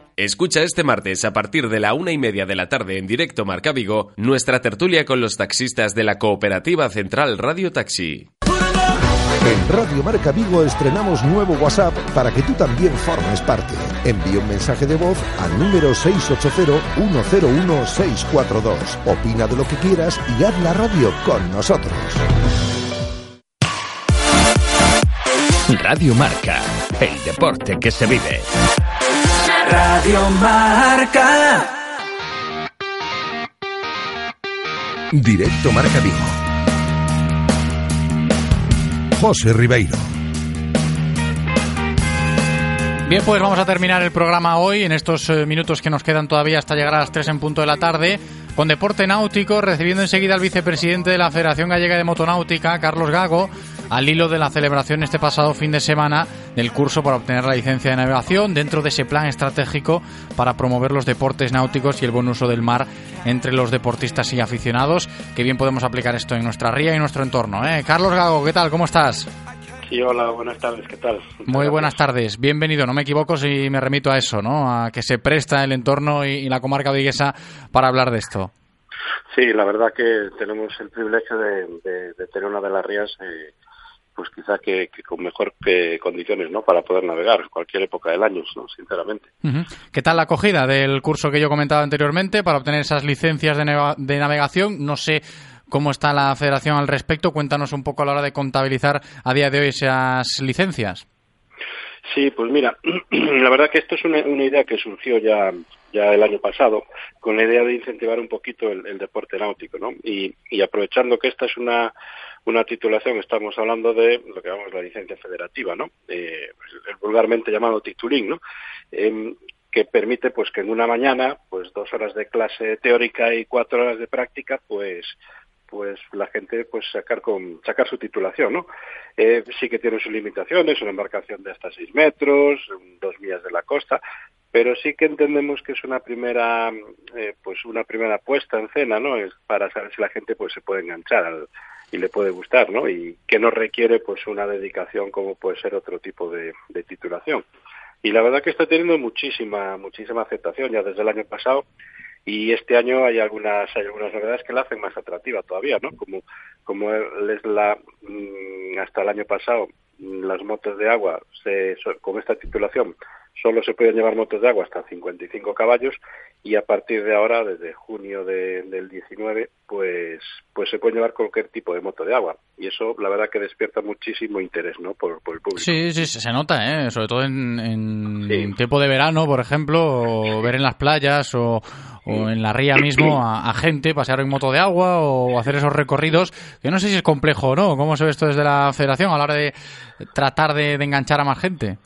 Escucha este martes a partir de la una y media de la tarde en directo Marca Vigo nuestra tertulia con los taxistas de la Cooperativa Central Radio Taxi. En Radio Marca Vigo estrenamos nuevo WhatsApp para que tú también formes parte. Envía un mensaje de voz al número 680-101-642. Opina de lo que quieras y haz la radio con nosotros. Radio Marca, el deporte que se vive. Radio Marca. Directo Marca Vigo. José Ribeiro. Bien, pues vamos a terminar el programa hoy en estos eh, minutos que nos quedan todavía hasta llegar a las 3 en punto de la tarde con deporte náutico, recibiendo enseguida al vicepresidente de la Federación Gallega de Motonáutica, Carlos Gago, al hilo de la celebración este pasado fin de semana del curso para obtener la licencia de navegación dentro de ese plan estratégico para promover los deportes náuticos y el buen uso del mar entre los deportistas y aficionados. Que bien podemos aplicar esto en nuestra ría y nuestro entorno. ¿eh? Carlos Gago, ¿qué tal? ¿Cómo estás? Sí, hola, buenas tardes, ¿qué tal? Muy buenas tardes, bienvenido. No me equivoco si me remito a eso, ¿no? A que se presta el entorno y, y la comarca viguesa para hablar de esto. Sí, la verdad que tenemos el privilegio de, de- de tener una de las rías, eh, pues quizá que, que con mejor que condiciones, ¿no? Para poder navegar cualquier época del año, ¿no? Sinceramente. ¿Qué tal la acogida del curso que yo comentaba anteriormente para obtener esas licencias de, navegación? No sé cómo está la federación al respecto. Cuéntanos un poco a la hora de contabilizar a día de hoy esas licencias. Sí, pues mira, (clears throat) la verdad que esto es una, una idea que surgió ya ya el año pasado con la idea de incentivar un poquito el, el deporte náutico, ¿no? Y, y aprovechando que esta es una una titulación, estamos hablando de lo que llamamos la licencia federativa, ¿no? Eh, vulgarmente llamado titulín, ¿no? Em, que permite pues que en una mañana, pues dos horas de clase teórica y cuatro horas de práctica, pues pues la gente pues sacar con sacar su titulación no Eh, sí que tiene sus limitaciones una embarcación de hasta seis metros dos millas de la costa pero sí que entendemos que es una primera eh, pues una primera puesta en cena no es para saber si la gente pues se puede enganchar al- y le puede gustar no y que no requiere pues una dedicación como puede ser otro tipo de, de titulación. Y la verdad que está teniendo muchísima muchísima aceptación ya desde el año pasado y este año hay algunas hay algunas novedades que la hacen más atractiva todavía no como como es la mm, hasta el año pasado mm, las motos de agua, se, con esta titulación, solo se pueden llevar motos de agua hasta 55 caballos y a partir de ahora, desde junio de, del 19, pues, pues se puede llevar cualquier tipo de moto de agua. Y eso, la verdad, que despierta muchísimo interés ¿no? por, el público. Sí, sí, se nota, ¿eh? sobre todo en, en tiempo de verano, por ejemplo, o ver en las playas o, o en la ría mismo a, gente pasear en moto de agua o hacer esos recorridos, que no sé si es complejo o no. ¿Cómo se ve esto desde la federación a la hora de tratar de enganchar a más gente?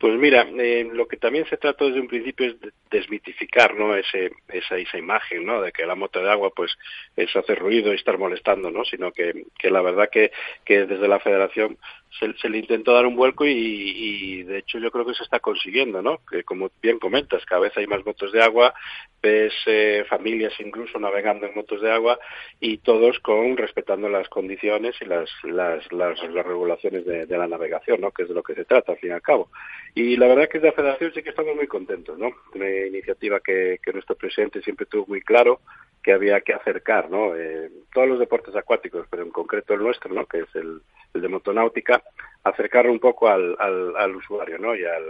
Pues mira, eh, lo que también se trata desde un principio es desmitificar, ¿no? Ese, esa, esa imagen, ¿no? De que la moto de agua, pues, es hacer ruido y estar molestando, ¿no? Sino que, que la verdad que, que desde la Federación se, le intentó dar un vuelco y, de hecho yo creo que se está consiguiendo, ¿no? Que como bien comentas, cada vez hay más motos de agua, ves eh, familias incluso navegando en motos de agua y todos con respetando las condiciones y las, las, las, regulaciones de, la navegación, ¿no? Que es de lo que se trata al fin y al cabo. Y la verdad que desde la Federación sí que estamos muy contentos, ¿no? Una iniciativa que, que nuestro presidente siempre tuvo muy claro que había que acercar, ¿no? Eh, todos los deportes acuáticos, pero en concreto el nuestro, ¿no? Que es el, el de motonáutica, acercarlo un poco al, al, usuario, ¿no? Y al,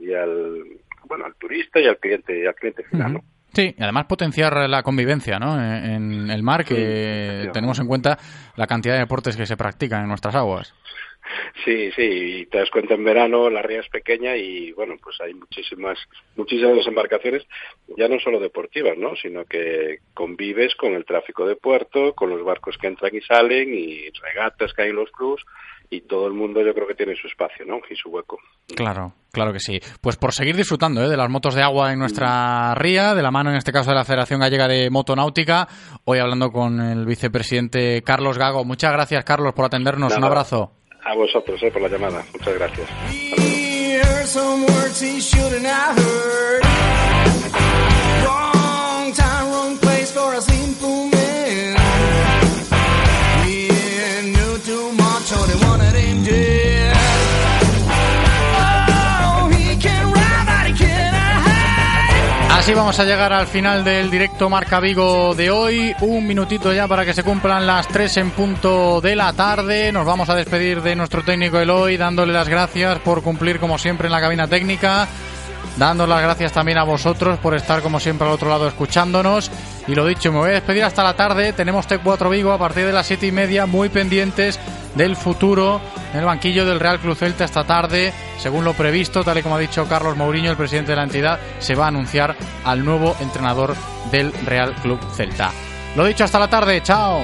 y al, bueno, al turista y al cliente, y al cliente final, ¿no? Sí, y además potenciar la convivencia ¿no? en, el mar, que tenemos en cuenta la cantidad de deportes que se practican en nuestras aguas. Sí, sí, y te das cuenta en verano la ría es pequeña y bueno, pues hay muchísimas muchísimas embarcaciones, ya no solo deportivas, ¿no? Sino que convives con el tráfico de puerto, con los barcos que entran y salen y regatas que hay en los clubs y todo el mundo yo creo que tiene su espacio, ¿no? Y su hueco. Claro, claro que sí. Pues por seguir disfrutando ¿eh? de las motos de agua en nuestra ría, de la mano en este caso de la Federación Gallega de Motonáutica, hoy hablando con el vicepresidente Carlos Gago. Muchas gracias, Carlos, por atendernos. Un abrazo. A vosotros eh, por la llamada. Muchas gracias. Así vamos a llegar al final del directo Marca Vigo de hoy. Un minutito ya para que se cumplan las 3 en punto de la tarde. Nos vamos a despedir de nuestro técnico Eloy, dándole las gracias por cumplir como siempre en la cabina técnica. Dando las gracias también a vosotros por estar como siempre al otro lado escuchándonos. Y lo dicho, me voy a despedir hasta la tarde. Tenemos T4 Vigo a partir de las 7 y media, muy pendientes del futuro en el banquillo del Real Club Celta esta tarde. Según lo previsto, tal y como ha dicho Carlos Mourinho, el presidente de la entidad, se va a anunciar al nuevo entrenador del Real Club Celta. Lo dicho, hasta la tarde. Chao.